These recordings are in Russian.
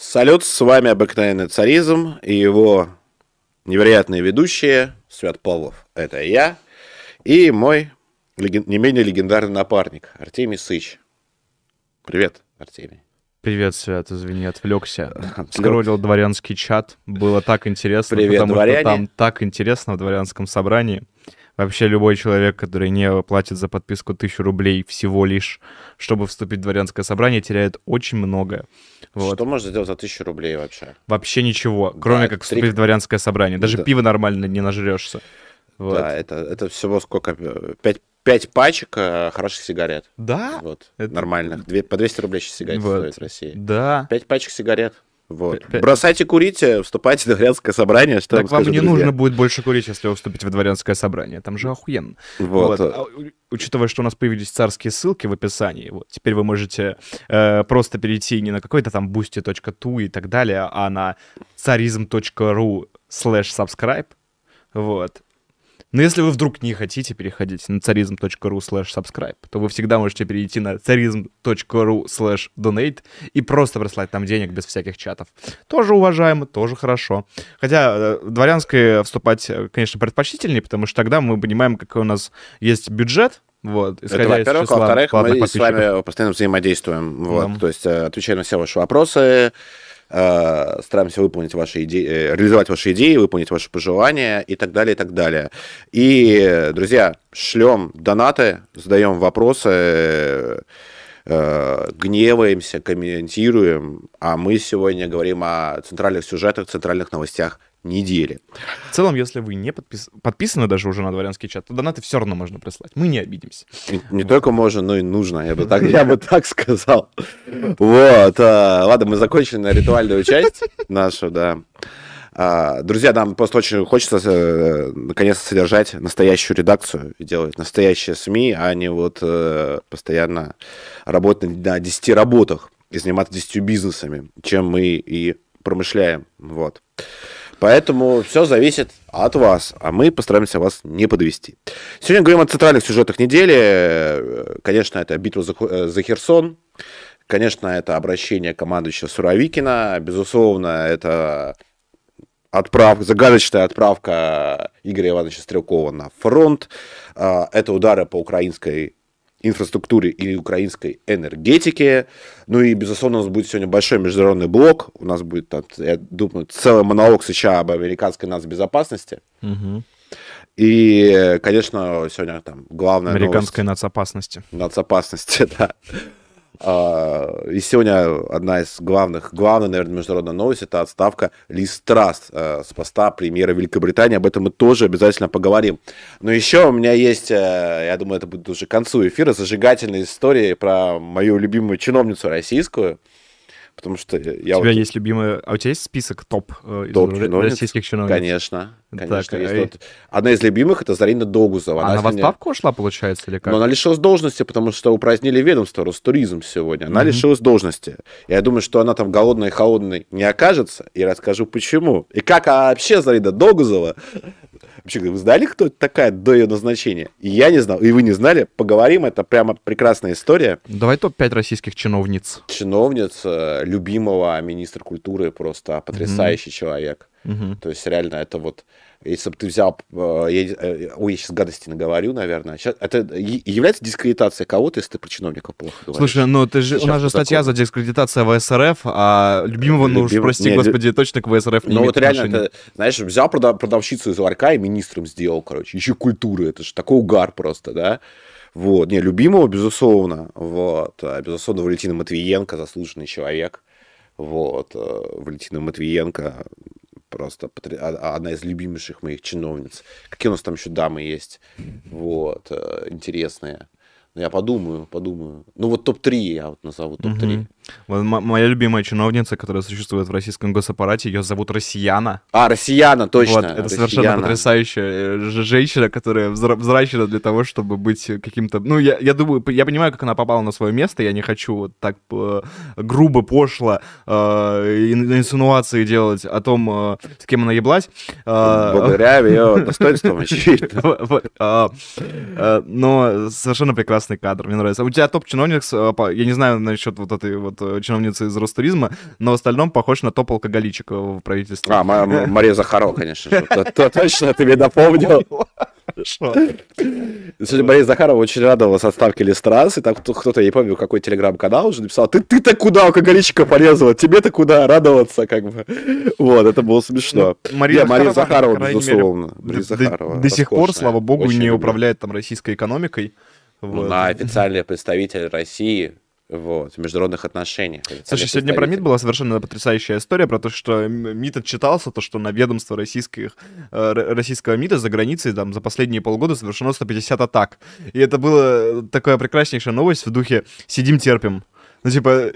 Салют, с вами обыкновенный царизм и его невероятные ведущие Свят Павлов, это я, и мой леген... не менее легендарный напарник Артемий Сыч. Привет, Артемий. Привет, Свят, извини, отвлекся. Скроллил дворянский чат, было так интересно, Привет, потому дворяне. что там так интересно в дворянском собрании. Вообще любой человек, который не платит за подписку тысячу рублей всего лишь, чтобы вступить в дворянское собрание, теряет очень многое. Вот. Что можно сделать за тысячу рублей вообще? Вообще ничего, кроме Да, как вступить в дворянское собрание. Даже Да. пива нормально не нажрешься. Вот. Да, это, это всего сколько? Пять, пять пачек э, хороших сигарет. Да? Вот, Это- нормальных. Две, по 200 рублей сейчас сигарет Вот. стоит в России. Да. Пять пачек сигарет. Вот. Бросайте курить, э, вступайте в дворянское собрание. Что Так вам скажу, не друзья. нужно будет больше курить, если вы вступите в дворянское собрание. Там же охуенно. Вот. Вот. А, Учитывая, что у нас появились царские ссылки в описании, вот, теперь вы можете э, просто перейти не на какой-то там boosty.tu и так далее, а на carism.ru slash subscribe. Вот. Но если вы вдруг не хотите переходить на carism.ru slash subscribe, то вы всегда можете перейти на carism.ru slash donate и просто прислать там денег без всяких чатов. Тоже уважаемо, тоже хорошо. Хотя э, дворянское вступать, э, конечно, предпочтительнее, потому что тогда мы понимаем, какой у нас есть бюджет, вот, исходя Это, во-первых. числа Во-вторых, мы с вами постоянно взаимодействуем. Вот, Да. То есть э, отвечаем на все ваши вопросы, э, стараемся выполнить ваши идеи, э, реализовать ваши идеи, выполнить ваши пожелания и так далее, и так далее. И, друзья, шлем донаты, задаем вопросы, э, гневаемся, комментируем, а мы сегодня говорим о центральных сюжетах, центральных новостях недели. В целом, если вы не подпис- подписаны даже уже на дворянский чат, то донаты все равно можно прислать. Мы не обидимся. Не, не только можно, но и нужно, я бы так, я бы так сказал. Вот, а, ладно, мы закончили на ритуальную часть нашу, да. А, друзья, нам просто очень хочется э, наконец содержать настоящую редакцию и делать настоящие СМИ, а не вот э, постоянно работать на 10 работах и заниматься 10 бизнесами, чем мы и промышляем. Вот. Поэтому все зависит от вас, а мы постараемся вас не подвести. Сегодня говорим о центральных сюжетах недели. Э, Конечно, это битва э, за Херсон. Конечно, это обращение командующего Суровикина. Безусловно, это отправка, загадочная отправка Игоря Ивановича Стрелкова на фронт. А, Это удары по украинской инфраструктуре и украинской энергетике. Ну и, безусловно, у нас будет сегодня большой международный блок. У нас будет, там, я думаю, целый монолог США об американской нацбезопасности. И, конечно, сегодня там главная Американской нацопасности. новость нацопасности, да. А, И сегодня одна из главных, главная, наверное, международная новость – это отставка Лиз Траст э, с поста премьера Великобритании. Об этом мы тоже обязательно поговорим. Но еще у меня есть, э, я думаю, это будет уже к концу эфира, зажигательные истории про мою любимую чиновницу российскую. Потому что я у тебя вот- есть любимая... А у тебя есть список топ, э, из Топ р- чиновниц? российских чиновниц? Конечно, Так, конечно. есть. а и- Вот одна из любимых – это Зарина Догузова. Она в сегодня- отставку ушла, получается, или как? Но она лишилась должности, потому что упразднили ведомство Ростуризм сегодня. Она Мгм. лишилась должности. Я думаю, что она там голодной и холодной не окажется, и расскажу почему. И как вообще Зарида Догузова... Вообще, вы знали, кто это такая до ее назначения? И я не знал, и вы не знали. Поговорим, это прямо прекрасная история. Давай топ-5 российских чиновниц. Чиновница, любимого министра культуры, просто потрясающий человек. Мгм. То есть реально это вот, если бы ты взял, э, я, э, ой, я сейчас гадости наговорю, наверное. Щас- это является дискредитацией кого-то, если ты про чиновника плохо говоришь? Слушай, ну ты же, у Сейчас нас же статья за закону. дискредитация ВСРФ, а любимого, ну уж Любим- прости не, господи, точно к ВСРФ не ну вот реально, отношения. это, знаешь, взял прода- продавщицу из ларька и министром сделал, короче, еще культуры, это же такой угар просто, да? Вот, не, любимого, безусловно, вот, а, безусловно, Валентина Матвиенко, заслуженный человек, вот, э, Валентина Матвиенко, просто потр- а- одна из любимейших моих чиновниц. Какие у нас там еще дамы есть, вот, э, интересные. Ну, я подумаю, подумаю. Ну, вот топ-3 я вот назову, топ-3. Мгм. Моя любимая чиновница, которая существует в российском госаппарате, ее зовут Россияна. А, россияна, точно. Вот, это совершенно россияна. потрясающая э, женщина, которая взра- взращена для того, чтобы быть каким-то... Ну, я, я думаю, я понимаю, как она попала на свое место, я не хочу вот так э, грубо, пошло э, ин- инсинуации делать о том, э, с кем она еблась. Э, Благодаря ее достоинствам, очевидно. А, а, Но совершенно прекрасный кадр, мне нравится. У тебя топ-чиновник, я не знаю насчет вот этой вот э, чиновница из Ростуризма, но в остальном похож на топ-алкоголичек в правительстве. А, Мария Захарова, конечно. Точно, ты мне напомнил. Хорошо. Сегодня Борис Захаров очень радовалась отставке Листрас, и там кто-то, я не помню, какой телеграм-канал уже написал, ты, ты-то куда алкоголичка порезала, тебе-то куда радоваться, как бы. Вот, это было смешно. Ну, Мария, Мария Захарова, безусловно. Мария Захарова, до, до сих пор, слава богу, не люблю. управляет там российской экономикой. Ну, вот. Она официальный представитель России вот, в международных отношениях. Слушай, сегодня про МИД была совершенно потрясающая история про то, что МИД отчитался, то, что на ведомство российских, э, российского МИДа за границей там, за последние полгода совершено 150 атак. И это была такая прекраснейшая новость в духе «сидим, терпим». Ну, типа,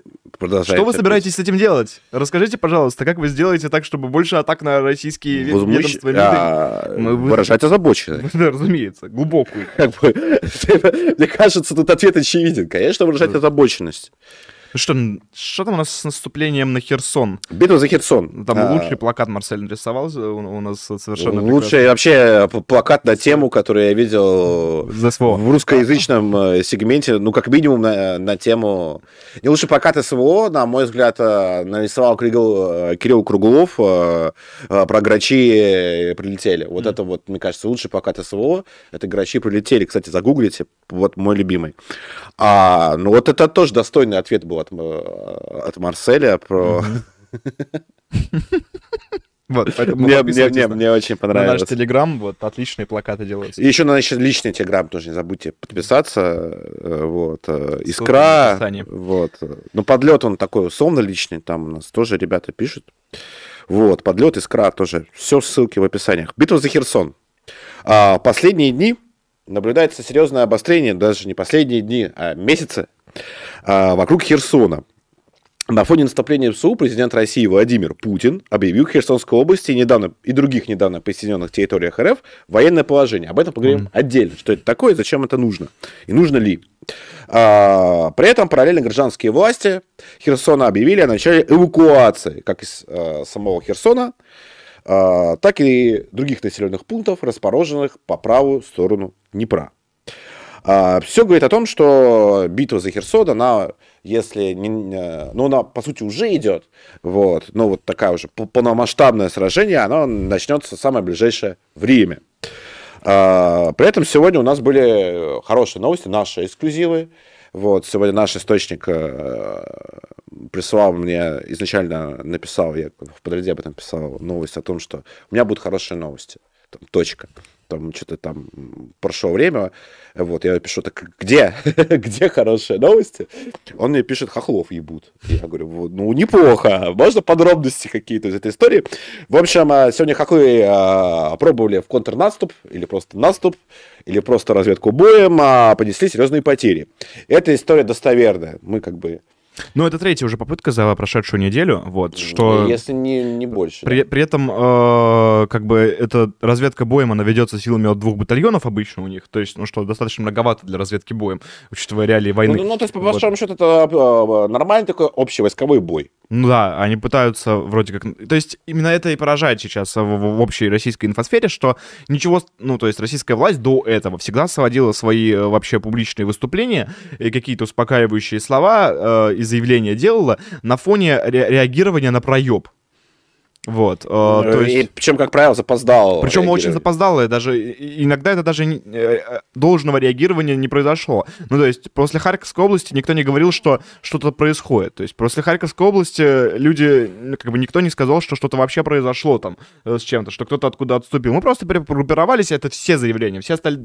что вы собираетесь с этим делать? Расскажите, пожалуйста, как вы сделаете так, чтобы больше атак на российские Возмущ... ведомства МИДа... А... Вы... Выражать озабоченность. Да, разумеется, глубокую. Мне кажется, тут ответ очевиден. Конечно, выражать озабоченность. Ну что, что там у нас с наступлением на Херсон? Битва за Херсон. Там а... лучший плакат Марсель нарисовал у, у нас совершенно Лучший вообще плакат на тему, который я видел в русскоязычном э, сегменте, ну, как минимум, на, на тему... Не лучший плакат СВО, на мой взгляд, э, нарисовал Кирилл, э, Кирилл Круглов про грачи прилетели. Вот mm. это вот, мне кажется, лучший плакат СВО, это грачи прилетели. Кстати, загуглите, вот мой любимый. А, ну, вот это тоже достойный ответ был от, э, от Марселя про... Вот, поэтому мне, мне, мне, мне очень понравилось. На наш Телеграм, вот, отличные плакаты делаются. И еще на наш личный Телеграм тоже не забудьте подписаться. Э, вот. Э, Искра. Вот. Ну, подлет он такой условно личный, там у нас тоже ребята пишут. Вот, подлет, Искра тоже. Все ссылки в описаниях. Битва за Херсон. А, последние дни наблюдается серьезное обострение, даже не последние дни, а месяцы вокруг Херсона. На фоне наступления ВСУ президент России Владимир Путин объявил Херсонской области недавно, и других недавно присоединенных территориях РФ военное положение. Об этом поговорим mm. отдельно. Что это такое, зачем это нужно и нужно ли. А, при этом параллельно гражданские власти Херсона объявили о начале эвакуации как из а, самого Херсона, а, так и других населенных пунктов, расположенных по правую сторону Днепра. А, Все говорит о том, что битва за Херсон, она, если не, ну, она, по сути, уже идет, вот, но вот такая уже полномасштабное сражение, оно начнется в самое ближайшее время. А, при этом сегодня у нас были хорошие новости, наши эксклюзивы. Вот, сегодня наш источник э, прислал мне, изначально написал, я в подреде об этом писал, новость о том, что у меня будут хорошие новости. Там, точка там что-то там прошло время, вот, я пишу, так где? где хорошие новости? Он мне пишет, хохлов ебут. Я говорю, ну, неплохо, можно подробности какие-то из этой истории? В общем, а, сегодня хохлы а, пробовали в контрнаступ, или просто наступ, или просто разведку боем, а понесли серьезные потери. Эта история достоверная. Мы как бы ну, это третья уже попытка за прошедшую неделю, вот, что... Если не, не больше. При, да. при этом, э, как бы, эта разведка боем, она ведется силами от двух батальонов обычно у них, то есть, ну что, достаточно многовато для разведки боем, учитывая реалии войны. Ну, ну то есть, по большому вот. счету, это э, нормальный такой общий войсковой бой. Ну да, они пытаются вроде как... То есть именно это и поражает сейчас в, в общей российской инфосфере, что ничего... Ну, то есть российская власть до этого всегда сводила свои э, вообще публичные выступления и какие-то успокаивающие слова э, и заявления делала на фоне ре- реагирования на проеб. Вот. Э, то есть... И, причем, как правило, запоздал. Причем очень запоздало, даже иногда это даже не, э, должного реагирования не произошло. Ну, то есть, после Харьковской области никто не говорил, что что-то происходит. То есть, после Харьковской области люди, ну, как бы никто не сказал, что что-то вообще произошло там э, с чем-то, что кто-то откуда отступил. Мы просто перегруппировались, это все заявления. Все, осталь...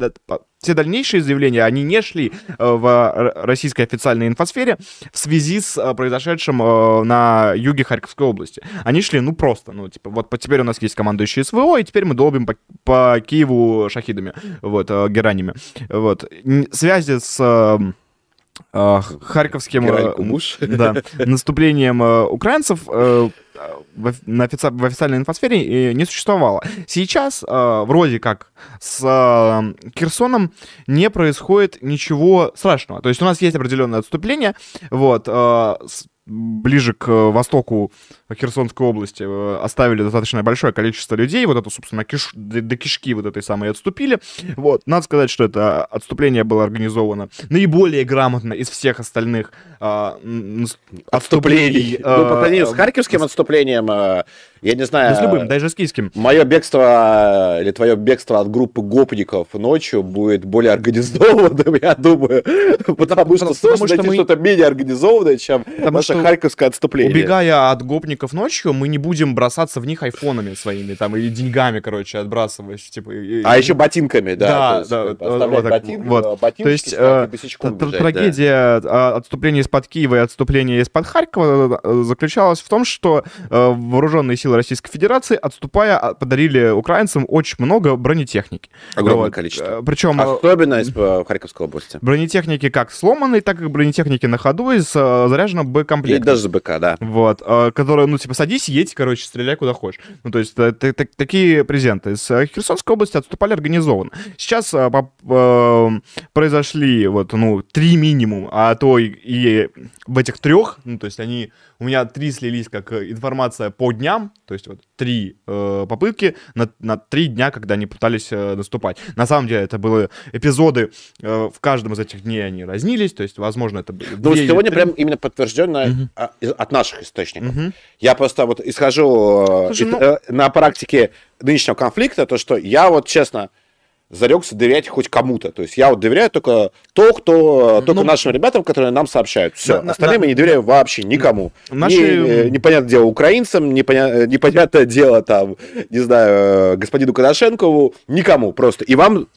все дальнейшие заявления, они не шли в российской официальной инфосфере в связи с произошедшим на юге Харьковской области. Они шли, ну, просто просто. Ну, типа, вот теперь у нас есть командующий СВО, и теперь мы долбим по, по Киеву шахидами, вот, э, геранями. Вот. Связи с э, э харьковским э, да, наступлением э, украинцев в, офици... в официальной инфосфере не существовало. Сейчас вроде как с Херсоном не происходит ничего страшного. То есть у нас есть определенное отступление, вот, ближе к востоку Херсонской области э, оставили достаточно большое количество людей, вот это, собственно, киш... до кишки вот этой самой отступили. Вот, надо сказать, что это отступление было организовано наиболее грамотно из всех остальных а, отступлений. ну, по сравнению с харьковским отступлением, я не знаю... с любым, даже с киевским. Мое бегство или твое бегство от группы гопников ночью будет более организованным, я думаю, потому что сложно найти что-то менее организованное, чем наше харьковское отступление. Убегая от гопников ночью, мы не будем бросаться в них айфонами своими, там, или деньгами, короче, отбрасываешь, типа... А еще ботинками, да. Да, да. Вот, То есть, э, трагедия а, отступления из-под Киева и отступления из-под Харькова э, заключалась в том, что э, вооруженные силы Российской Федерации, отступая, а, подарили украинцам очень много бронетехники. Огромное количество. Причем... Особенно из Харьковской области. Бронетехники как сломанной, так и бронетехники на ходу из заряженного Б-комплекта. И даже с БК, да. Вот. Которая, ну, типа, садись, едь, короче, стреляй куда хочешь. Ну, то есть такие презенты. Из Херсонской области отступали организованно. Сейчас произошли вот, ну, три минимум, а то и в этих трех, ну, то есть они, у меня три слились как информация по дням, то есть вот три э, попытки на, на три дня, когда они пытались э, наступать. На самом деле это были эпизоды, э, в каждом из этих дней они разнились, то есть, возможно, это. Ну, сегодня прям именно подтверждено угу. от наших источников. Угу. Я просто вот исхожу Слушай, ну... э, на практике нынешнего конфликта, то, что я вот, честно, зарекся доверять хоть кому-то. То есть я вот доверяю только то, кто, только ну, нашим ребятам, которые нам сообщают. Все, на, остальным на, я не доверяю вообще никому. Наши... Не, э, непонятное дело украинцам, непоня... Э, непонятное дело там, не знаю, э, господину Коношенкову, никому просто. И вам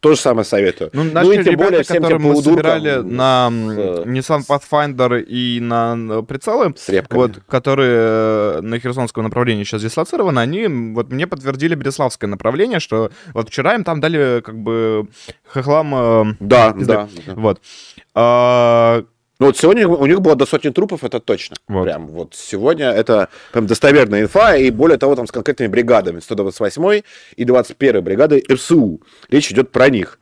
то же самое советую. Ну, наши ну и тем ребята, более всем которые мы собирали на с... Nissan Pathfinder и на прицелы, с репками. вот, которые на Херсонском направлении сейчас дислоцированы, они вот мне подтвердили Береславское направление, что вот вчера им там дали как бы хохлам... Э, да, да, да. Вот. А, ну вот сегодня у них было до сотни трупов, это точно. Вот. Прям вот сегодня это прям достоверная инфа, и более того, там с конкретными бригадами, 128 и 21 бригады РСУ. Речь идет про них.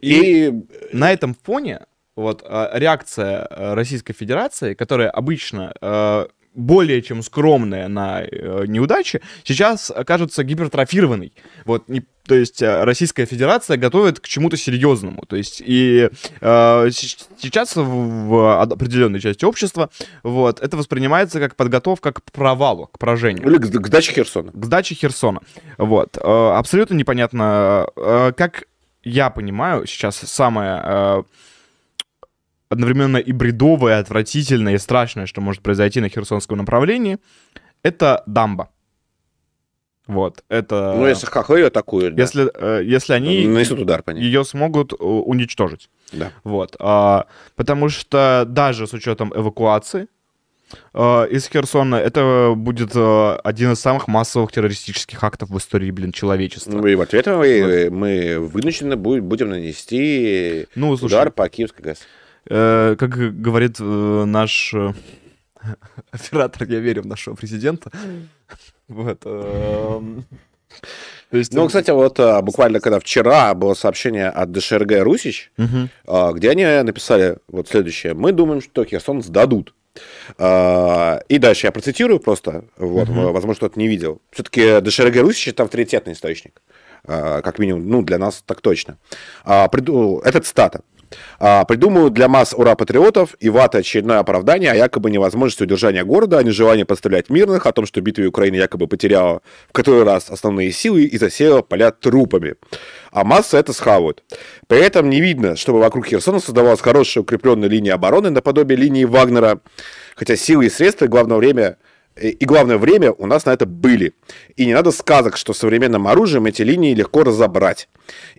И, и на этом фоне вот а, реакция э, Российской Федерации, которая обычно э, более чем скромная на э, неудачи, сейчас кажется гипертрофированной. Вот, не, то есть э, Российская Федерация готовит к чему-то серьезному. То есть и э, сейчас в, в определенной части общества вот, это воспринимается как подготовка к провалу, к поражению. Или к, к сдаче Херсона. К сдаче Херсона. Вот. Э, абсолютно непонятно, э, как я понимаю, сейчас самое... Э, одновременно и бредовое, и отвратительное, и страшное, что может произойти на Херсонском направлении, это дамба. Вот, это... Ну, если хахлы ее атакуют, да. Если, э, если они... Нанесут удар по ней. Ее смогут э, уничтожить. Да. Вот. А, потому что даже с учетом эвакуации э, из Херсона, это будет э, один из самых массовых террористических актов в истории, блин, человечества. Ну и в ответ мы, вот. мы вынуждены будем нанести ну, слушай, удар по Киевской ГАЗ. Э, как говорит э, наш э, оператор, я верю в нашего президента. Вот. Эм, то есть, ну, кстати, вот а, буквально когда вчера было сообщение от ДШРГ «Русич», угу. где они написали вот следующее. «Мы думаем, что Херсон сдадут». А, и дальше я процитирую просто, вот, угу. возможно, кто-то не видел. Все-таки ДШРГ «Русич» — это авторитетный источник. Как минимум, ну, для нас так точно. Это цитата. А, придумывают для масс ура-патриотов и вата очередное оправдание о якобы невозможности удержания города, о нежелании подставлять мирных, о том, что битва Украины якобы потеряла в который раз основные силы и засеяла поля трупами. А массы это схавают. При этом не видно, чтобы вокруг Херсона создавалась хорошая укрепленная линия обороны наподобие линии Вагнера, хотя силы и средства, главное время, и главное время у нас на это были. И не надо сказок, что современным оружием эти линии легко разобрать.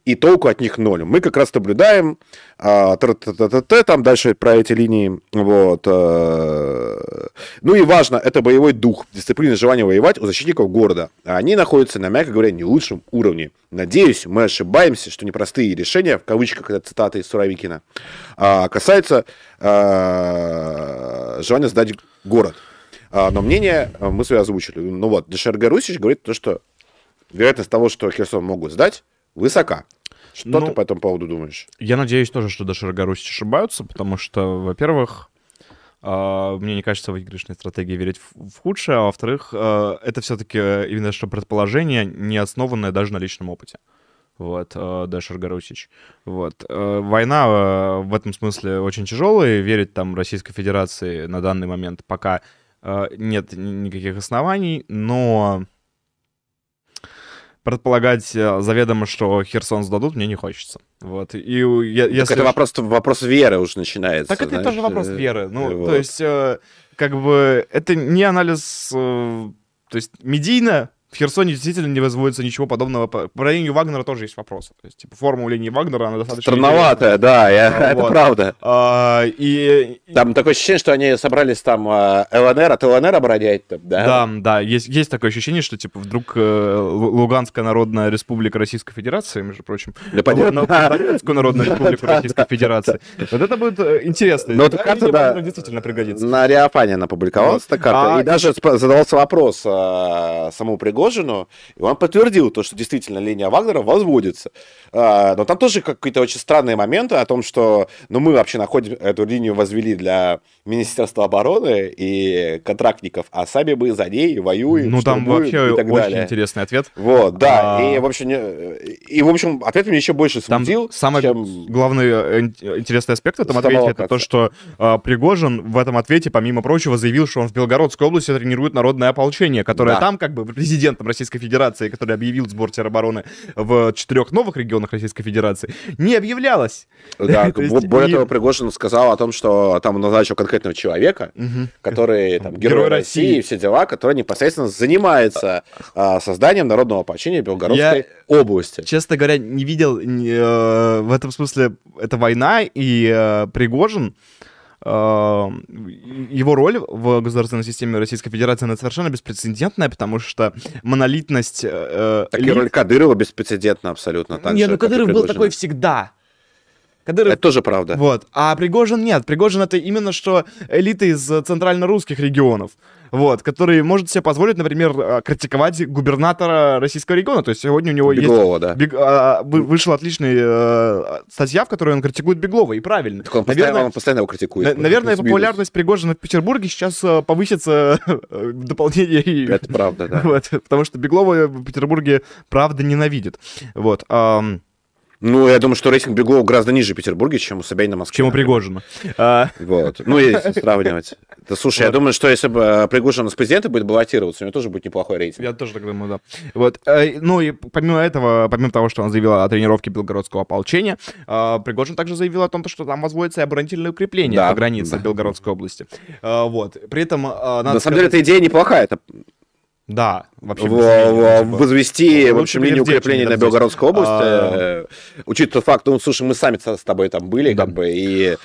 И толку от них ноль. Мы как раз наблюдаем а, там дальше про эти линии. Вот. А, ну и важно, это боевой дух, дисциплина, желание воевать у защитников города. А они находятся на, мягко говоря, не лучшем уровне. Надеюсь, мы ошибаемся, что непростые решения, в кавычках, это цитата из Суровикина, а, касаются а, желания сдать город. А, но мнение а, мы свои озвучили. Ну вот, ДШРГ Русич говорит то, что вероятность того, что Херсон могут сдать, высока. Что ну, ты по этому поводу думаешь? Я надеюсь тоже, что ДШРГ Русич ошибаются, потому что, во-первых, Uh, мне не кажется выигрышной стратегией верить в, в худшее, а во-вторых, uh, это все-таки именно что предположение, не основанное даже на личном опыте. Вот, Дэшер Гарусич. Вот. Война в этом смысле очень тяжелая, верить там Российской Федерации на данный момент пока нет никаких оснований, но предполагать э, заведомо, что Херсон сдадут, мне не хочется. Вот. И я, так если... это вопрос, вопрос веры уже начинается. Так это знаешь, тоже вопрос э, веры. Ну, вот. то есть, э, как бы, это не анализ... То есть, медийно в Херсоне действительно не возводится ничего подобного. Про линию Вагнера тоже есть вопросы. То есть, типа, форма линии Вагнера, она достаточно... Странноватая, да, я, вот. это правда. А, и... Там такое ощущение, что они собрались там а, ЛНР от ЛНР оборонять, там, да? Да, да, есть, есть такое ощущение, что, типа, вдруг э, Луганская Народная Республика Российской Федерации, между прочим, да, понятно. Донецкую Народную Республику Российской Федерации. Вот это будет э, интересно. Но эта карта, да, действительно пригодится. На Реофане она публиковалась, эта карта, а и даже задавался вопрос а, самому Пригожину, Пригожину, и он подтвердил то, что действительно линия Вагнера возводится. А, но там тоже какие-то очень странные моменты о том, что ну, мы вообще находим эту линию возвели для Министерства обороны и контрактников, а сами мы за ней воюем. Ну, там вообще очень далее. интересный ответ. Вот, да. А... И, в общем, и, в общем, ответ меня еще больше смутил. Там самый чем... главный э, интересный аспект в этом ответе это то, что а, Пригожин в этом ответе, помимо прочего, заявил, что он в Белгородской области тренирует народное ополчение, которое да. там как бы президентом Российской Федерации, который объявил сбор теробороны в четырех новых регионах Российской Федерации, не объявлялось. Да, более того, Пригожин сказал о том, что там назначил конкретного человека, который там, герой, России, России, все дела, который непосредственно занимается а, созданием народного ополчения Белгородской области. Честно говоря, не видел э, в этом смысле это война и э, Пригожин его роль в государственной системе Российской Федерации она совершенно беспрецедентная, потому что монолитность... Э, так и роль Кадырова беспрецедентна абсолютно. Так не, же, ну Кадыров был такой всегда. Кадыров... Это тоже правда. Вот. А Пригожин нет. Пригожин это именно что элита из центрально-русских регионов. Вот, который может себе позволить, например, а, критиковать губернатора российского региона. То есть сегодня у него Беглова, есть... да. Бег... А, вышла отличная а, статья, в которой он критикует Беглова, и правильно. Так он, наверное, постоянно, он постоянно его критикует. На, наверное, популярность Пригожина в Петербурге сейчас а, повысится в дополнение. Это правда, да. Вот, потому что Беглова в Петербурге правда ненавидит. Вот. Um... Ну, я думаю, что рейтинг Беглова гораздо ниже Петербурга, чем у Собянина Москвы. Чем у Пригожина. А. Вот. Ну, если сравнивать. Да, слушай, я думаю, что если бы э, Пригожин с президента будет баллотироваться, у него тоже будет неплохой рейтинг. Я тоже так думаю, да. Вот. Э, ну, и помимо этого, помимо того, что он заявил о тренировке белгородского ополчения, э, Пригожин также заявил о том, что там возводится оборонительное укрепление по границе Белгородской области. Вот. При этом... На самом деле, эта идея неплохая. Да, вообще. В, в, возвести, в общем, линию укрепления на Белгородской области, а... учитывая тот факт, ну, слушай, мы сами с тобой там были, да. как бы, и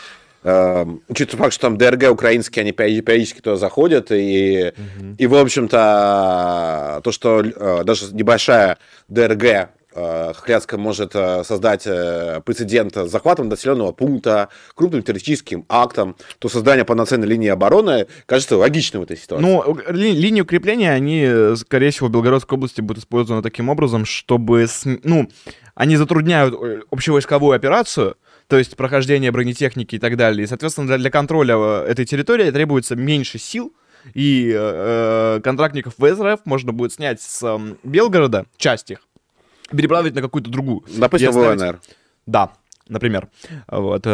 э, учитывая факт, что там ДРГ украинские, они периодически туда заходят, и, угу. и в общем-то, то, что э, даже небольшая ДРГ Э, Хряцка может э, создать э, прецедент с захватом населенного пункта, крупным террористическим актом, то создание полноценной линии обороны кажется логичным в этой ситуации. Ну, ли, линии укрепления, они, скорее всего, в Белгородской области будут использованы таким образом, чтобы, ну, они затрудняют общевойсковую операцию, то есть прохождение бронетехники и так далее. И, соответственно, для, для контроля этой территории требуется меньше сил, и э, контрактников ВСРФ можно будет снять с э, Белгорода, часть их, переправить на какую-то другую. Допустим, в ЛНР. Да, например. Вот.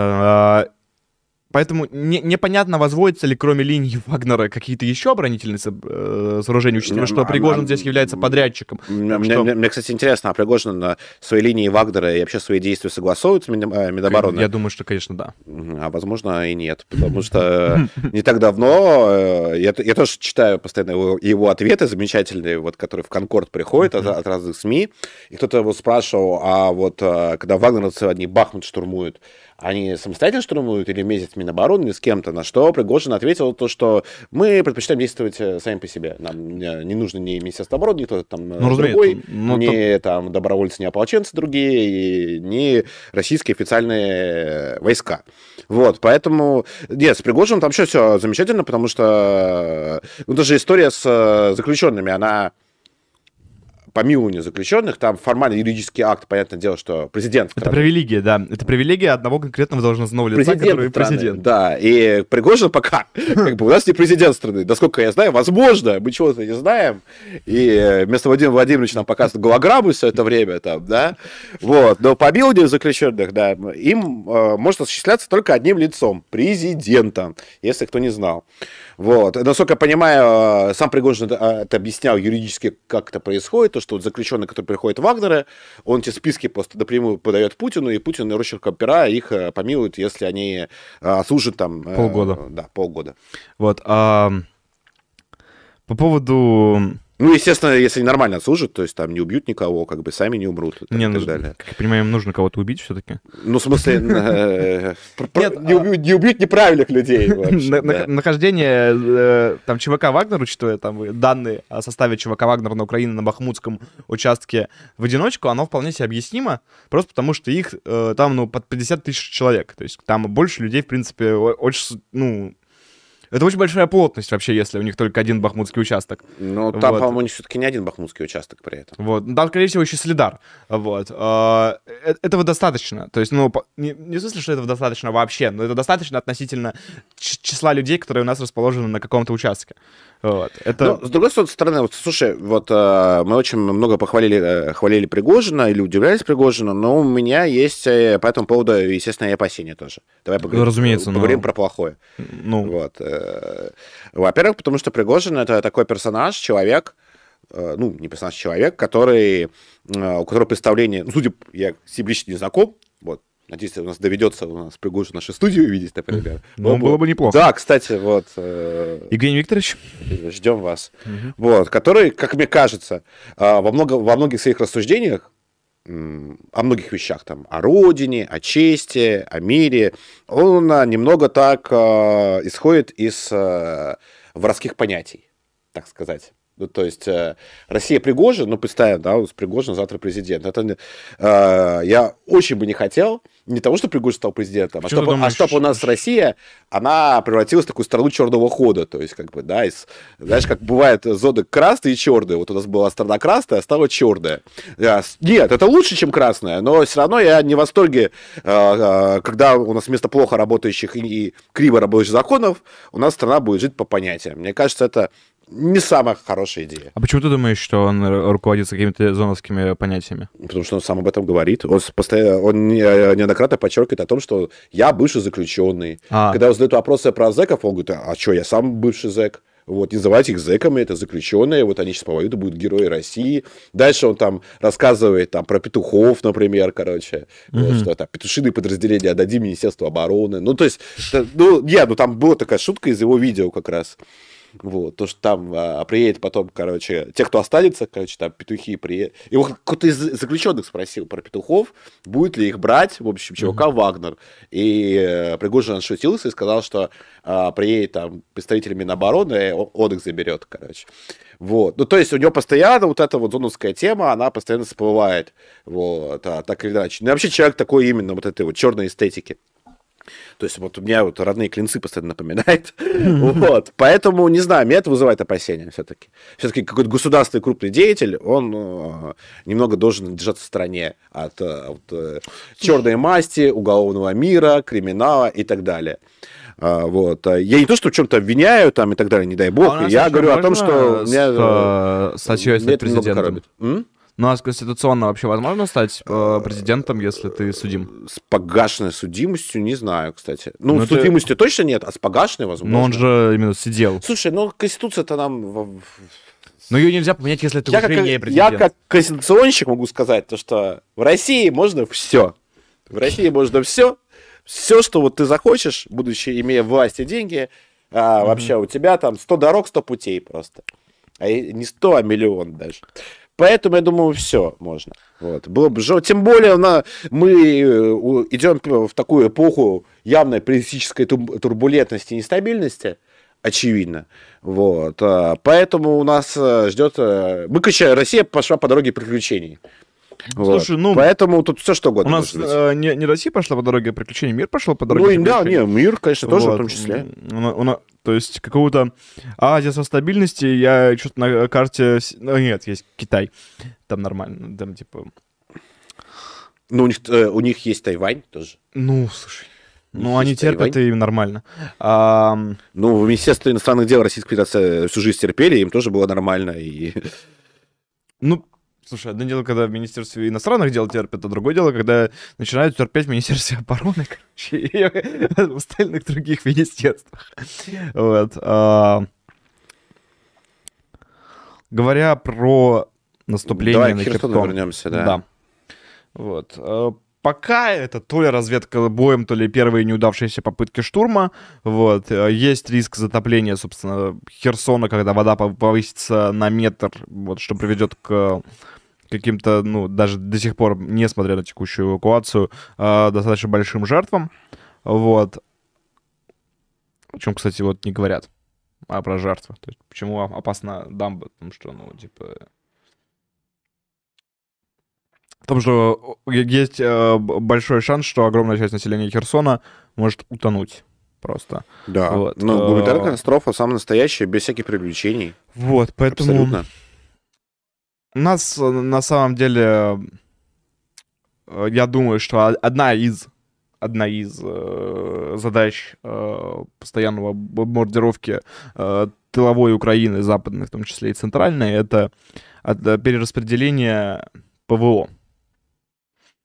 Э, Поэтому не, непонятно, возводятся ли кроме линии Вагнера какие-то еще оборонительные э, сооружения, учитывая, что Пригожин здесь является подрядчиком. Мне, что... мне, мне, кстати, интересно, а Пригожин на своей линии Вагнера и вообще свои действия согласует с э, Минобороны? Я думаю, что, конечно, да. А возможно и нет, потому что не так давно, э, я, я тоже читаю постоянно его, его ответы замечательные, вот, которые в Конкорд приходят от, от разных СМИ, и кто-то его спрашивал, а вот э, когда вагнеровцы одни Бахмут штурмуют, они самостоятельно штурмуют или вместе с Минобороны, или с кем-то, на что Пригожин ответил то, что мы предпочитаем действовать э, сами по себе. Нам не нужно ни Министерство обороны, ни кто-то там э, ну, другой, ну, ни там... там добровольцы, ни ополченцы другие, ни российские официальные войска. Вот, поэтому, нет, с Пригожиным там еще все замечательно, потому что, ну, даже история с э, заключенными, она помилование заключенных, там формальный юридический акт, понятное дело, что президент... Это привилегия, да. Это привилегия одного конкретного должностного лица, президент который страны, президент. Да, и Пригожин пока, как бы у нас не президент страны. Насколько я знаю, возможно, мы чего-то не знаем. И э, вместо Владимира Владимировича нам показывают голограммы все это время, там, да. Вот, но помилование заключенных, да, им э, может осуществляться только одним лицом, президентом, если кто не знал. Вот. Насколько я понимаю, э, сам Пригожин это, э, это объяснял юридически, как это происходит, то, что вот заключенные, которые приходят в Вагнера, он эти списки просто напрямую подает Путину, и Путин росчерком пера их э, помилует, если они служат там... Полгода. Да, полгода. Вот. А, по поводу ну, естественно, если нормально служат, то есть там не убьют никого, как бы сами не умрут и не, так ну, далее. Как я понимаю, им нужно кого-то убить все-таки. Ну, в смысле, э, не убьют неправильных людей Нахождение э, там ЧВК Вагнер, учитывая там данные о составе ЧВК Вагнер на Украине на Бахмутском участке в одиночку, оно вполне себе объяснимо, просто потому что их э, там, ну, под 50 тысяч человек. То есть там больше людей, в принципе, очень, ну, это очень большая плотность вообще, если у них только один бахмутский участок. Ну, там, вот. по-моему, у них все-таки не один бахмутский участок при этом. Вот. Там, скорее всего, еще Солидар. Вот. А, э, этого достаточно. То есть, ну, не, не в смысле, что этого достаточно вообще, но это достаточно относительно числа людей, которые у нас расположены на каком-то участке. Вот. Это... Но, с другой стороны, вот, слушай, вот э, мы очень много похвалили, э, хвалили Пригожина или удивлялись Пригожину, но у меня есть э, по этому поводу, естественно, и опасения тоже. Давай поговорим, ну, разумеется, поговорим но... про плохое. Ну... Вот. Э, во-первых, потому что Пригожин это такой персонаж, человек, э, ну, не персонаж, человек, который, э, у которого представление, ну, судя, я с ним лично не знаком, вот, Надеюсь, у нас доведется у нас Пригожин нашу студию увидеть, например. Ну, было бы неплохо. Да, кстати, вот. Э, Евгений Викторович. Ждем вас. Угу. Вот, который, как мне кажется, во, много, во многих своих рассуждениях о многих вещах, там, о родине, о чести, о мире, он немного так э, исходит из э, воровских понятий, так сказать. Ну, то есть э, Россия Пригожин, ну, представим, да, у Пригожин завтра президент. Это, э, я очень бы не хотел, не того, что Пригожин стал президентом, а чтобы, а чтобы у нас Россия, она превратилась в такую страну черного хода. То есть, как бы, да, из, знаешь, как бывает зоны красные и черные. Вот у нас была страна красная, а стала черная. Нет, это лучше, чем красная, но все равно я не в восторге, э, э, когда у нас вместо плохо работающих и криво работающих законов, у нас страна будет жить по понятиям. Мне кажется, это не самая хорошая идея. А почему ты думаешь, что он руководится какими-то зоновскими понятиями? Потому что он сам об этом говорит. Он, постоянно, он неоднократно подчеркивает о том, что я бывший заключенный. А. Когда он задает вопросы про зэков, он говорит, а что, я сам бывший зэк. Вот, не называйте их зэками, это заключенные, вот они сейчас повоюют, будут герои России. Дальше он там рассказывает там про петухов, например, короче, mm-hmm. вот, что там петушиные подразделения отдадим Министерству обороны. Ну, то есть, ну, нет, ну там была такая шутка из его видео как раз. Вот, то, что там а, приедет потом, короче, те, кто останется, короче, там петухи приедут. Вот кто-то из заключенных спросил про петухов, будет ли их брать, в общем, ЧВК mm-hmm. Вагнер. И э, Пригожин шутился и сказал, что э, приедет там представитель Минобороны, и он, он их заберет, короче. Вот. Ну, то есть у него постоянно вот эта вот зоновская тема, она постоянно всплывает. Вот, а, так или иначе. Ну, и вообще человек такой именно вот этой вот черной эстетики. То есть вот у меня вот родные клинцы постоянно напоминает. Вот. Поэтому, не знаю, меня это вызывает опасения все-таки. Все-таки какой-то государственный крупный деятель, он э, немного должен держаться в стороне от, э, от э, черной масти, уголовного мира, криминала и так далее. А, вот. Я не то, что в чем-то обвиняю там и так далее, не дай бог. А я говорю о том, что... Меня, статьей президентом. Ну а с конституционно вообще возможно стать э, президентом, если ты судим? С погашенной судимостью не знаю, кстати. Ну, Но с судимостью ты... точно нет, а с погашенной возможно. Но он же именно сидел. Слушай, ну конституция-то нам... Но ее нельзя поменять, если ты я уже как, не президент. Я как конституционщик могу сказать, то, что в России можно все. В России можно все. Все, что вот ты захочешь, будучи имея власть и деньги, а, mm-hmm. вообще у тебя там 100 дорог, 100 путей просто. А не 100, а миллион даже. Поэтому, я думаю, все можно. Вот. Было бы же, тем более на, мы э, идем в такую эпоху явной политической турбулентности и нестабильности, очевидно. Вот. А, поэтому у нас э, ждет... Э, мы, короче, Россия пошла по дороге приключений. Слушай, вот. ну... Поэтому тут все что угодно У нас э, не, не Россия пошла по дороге приключений, мир пошел по дороге Ну, да, не, мир, конечно, тоже вот. в том числе. У, у, То есть какого-то оазиса стабильности я что-то на карте... Ну, нет, есть Китай. Там нормально. Там типа... Ну, у них, э, у них есть Тайвань тоже. Ну, слушай. Ну, они терпят, Тайвань. и нормально. А... Ну, в Министерстве иностранных дел Российской Федерации всю жизнь терпели, им тоже было нормально. И... Ну, Слушай, одно дело, когда в Министерстве иностранных дел терпят, а другое дело, когда начинают терпеть в Министерстве обороны, короче, и в остальных других министерствах. Вот. А... Говоря про наступление Давай на к Херсону вернемся, да. Да. Вот. Пока это то ли разведка боем, то ли первые неудавшиеся попытки штурма. Вот. А, есть риск затопления, собственно, Херсона, когда вода повысится на метр, вот, что приведет к каким-то, ну, даже до сих пор, несмотря на текущую эвакуацию, э, достаточно большим жертвам. Вот. О чем, кстати, вот не говорят а про жертвы. То есть, почему опасна дамба? Потому что, ну, типа... Потому что есть э, большой шанс, что огромная часть населения Херсона может утонуть просто. Да, вот. ну, гуманитарная катастрофа самая настоящая, без всяких приключений. Вот, поэтому... Абсолютно. У нас э, на самом деле, э, я думаю, что одна из одна из э, задач э, постоянного бомбардировки э, тыловой Украины, западной, в том числе и центральной, это перераспределение ПВО.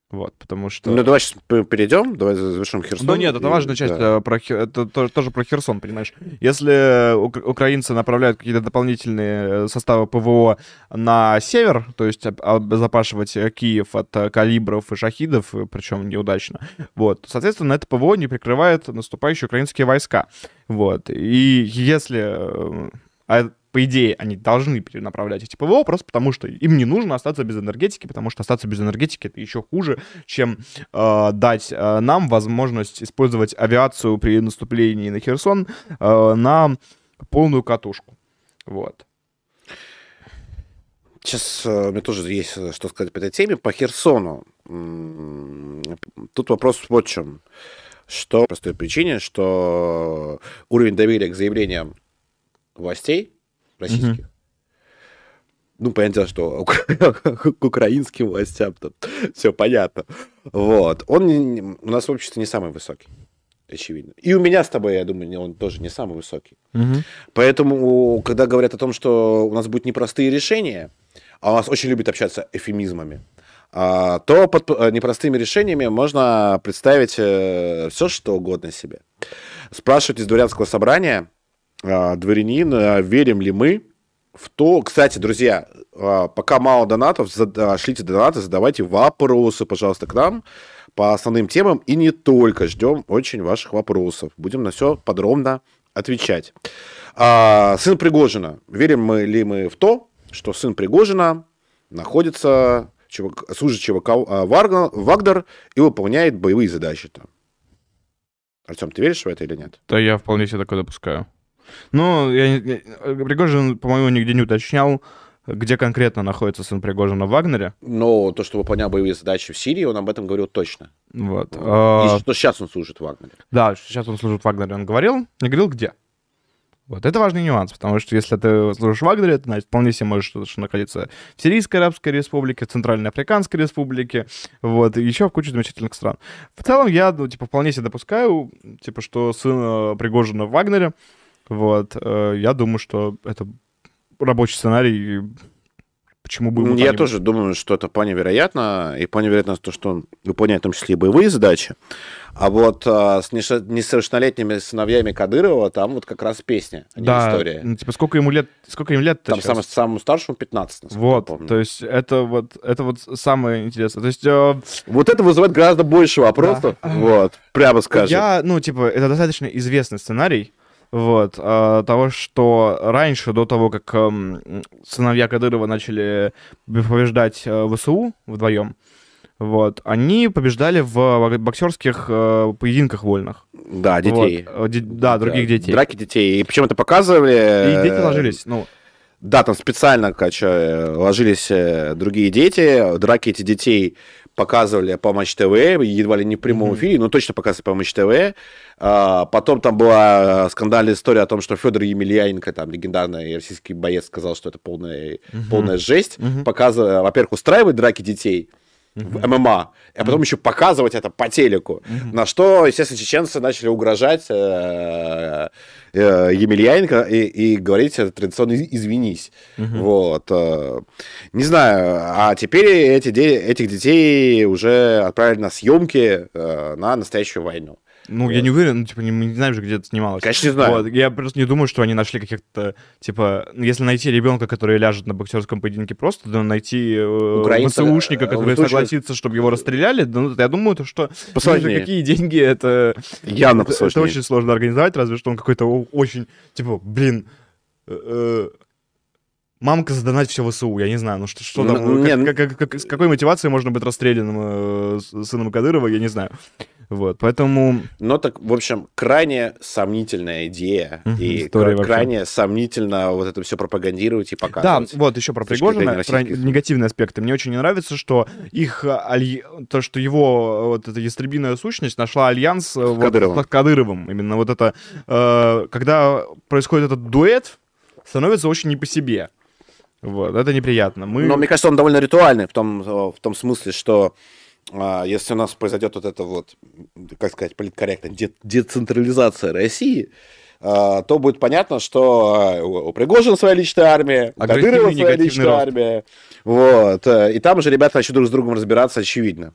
Вот, потому что... Ну, давай сейчас перейдем, давай завершим Херсон. Ну, нет, это важная часть, да. Э, про, это тоже про Херсон, понимаешь. Если украинцы направляют какие-то дополнительные э, составы ПВО на север, то есть обезопасивать э, Киев от калибров и шахидов, причем неудачно, вот, соответственно, это ПВО не прикрывает наступающие украинские войска. Вот, и если а по идее, они должны перенаправлять эти ПВО, просто потому что им не нужно остаться без энергетики, потому что остаться без энергетики это еще хуже, чем э, дать э, нам возможность использовать авиацию при наступлении на Херсон э, на полную катушку. Вот. Сейчас э, у меня тоже есть э, что сказать по этой теме. По Херсону. Тут вопрос вот в чем. Что по простой причине, что уровень доверия к заявлениям властей российских. Угу. Ну, понятно, что к украинским властям тут все понятно. Вот. Он у нас в обществе не самый высокий, очевидно. И у меня с тобой, я думаю, он тоже не самый высокий. Угу. Поэтому, когда говорят о том, что у нас будут непростые решения, а у нас очень любят общаться эфемизмами, а, то под э, непростыми решениями можно представить э, все, что угодно себе. Спрашивать из дворянского собрания, дворянин, а, верим ли мы в то... Кстати, друзья, а, пока мало донатов, шлите донаты, задавайте вопросы, пожалуйста, к нам по основным темам и не только. Ждем очень ваших вопросов. Будем на все подробно отвечать. сын Пригожина. Верим мы ли мы в то, что сын Пригожина находится, служит ЧВК Вагнер и выполняет боевые задачи там? Артем, ты веришь в это или нет? Да, я вполне себе такое допускаю. Ну, я, я, Пригожин, по-моему, нигде не уточнял, где конкретно находится сын Пригожина в Вагнере. Но то, что выполнял боевые задачи в Сирии, он об этом говорил точно. Вот. И а... что сейчас он служит в Вагнере. Да, сейчас он служит в Вагнере. Он говорил, не говорил, где. Вот это важный нюанс, потому что если ты служишь в Вагнере, ты значит, вполне себе можешь находиться в Сирийской Арабской Республике, в Центральной Африканской Республике, вот, и еще в куче замечательных стран. В целом я, ну, типа, вполне себе допускаю, типа, что сын э, Пригожина в Вагнере, вот, э, я думаю, что это рабочий сценарий, почему бы ему Я тоже думаю, что это вполне вероятно, и вполне вероятно то, что он выполняет в том числе и боевые задачи. А вот а, с несовершеннолетними сыновьями Кадырова там вот как раз песня, а да, история. Ну, типа, сколько ему лет, сколько им лет Там самому, самому старшему 15, Вот, то есть это вот, это вот самое интересное. То есть... Э... Вот это вызывает гораздо больше вопросов, да. вот, прямо скажем. Я, ну, типа, это достаточно известный сценарий, вот, а, того, что раньше, до того, как э, сыновья Кадырова начали побеждать э, ВСУ вдвоем, вот, они побеждали в боксерских э, поединках вольных. Да, детей. Вот, де- да, других детей. Драки детей. И причем это показывали... И дети ложились, ну... Да, там специально, короче, ложились э, другие дети, драки этих детей показывали по Матч ТВ, едва ли не в прямом эфире, но точно показывали по Матч ТВ. А, потом там была скандальная история о том, что Федор Емельяненко, там легендарный российский боец, сказал, что это полная, полная жесть. Показывая, во-первых, устраивать драки детей, в ММА, а потом еще показывать это по телеку. На что, естественно, чеченцы начали угрожать э, э, Емельяненко и, и говорить традиционно «извинись». Вот. э. Не знаю, а теперь эти, этих детей уже отправили на съемки на настоящую войну. Ну, я не уверен, ну, типа, не, не знаем же, где это снималось. Конечно, не знаю. Вот, Я просто не думаю, что они нашли каких-то, типа, ну, если найти ребенка, который ляжет на боксерском поединке просто, да найти э, Украинца, ВСУшника, э, который ВСУшника. согласится, чтобы его расстреляли, да, ну, я думаю, то, что Посложнее. ну, какие деньги это... Явно это, это очень сложно организовать, разве что он какой-то очень, типа, блин, э, э, мамка задонать все ВСУ, я не знаю, ну что, что там, Ну, как- не, как- как- как- с какой мотивацией можно быть расстрелянным э, сыном Кадырова, я не знаю. Вот, поэтому... Но так, в общем, крайне сомнительная идея. Мгм, и кра- крайне сомнительно вот это все пропагандировать и Да, показывать. вот еще про С Пригожина, про негативные аспекты. Мне очень не нравится, что их а, альи- то, что его э, вот эта ястребиная сущность нашла альянс э, вот Кадыровым. с Кадыровым. Именно вот это, э, когда происходит этот дуэт, становится очень не по себе. Вот, это неприятно. Мы... Но мне кажется, он довольно ритуальный в том, в том смысле, что если у нас произойдет вот это вот, как сказать, политкорректно, де- децентрализация России, а, то будет понятно, что а, у Пригожина своя личная армия, у Кадырова своя личная рост. армия. Вот. э, И там уже ребята начнут друг с другом разбираться, очевидно.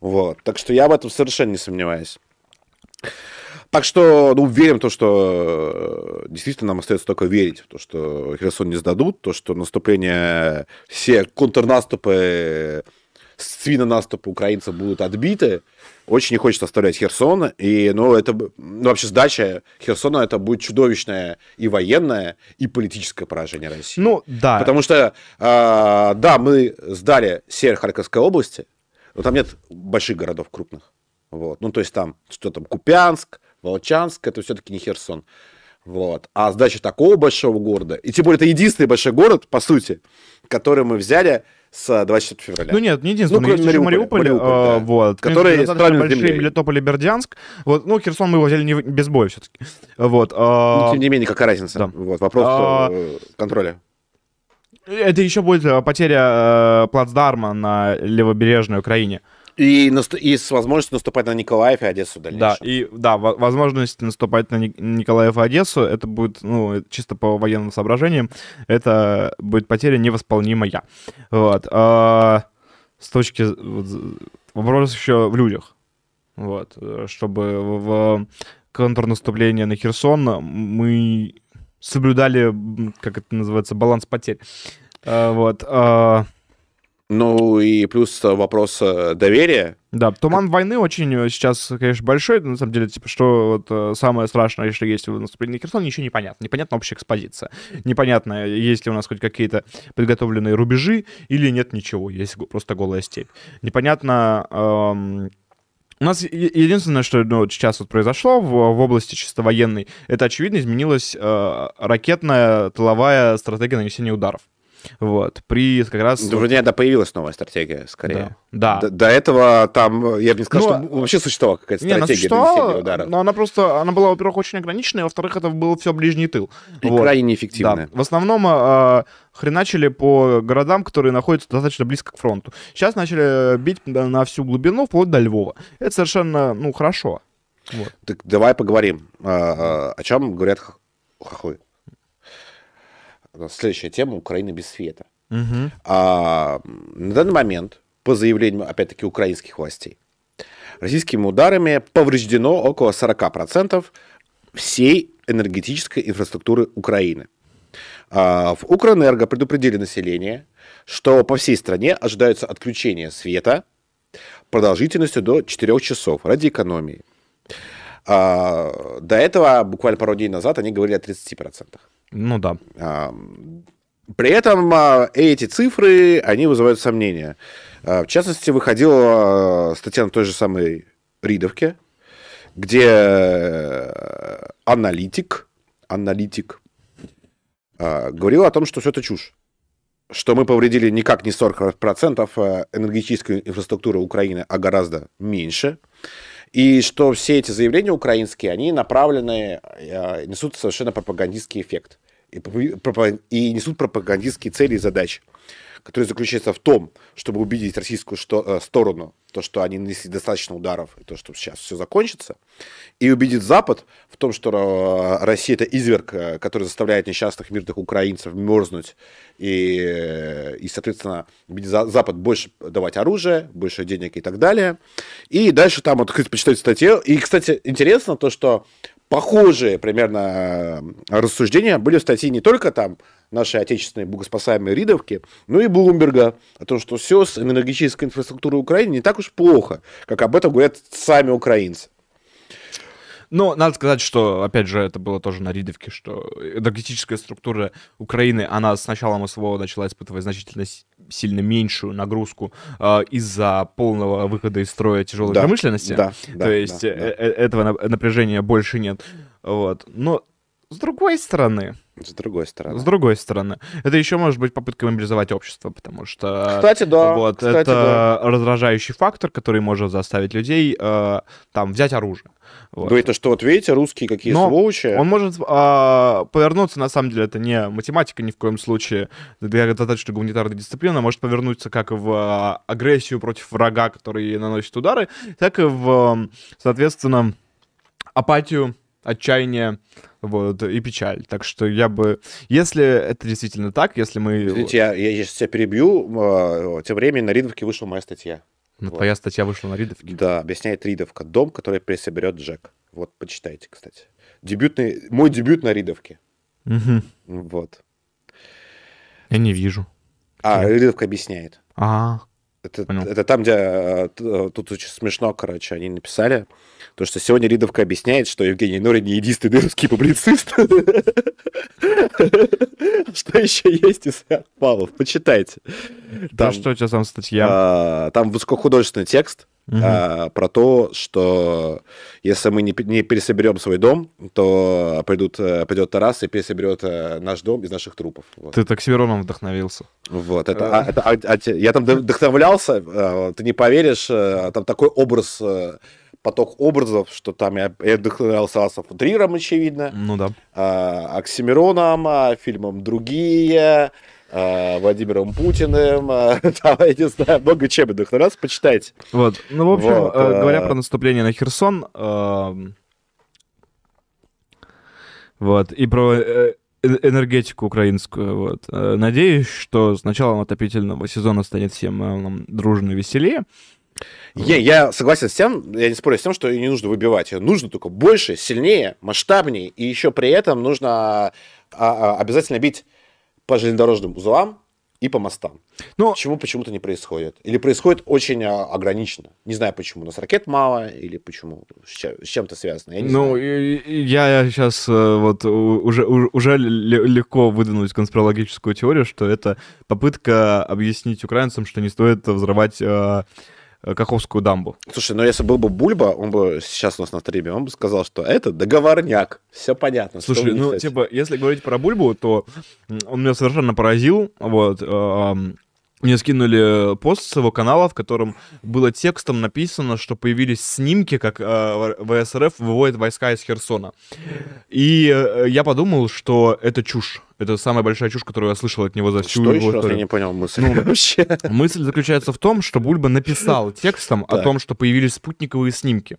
Вот. Так что я в этом совершенно не сомневаюсь. Так что, ну, верим в то, что э, действительно нам остается только верить в то, что Херсон не сдадут, то, что наступление, все контрнаступы, свинонаступы украинцев будут отбиты. Очень не хочется оставлять Херсон. И, ну, это, ну, вообще сдача Херсона, это будет чудовищное и военное, и политическое поражение России. Ну, да. Потому что, а, да, мы сдали север Харьковской области, но там нет больших городов крупных. Вот. Ну, то есть там, что там, Купянск, Волчанск, это все-таки не Херсон. Вот. А сдача такого большого города, и тем более это единственный большой город, по сути, который мы взяли с 24 февраля. Ну нет, не единственное. Ну, есть кроме Мариуполя. Мариуполь, Мариуполь, а, да. вот. Принципе, достаточно большие землей. Мелитополь и Бердянск. Вот, ну, Херсон мы его взяли не, без боя все-таки. Вот. Ну, а, тем не менее, какая разница? да. Вот, вопрос А, э, контроля. Это еще будет э, потеря э, плацдарма на левобережной Украине. И, и с возможностью наступать на Николаев и Одессу в Да, и да, во- возможность наступать на Ник- Николаев и Одессу, это будет, ну, чисто по военным соображениям, это будет потеря невосполнимая. Вот. А, с точки... Вопрос еще в людях. Вот. Чтобы в контрнаступление на Херсон мы соблюдали, как это называется, баланс потерь. А, Вот. а, Ну и плюс э, вопрос э, доверия. Да, туман войны очень э, сейчас, конечно, большой. На самом деле, типа, что вот самое страшное, что есть в наступлении на Херсон, ничего не понятно. Непонятна общая экспозиция. Непонятно, есть ли у нас хоть какие-то подготовленные рубежи или нет ничего. Есть просто голая степь. Непонятно... эм, у нас единственное, что ну, сейчас вот произошло в, в области чисто военной, это, очевидно, изменилась э, ракетная тыловая стратегия нанесения ударов. Вот. При как раз... Да, вроде да, появилась новая стратегия, скорее. Да. До, до этого там, я бы не сказал, Ну, что вообще существовала какая-то Не, она стратегия существовала, нанесения ударов. но она просто, она была, во-первых, очень ограниченная, во-вторых, это был все ближний тыл. И Вот. крайне Да. неэффективная. В основном э, хреначили по городам, которые находятся достаточно близко к фронту. Сейчас начали бить на всю глубину, вплоть до Львова. Это совершенно, ну, хорошо. Вот. Так давай поговорим, а, о чем говорят хохлы. Нас Следующая тема Украина без света. Мгм. А, на данный момент, по заявлению, опять-таки, украинских властей, российскими ударами повреждено около 40% всей энергетической инфраструктуры Украины. А, В Укрэнерго предупредили население, что по всей стране ожидаются отключения света продолжительностью до 4 часов ради экономии. А, До этого, буквально пару дней назад, они говорили о 30%. Ну да. При этом а, эти цифры, они вызывают сомнения. А, В частности, выходила а, статья на той же самой Ридовке, где э, аналитик, аналитик говорил о том, что все это чушь. что мы повредили никак не 40% э, энергетической инфраструктуры Украины, а гораздо меньше. И что все эти заявления украинские, они направлены, несут совершенно пропагандистский эффект. И, несут пропагандистские цели и задачи который заключается в том, чтобы убедить российскую что, э, сторону, то, что они нанесли достаточно ударов, и то, что сейчас все закончится, и убедить Запад в том, что э, Россия это изверг, э, который заставляет несчастных мирных украинцев мерзнуть, и, и соответственно, убедить Запад больше давать оружие, больше денег и так далее. И дальше там вот, почитать статью. И, кстати, интересно то, что похожие примерно рассуждения были в статье не только там нашей отечественной богоспасаемой Ридовки, ну и Блумберга, о том, что все с энергетической инфраструктурой Украины не так уж плохо, как об этом говорят сами украинцы. Но надо сказать, что, опять же, это было тоже на Ридовке, что энергетическая структура Украины, она с началом СВО начала испытывать значительно сильно меньшую нагрузку э, из-за полного выхода из строя тяжелой да, промышленности. Да, да, То есть да, да. Э, э, этого напряжения больше нет. Вот. Но с другой стороны, с другой стороны. С другой стороны. Это еще может быть попытка мобилизовать общество, потому что... Кстати, да. Вот, кстати, это да. раздражающий фактор, который может заставить людей э, там взять оружие. Вот. Да это что, вот видите, русские какие Но сволочи. он может э, повернуться, на самом деле, это не математика ни в коем случае, для достаточно гуманитарной дисциплины, может повернуться как в э, агрессию против врага, который наносит удары, так и в, соответственно, апатию, отчаяние, вот, и печаль. Так что я бы... Если это действительно так, если мы... Извините, я, я сейчас тебя перебью. Тем временем на Ридовке вышла моя статья. Ну, вот. твоя статья вышла на Ридовке? Да, объясняет Ридовка. Дом, который присоберет Джек. Вот, почитайте, кстати. Дебютный... Мой дебют на Ридовке. Угу. Вот. Я не вижу. А, Ридовка объясняет. А, это, это там, где э, э, тут очень смешно, короче, они написали, то, что сегодня Ридовка объясняет, что Евгений Норин не единственный русский публицист. Что еще есть из Павлов? Почитайте. Там что у тебя там статья? А, там высокохудожественный текст, угу. а, про то, что если мы не, не пересоберем свой дом, то придут, э, придет Тарас и пересоберет э, наш дом из наших трупов. Вот. Ты так с Вероном вдохновился. Вот, это, а, это а, а, я там вдохновлялся, а, ты не поверишь, а, там такой образ поток образов, что там я, я вдохновлялся Асов Триром, очевидно. Ну да. А, Оксимироном, а, фильмом «Другие», Владимиром Путиным, а, там, я не знаю, много чем вдохновлялся, почитайте. Вот, ну, в общем, вот, э, говоря про наступление на Херсон, э, вот, и про э, энергетику украинскую, вот, э, надеюсь, что с началом отопительного сезона станет всем нам дружно веселее, я, я согласен с тем, я не спорю с тем, что ее не нужно выбивать. Ее нужно только больше, сильнее, масштабнее. И еще при этом нужно а, а, обязательно бить по железнодорожным узлам и по мостам. Ну, Чего почему-то не происходит. Или происходит очень а, ограниченно. Не знаю почему. У нас ракет мало или почему. С чем-то связано. Я не ну, знаю. я сейчас э, вот уже, уже легко выдвинуть конспирологическую теорию, что это попытка объяснить украинцам, что не стоит взрывать Э, Каховскую дамбу. Слушай, ну если был бы Бульба, он бы сейчас у нас на стриме, он бы сказал, что это договорняк, все понятно. Слушай, ну типа, если говорить про Бульбу, то он меня совершенно поразил, вот, мне скинули пост с его канала, в котором было текстом написано, что появились снимки, как э, ВСРФ выводит войска из Херсона. И э, я подумал, что это чушь. Это самая большая чушь, которую я слышал от него за всю что его еще раз я не понял мысль ну, вообще. Мысль заключается в том, что Бульба написал текстом о том, что появились спутниковые снимки.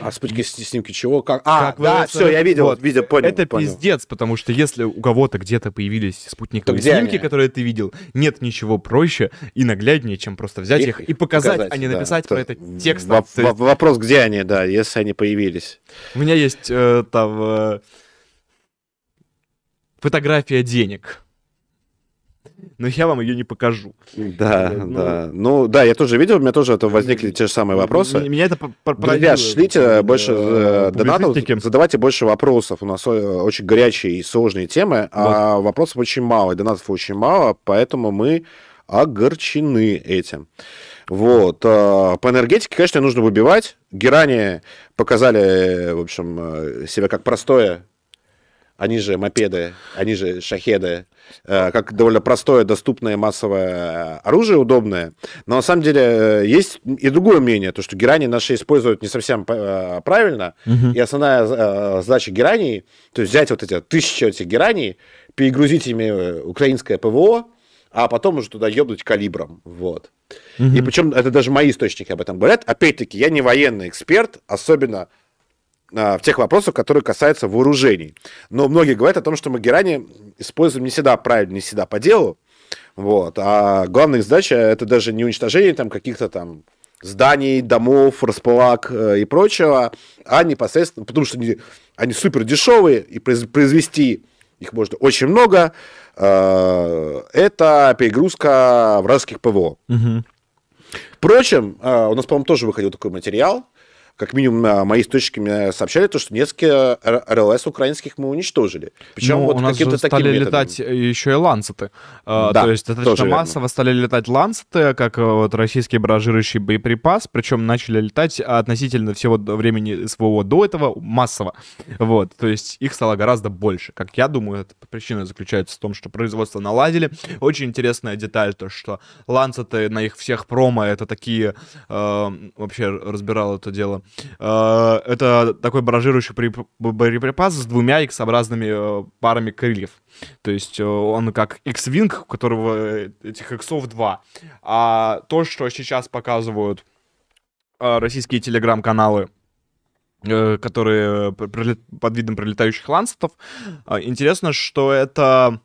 А спутники снимки чего? Как? А, как да, все, я видел, вот. видел, понял. Это понял. пиздец, потому что если у кого-то где-то появились спутниковые снимки, они? которые ты видел, нет ничего проще и нагляднее, чем просто взять их, их и показать, показать, а не написать да. про это текст. Во- есть... Вопрос, где они, да, если они появились. У меня есть э, там э, фотография денег но я вам ее не покажу. Да, ну, да. Ну, да, я тоже видел, у меня тоже это возникли те же самые вопросы. Меня это Друзья, шлите больше э, донатов, задавайте больше вопросов. У нас очень горячие и сложные темы, а вопросов очень мало, и донатов очень мало, поэтому мы огорчены этим. Вот. По энергетике, конечно, нужно выбивать. Герани показали, в общем, э, себя как простое они же мопеды, они же шахеды, э, как довольно простое, доступное массовое оружие, удобное. Но на самом деле э, есть и другое мнение, то, что герани наши используют не совсем э, правильно. Угу. И основная задача гераний, то есть взять вот эти тысячи этих гераний, перегрузить ими украинское ПВО, а потом уже туда ебнуть калибром. Вот. Угу. И причем это даже мои источники об этом говорят. Опять-таки, я не военный эксперт, особенно в тех вопросах, которые касаются вооружений. Но многие говорят о том, что мы герани используем не всегда правильно, не всегда по делу. Вот. А главная задача это даже не уничтожение там каких-то там зданий, домов, располаг э, и прочего, а непосредственно, потому что они, они супер дешевые, и произвести их можно очень много, э, это перегрузка вражеских ПВО. Угу. Впрочем, э, у нас, по-моему, тоже выходил такой материал, как минимум мои источники сообщали, то, что несколько РЛС украинских мы уничтожили. Причем ну, вот у нас же стали летать еще и ланцеты. А, да, то есть достаточно массово верно. стали летать ланцеты, как э, вот российский баражирующий боеприпас, причем начали летать относительно всего времени СВО до этого массово. Вот, то есть их стало гораздо больше. Как я думаю, эта причина заключается в том, что производство наладили. Очень интересная деталь, то, что ланцеты на их всех промо это такие, э, вообще разбирал это дело, Э, это такой баражирующий боеприпас с двумя X-образными э, парами крыльев. То есть э, он как X-Wing, у которого этих X-ов два. А то, что сейчас показывают российские телеграм-каналы, которые под видом пролетающих ланцетов, интересно, что это...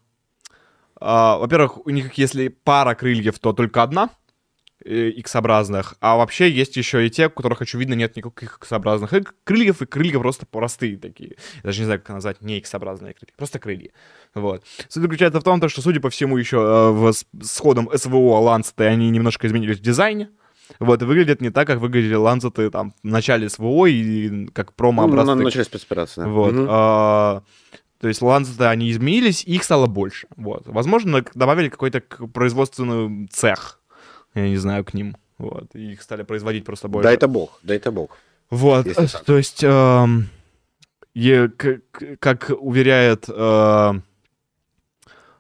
Во-первых, у них, если пара крыльев, то только одна — X-образных, а вообще есть еще и те, у которых, очевидно, нет никаких X-образных крыльев, и крылья просто простые такие. Я даже не знаю, как назвать не X-образные крылья, просто крылья. Вот. Суть заключается в том, что, судя по всему, еще э, в, с ходом СВО Ланцеты они немножко изменились в дизайне. Вот, и выглядят не так, как выглядели Ланцеты там в начале СВО и как промо-образцы. Ну, на начале спецоперации, да. Вот. Угу. А, то есть Ланцеты, они изменились, и их стало больше. Вот. Возможно, добавили какой-то производственный цех я не знаю, к ним. Вот. И их стали производить просто больше. Да это бог, да это бог. Вот, то есть, э, е, к, как уверяет э,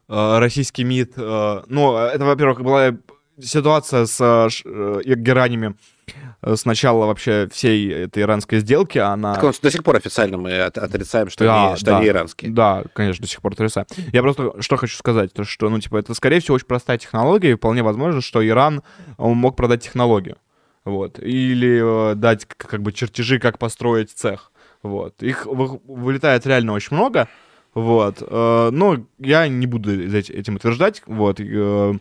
э, российский МИД, э, ну, это, во-первых, была ситуация с э, геранями Э, с начала вообще всей этой иранской сделки, она... Так, до сих пор официально мы от, отрицаем, что, да, они, что да, они иранские. Да, конечно, до сих пор отрицаем. Я просто что хочу сказать, то что, ну, типа, это, скорее всего, очень простая технология, и вполне возможно, что Иран мог продать технологию. Вот. Или э, дать как бы чертежи, как построить цех. Вот. Их вылетает реально очень много. Вот. Э, но я не буду этим утверждать. Вот. Э,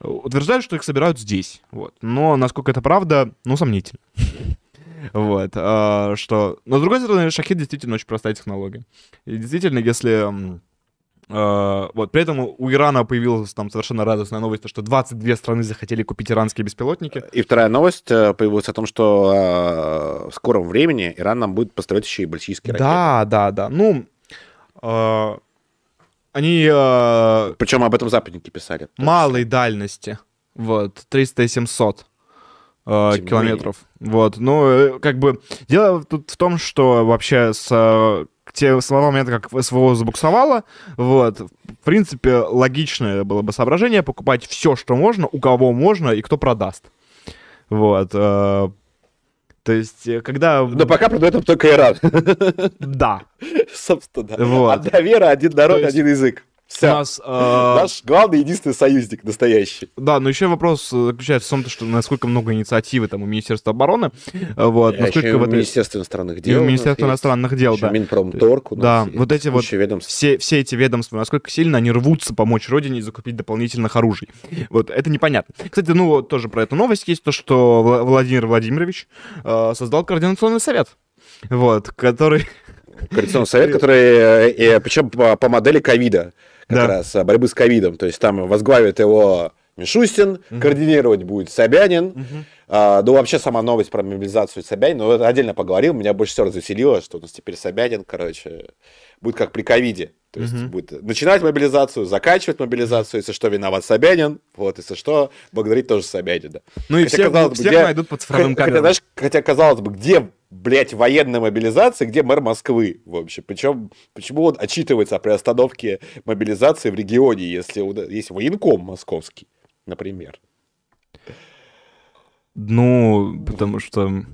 утверждают, что их собирают здесь. Вот. Но насколько это правда, ну, сомнительно. Вот, а, что... Но, с другой стороны, шахид действительно очень простая технология. И действительно, если... Uh, вот, при этом у Ирана появилась там совершенно радостная новость, что 22 страны захотели купить иранские беспилотники. И вторая новость э, появилась о том, что uh, в скором времени Иран нам будет поставлять еще и баллистические ракеты. Да, да, да. Ну, они... Э, Причем об этом западники писали. Малой дальности. Вот, 300 и 700 э, километров. Вот, ну, э, как бы... Дело тут в том, что вообще с э, те, с того момента, как СВО забуксовало, вот, в принципе, логичное было бы соображение покупать все, что можно, у кого можно и кто продаст. Вот. То есть, э, когда... Но пока продает только Иран. Да. Собственно, да. Вот. Одна вера, один народ, есть... один язык. Все. У нас, э... Наш главный единственный союзник настоящий. Да, но еще вопрос заключается в том, что насколько много инициативы там у Министерства обороны. Вот, а насколько еще в это... Министерство иностранных дел. И у Министерства иностранных дел, еще да. Минпромторг. Да, вот эти вот все, все эти ведомства, насколько сильно они рвутся помочь Родине и закупить дополнительных оружий. Вот, это непонятно. Кстати, ну, тоже про эту новость есть то, что Владимир Владимирович э, создал координационный совет. Вот, который... Координационный совет, который, э, э, причем по модели ковида как да. раз а, борьбы с ковидом. То есть там возглавит его Мишустин, угу. координировать будет Собянин. Угу. А, ну, вообще сама новость про мобилизацию Собянина, ну, отдельно поговорил, меня больше всего развеселило, что у нас теперь Собянин, короче, будет как при ковиде. То есть угу. будет начинать мобилизацию, заканчивать мобилизацию, если что, виноват Собянин, вот, если что, благодарить тоже Собянина. Ну и хотя, все, казалось бы, всех где... найдут по цифровым камерам. Хотя, знаешь, хотя, казалось бы, где блядь, военной мобилизации, где мэр Москвы, в общем. Причем, почему он отчитывается при остановке мобилизации в регионе, если есть военком московский, например? Ну, потому что...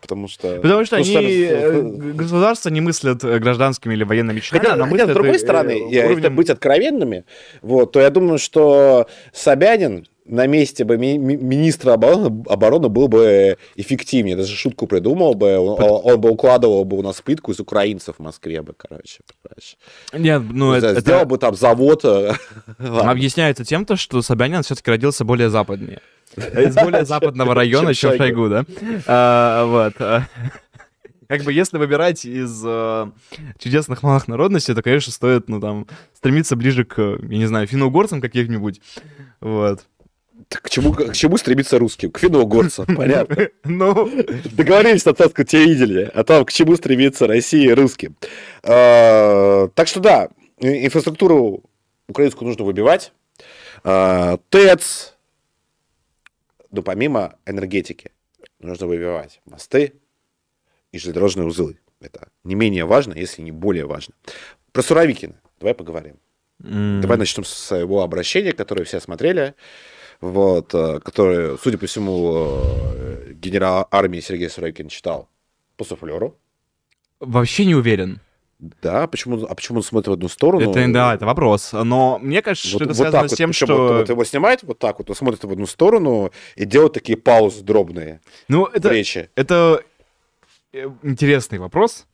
Потому что... Потому что они... Э, государство не мыслят гражданскими или военными частями, хотя, хотя, с другой э, стороны, уровнем... если быть откровенными, вот, то я думаю, что Собянин на месте бы ми- министра обороны, обороны был бы эффективнее. Даже шутку придумал бы, он, он бы укладывал бы у нас плитку из украинцев в Москве бы, короче. короче. Нет, ну это... Сделал бы там завод. Э, Объясняется тем, то, что Собянин все-таки родился более западнее. Из более западного района, чем Шойгу, да? А, вот. Как бы если выбирать из э, чудесных малых народностей, то, конечно, стоит, ну, там, стремиться ближе к, я не знаю, финно-угорцам каких-нибудь. Вот. К чему, к чему стремиться русским? К финно-угорцам, понятно. Ну, договорились на царском телевидении, а там к чему стремиться России русским. А, так что да, инфраструктуру украинскую нужно выбивать. А, ТЭЦ, но помимо энергетики, нужно выбивать мосты и железнодорожные узлы. Это не менее важно, если не более важно. Про Суровикина давай поговорим. Mm. Давай начнем с его обращения, которое все смотрели вот, э, который, судя по всему, э, генерал армии Сергей Сорокин читал по суфлеру. Вообще не уверен. Да, почему, а почему он смотрит в одну сторону? Это, да, это вопрос. Но мне кажется, вот, что это вот связано с тем, вот, что... Вот, вот его снимает вот так вот, он смотрит в одну сторону и делает такие паузы дробные ну, это, речи. Это э, интересный вопрос.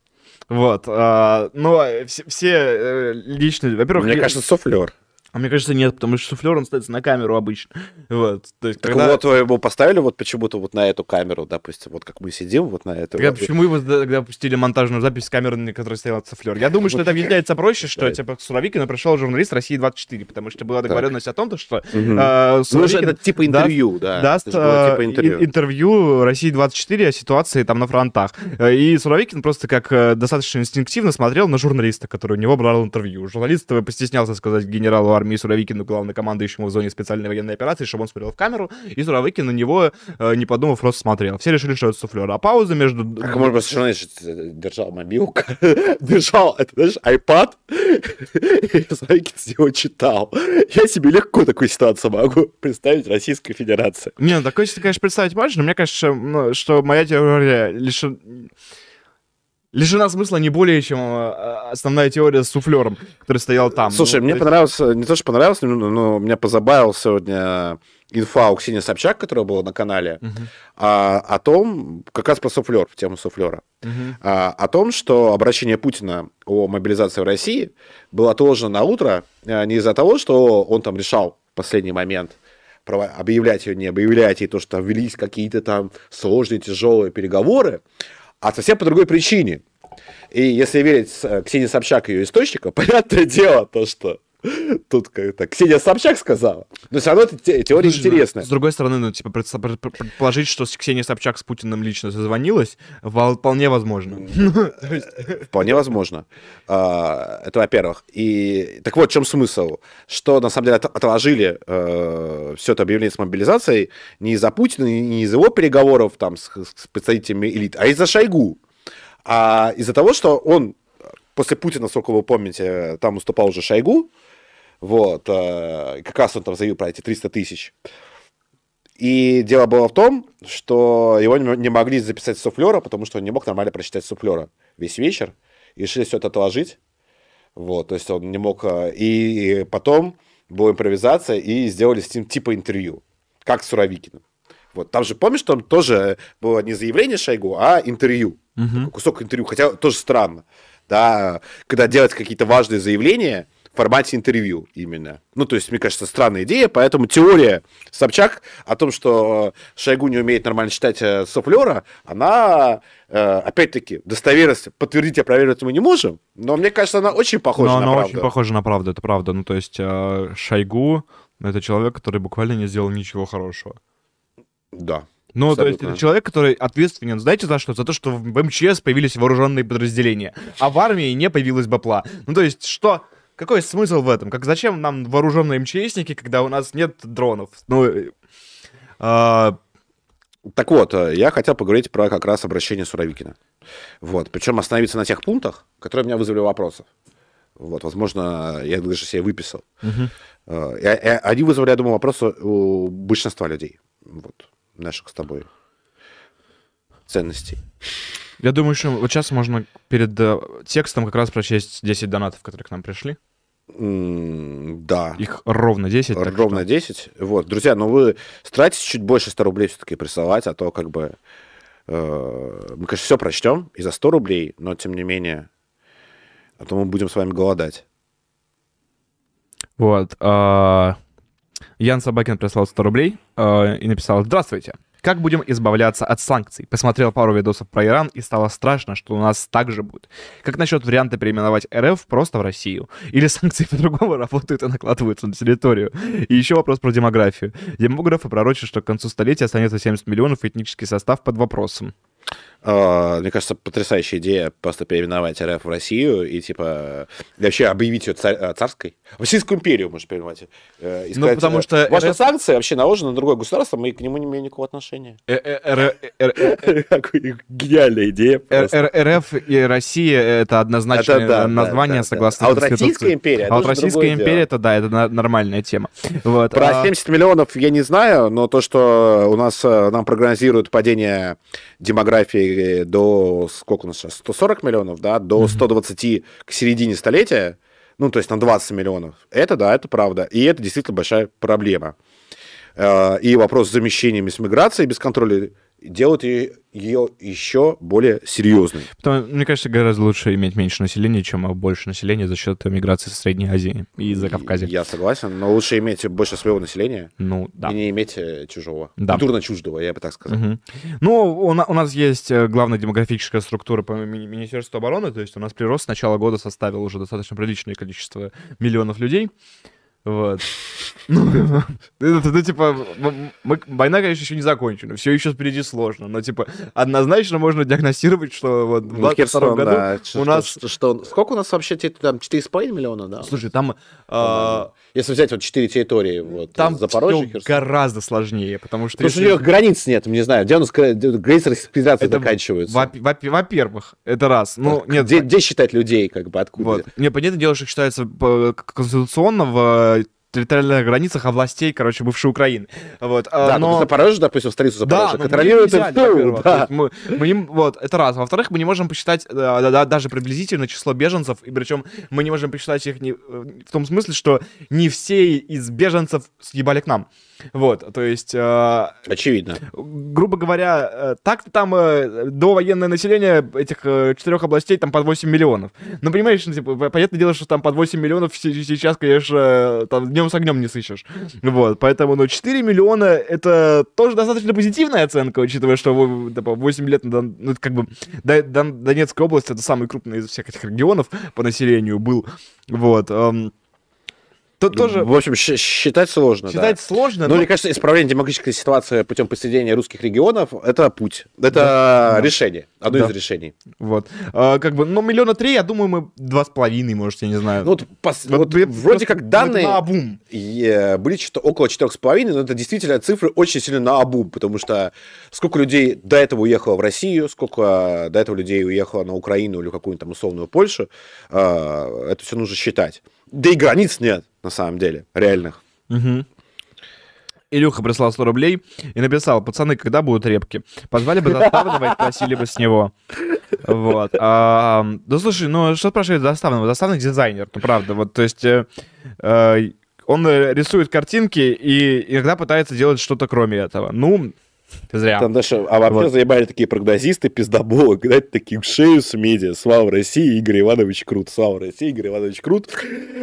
Вот. А, но все, все личные... Во-первых... Мне кажется, суфлер. А мне кажется, нет, потому что суфлер, он ставится на камеру обычно. Вот. То есть, так когда... вот его поставили вот почему-то вот на эту камеру, допустим, вот как мы сидим вот на эту. Тогда вот. почему его тогда пустили монтажную запись с камеры, на которой стоял суфлер? Я думаю, что это объясняется проще, что типа к Суровикину пришел журналист России 24, потому что была договоренность о том, что э, ну, это типа интервью, да. Даст типа э, интервью России 24 о ситуации там на фронтах. И Суровикин просто как э, достаточно инстинктивно смотрел на журналиста, который у него брал интервью. Журналист постеснялся сказать генералу армии Суровикину, главнокомандующему в зоне специальной военной операции, чтобы он смотрел в камеру, и Суровикин на него, э, не подумав, просто смотрел. Все решили, что это суфлер. А пауза между... Как может быть, что держал мобилку, держал, это, знаешь, iPad, и Суровикин с него читал. Я себе легко такую ситуацию могу представить Российской Федерации. Не, ну такое, конечно, представить можно, но мне кажется, что моя теория лишь лишена смысла не более, чем э, основная теория с суфлером, который стоял там. Слушай, ну, мне есть... понравилось, не то, что понравилось, но, но меня позабавил сегодня инфа у Ксении Собчак, которая была на канале, uh-huh. а, о том, как раз про суфлер, в тему суфлера, uh-huh. а, о том, что обращение Путина о мобилизации в России было отложено на утро не из-за того, что он там решал в последний момент объявлять ее, не объявлять, и то, что там велись какие-то там сложные, тяжелые переговоры, а совсем по другой причине. И если верить э, Ксении Собчак ее источника, понятное дело то, что Тут как-то Ксения Собчак сказала. Но все равно эта теория Слушай, интересная. С другой стороны, ну, типа, предположить, что Ксения Собчак с Путиным лично созвонилась, вполне возможно. Вполне возможно. А, это во-первых. И так вот, в чем смысл? Что, на самом деле, отложили э, все это объявление с мобилизацией не из-за Путина, не из-за его переговоров там с представителями элит, а из-за Шойгу. А из-за того, что он после Путина, сколько вы помните, там уступал уже Шойгу, вот, э, как раз он там заявил про эти 300 тысяч. И дело было в том, что его не могли записать суфлера, потому что он не мог нормально прочитать суфлера весь вечер. И решили все это отложить. Вот, то есть он не мог... Э, и потом была импровизация, и сделали с ним типа интервью, как с Суровикиным. Вот, там же, помнишь, там тоже было не заявление Шойгу, а интервью. Угу. Кусок интервью, хотя тоже странно. Да, когда делать какие-то важные заявления, в формате интервью именно. Ну, то есть, мне кажется, странная идея, поэтому теория Собчак о том, что Шойгу не умеет нормально читать э, Софлера, она, э, опять-таки, достоверность подтвердить и опровергнуть мы не можем, но мне кажется, она очень похожа но на она правду. очень похожа на правду, это правда. Ну, то есть, э, Шойгу — это человек, который буквально не сделал ничего хорошего. Да. Ну, Абсолютно. то есть это человек, который ответственен, знаете, за что? За то, что в МЧС появились вооруженные подразделения, а в армии не появилась бапла. Ну, то есть что? Какой смысл в этом? Как зачем нам вооруженные МЧСники, когда у нас нет дронов? Ну, э, Так вот, э, я хотел поговорить про как раз обращение Суровикина. Вот. Причем остановиться на тех пунктах, которые меня вызвали вопросов. Вот, возможно, я даже себе выписал. Угу. И, и они вызвали, я думаю, вопросы у большинства людей. Вот, наших с тобой ценностей. Я думаю, что вот сейчас можно перед э, текстом как раз прочесть 10 донатов, которые к нам пришли. Да. Их ровно 10. Ровно что... 10. Вот, друзья, но ну вы старайтесь чуть больше 100 рублей все-таки присылать, а то как бы э, мы, конечно, все прочтем и за 100 рублей, но тем не менее, а то мы будем с вами голодать. Вот. Э, Ян Собакин прислал 100 рублей э, и написал «Здравствуйте». Как будем избавляться от санкций? Посмотрел пару видосов про Иран и стало страшно, что у нас так же будет. Как насчет варианта переименовать РФ просто в Россию? Или санкции по-другому работают и накладываются на территорию? И еще вопрос про демографию. Демографы пророчат, что к концу столетия останется 70 миллионов, этнический состав под вопросом. А, мне кажется, потрясающая идея просто переименовать РФ в Россию и, типа, вообще объявить ее царь, а, царской. Российскую империю, может, переименовать. Э, ну, потому что... Ваши РФ... санкции вообще наложены на другое государство, мы к нему не имеем никакого отношения. Э, э, гениальная идея. РФ и Россия — это однозначное название, согласно А вот Российская империя А вот Российская империя — это, да, это нормальная тема. Про 70 а миллионов я не знаю, но то, что у нас нам прогнозируют падение демографии до, сколько у нас сейчас, 140 миллионов, да, до 120 к середине столетия, ну, то есть на 20 миллионов. Это, да, это правда. И это действительно большая проблема. Э, и вопрос с замещением и с миграцией без контроля делают ее, еще более серьезной. Потому, мне кажется, гораздо лучше иметь меньше населения, чем больше населения за счет миграции со Средней Азии и за Кавказе. Я согласен, но лучше иметь больше своего населения ну, да. и не иметь э, чужого. Да. Культурно чуждого, я бы так сказал. Угу. Ну, у, у нас есть э, главная демографическая структура по ми- Министерству обороны, то есть у нас прирост с начала года составил уже достаточно приличное количество миллионов людей. Вот. Ну, ну, типа, война, конечно, еще не закончена, все еще впереди сложно, но, типа, однозначно можно диагностировать, что вот в 2022 году да. у нас... Что, сколько у нас вообще, там, 4,5 миллиона, да? Слушай, там... А... Если взять вот 4 территории, вот, там Запорожье, Херсон. гораздо сложнее, потому что... Потому что у них границ нет, не знаю, где у нас границы Российской Федерации заканчиваются. Во-первых, это раз. Ну, нет, где, считать людей, как бы, откуда? Вот. Не, понятное дело, что считается конституционно в территориальных границах областей, короче, бывшей Украины. Вот. А, да, но... Запорожье, допустим, столицу Запорожья, да, контролирует это да. мы, мы не, вот, это раз. Во-вторых, мы не можем посчитать да, да, даже приблизительно число беженцев, и причем мы не можем посчитать их не, в том смысле, что не все из беженцев съебали к нам. Вот, то есть... Э, Очевидно. Грубо говоря, э, так там э, довоенное население этих э, четырех областей там под 8 миллионов. Ну, понимаешь, ну, типа, понятное дело, что там под 8 миллионов сейчас, конечно, там днем с огнем не сыщешь. Вот, поэтому, ну, 4 миллиона — это тоже достаточно позитивная оценка, учитывая, что 8 лет, ну, как бы Донецкая область — это самый крупный из всех этих регионов по населению был. Вот. Тут тоже... В общем, считать сложно. Считать да. сложно. Но, но, мне кажется, исправление демографической ситуации путем присоединения русских регионов — это путь. Это да. решение. Одно да. из решений. Вот. А, как бы, ну, миллиона три, я думаю, мы два с половиной, может, я не знаю. Ну, вот, пос... вот, вот вроде как данные на обум. были что около четырех с половиной, но это действительно цифры очень сильно на обум, потому что сколько людей до этого уехало в Россию, сколько до этого людей уехало на Украину или какую-нибудь там условную Польшу, а, это все нужно считать. Да и границ нет, на самом деле, реальных. Угу. Илюха прислал 100 рублей и написал, пацаны, когда будут репки? Позвали бы заставного и просили бы с него. Вот. А, да слушай, ну что спрашивает заставного? Заставный дизайнер, ну правда. Вот, то есть э, э, он рисует картинки и иногда пытается делать что-то кроме этого. Ну, Зря. Там даже, а вообще вот. заебали такие прогнозисты, пиздоболы, дать такие в шею с медиа. Слава России, Игорь Иванович Крут. Слава России, Игорь Иванович Крут.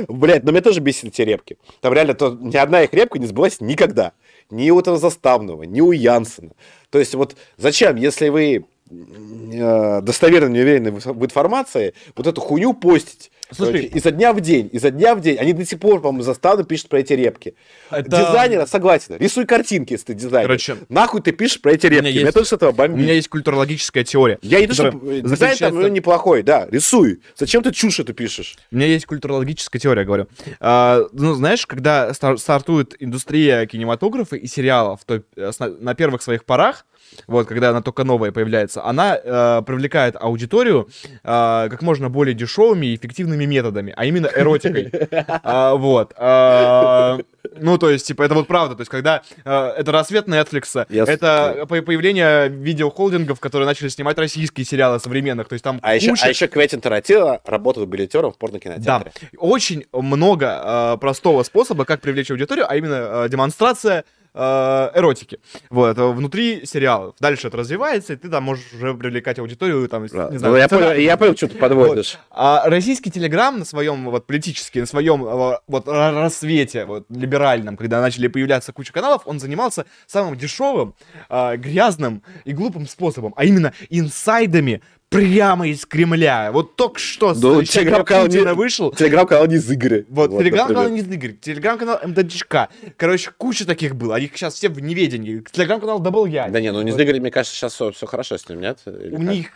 Блять, но меня тоже бесит эти репки. Там реально то, ни одна их репка не сбылась никогда. Ни у этого Заставного, ни у Янсена. То есть вот зачем, если вы э, достоверно не уверены в информации, вот эту хуйню постить? Слушай, изо дня в день, изо дня в день. Они до сих пор, по-моему, заставно пишут про эти репки. Это... Дизайнера, согласен. Рисуй картинки, если ты дизайнер. Короче, Нахуй ты пишешь про эти репки. Меня, есть... тоже с этого бомбит. У меня есть культурологическая теория. Я не то, что дизайн там ну, неплохой, да, рисуй. Зачем ты чушь эту пишешь? У меня есть культурологическая теория, говорю. А, ну, знаешь, когда стартует индустрия кинематографа и сериалов, то э, на первых своих порах вот, когда она только новая появляется, она э, привлекает аудиторию э, как можно более дешевыми и эффективными методами, а именно эротикой. А, Вот. А, Ну, то есть, типа, это вот правда. То есть, когда э, это рассвет Netflix, с- это по- появление видеохолдингов, которые начали снимать российские сериалы современных. То есть там А еще, а еще Квентин Тарантино работал билетером в порнокинотеатре. да, очень много э, простого способа, как привлечь аудиторию, а именно э, демонстрация э, эротики. Вот, э, внутри сериала. Дальше это развивается, и ты там можешь уже привлекать аудиторию, там, Да. не знаю, Ну, я, понял, я понял, что ты подводишь. а российский телеграм на своем, вот, политически, на своем э, вот ра- рассвете, вот, либеральном, когда начали появляться куча каналов, он занимался самым дешевым, грязным и глупым способом, а именно инсайдами прямо из Кремля. Вот только что с Ну, чека телеграм-канал не- вышел, Телеграм-канал не из игры. вот, телеграм-канал например. не Игорь, телеграм-канал МДЧК. Короче, куча таких было. Они сейчас все в неведении. Телеграм-канал Double Я. Да не, ну не Вот. из игры, мне кажется, сейчас все, хорошо с ним, нет? Или У как? них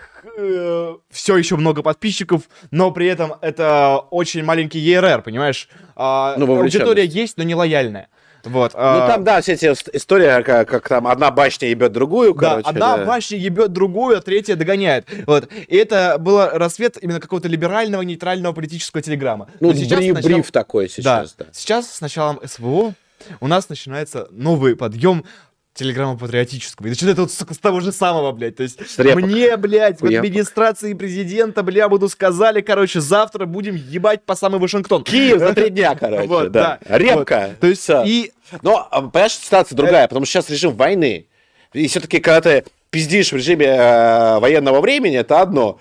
все еще много подписчиков, но при этом это очень маленький ERR, понимаешь? А, Ну, аудитория есть, но не лояльная. Вот. Ну а, там, да, все эти ст- истории, как, как там одна башня ебет другую, Да, короче. одна да. башня ебет другую, а третья догоняет. Вот. И это был рассвет именно какого-то либерального, нейтрального политического телеграмма. Ну, Но сейчас бриф, с начала- бриф такой сейчас, да. Сейчас с началом СВО у нас начинается новый подъем телеграмма патриотического. И начинает вот сука, с того же самого, блядь. То есть репок. мне, блядь, в Репок. администрации президента, бля, буду сказали, короче, завтра будем ебать по самый Вашингтон. Киев за три дня, короче, Вот, да. да. Репка. Вот. То есть и Но, а, понимаешь, ситуация другая, потому что сейчас режим войны. И все-таки, когда ты пиздишь в режиме э, военного времени, это одно.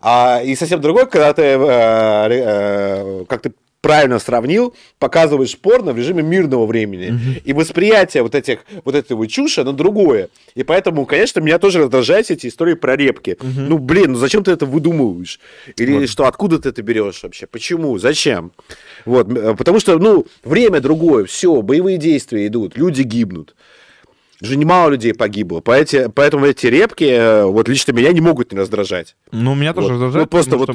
А, и совсем другое, когда ты, э, э, как ты правильно сравнил, показываешь порно в режиме мирного времени. И восприятие вот этих, вот этого чуши, оно другое. И поэтому, конечно, меня тоже раздражают эти истории про репки. Ну, блин, ну зачем ты это выдумываешь? Или что, откуда ты это берешь вообще? Почему? Зачем? Вот, э, потому что, ну, время другое, все, боевые действия идут, люди гибнут. Уже немало людей погибло, поэти- поэтому эти репки, э, вот лично меня не могут не раздражать. Ну, меня Вот. Ну, просто вот,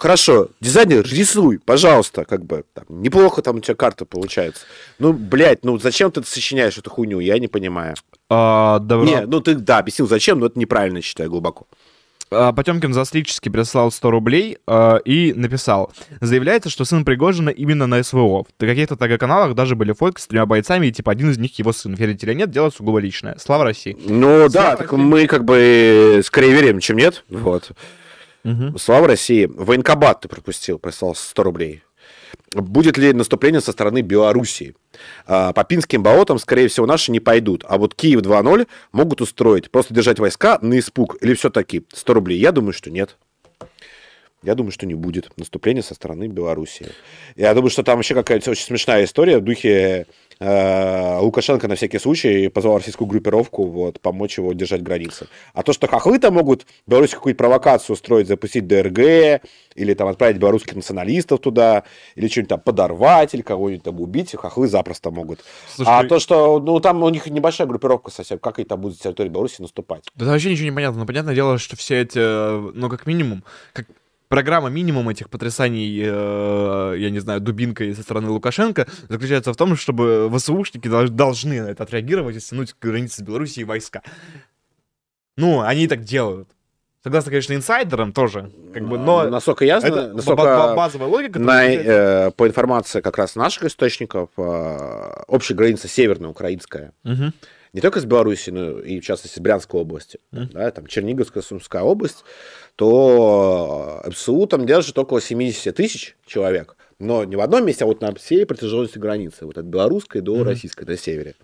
хорошо, дизайнер, рисуй, пожалуйста, как бы, там, неплохо там у тебя карта получается. Ну, блядь, ну зачем ты сочиняешь эту хуйню, я не понимаю. Не, ну ты, да, объяснил зачем, но это неправильно, считаю, глубоко. А, Потемкин заслически прислал 100 рублей а, и написал. Заявляется, что сын Пригожина именно на СВО. На каких-то ТГ-каналах даже были фотки с тремя бойцами, и типа один из них его сын. Верите или нет, дело сугубо личное. Слава России. Ну, да, Слава так России. мы как бы скорее верим, чем нет, вот. Слава России. Военкомат ты пропустил, прислал 100 рублей. Будет ли наступление со стороны Белоруссии? А, По Пинским болотам, скорее всего, наши не пойдут. А вот Киев 2.0 могут устроить. Просто держать войска на испуг. Или все-таки 100 рублей? Я думаю, что нет. Я думаю, что не будет наступления со стороны Белоруссии. Я думаю, что там вообще какая-то очень смешная история в духе э, Лукашенко на всякий случай позвал российскую группировку вот, помочь его держать границы. А то, что хохлы там могут в Беларуси какую-то провокацию устроить, запустить ДРГ, или там отправить белорусских националистов туда, или что-нибудь там подорвать, или кого-нибудь там убить, хохлы запросто могут. Слушай, а то, что, ну, там у них небольшая группировка совсем, как они там будут с территории Беларуси наступать? Да вообще ничего не понятно. Но понятное дело, что все эти, э, ну, как минимум, как программа минимум этих потрясаний, э, я не знаю, дубинкой со стороны Лукашенко заключается в том, чтобы ВСУшники дол- должны на это отреагировать и стянуть к границе Белоруссии войска. Ну, они и так делают. Согласно, конечно, инсайдерам тоже, как бы, но насколько ясно, это насколько... ба- ба- базовая логика. На, э, по информации как раз наших источников, э, общая граница северная украинская, Мгм. не только с Белоруссией, но и в частности с Брянской области, Мгм. да, там Черниговская, Сумская область, то МСУ там держит около 70 тысяч человек, но не в одном месте, а вот на всей протяженности границы, вот от белорусской до Мгм. российской, на севере.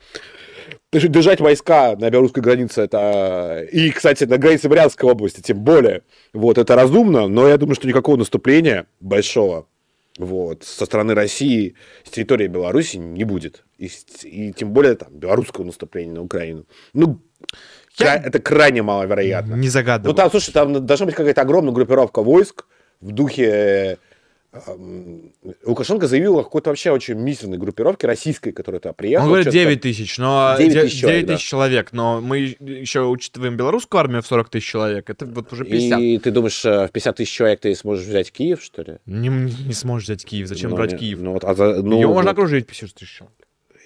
Держать войска на белорусской границе, это... И, кстати, на границе Брянской области, тем более. Вот, это разумно, но я думаю, что никакого наступления большого вот, со стороны России с территории Беларуси не будет. И, и тем более там белорусского наступления на Украину. Ну, Я- это крайне маловероятно. Не Ну загадываю. там, слушай, там должна быть какая-то огромная группировка войск в духе... эм, Лукашенко заявил о какой-то вообще очень мизерной группировке российской, которая туда приехала. Он говорит что-то 9 тысяч, но 9 9 тысяч человек, тысяч человек, но мы еще учитываем белорусскую армию в 40 тысяч человек, это вот уже 50. И ты думаешь, э, в 50 тысяч человек ты сможешь взять Киев, что ли? Не, не сможешь взять Киев, зачем Ну, брать не- Киев? Ну, вот, а за- ну, Его можно вот. окружить 50 тысяч человек.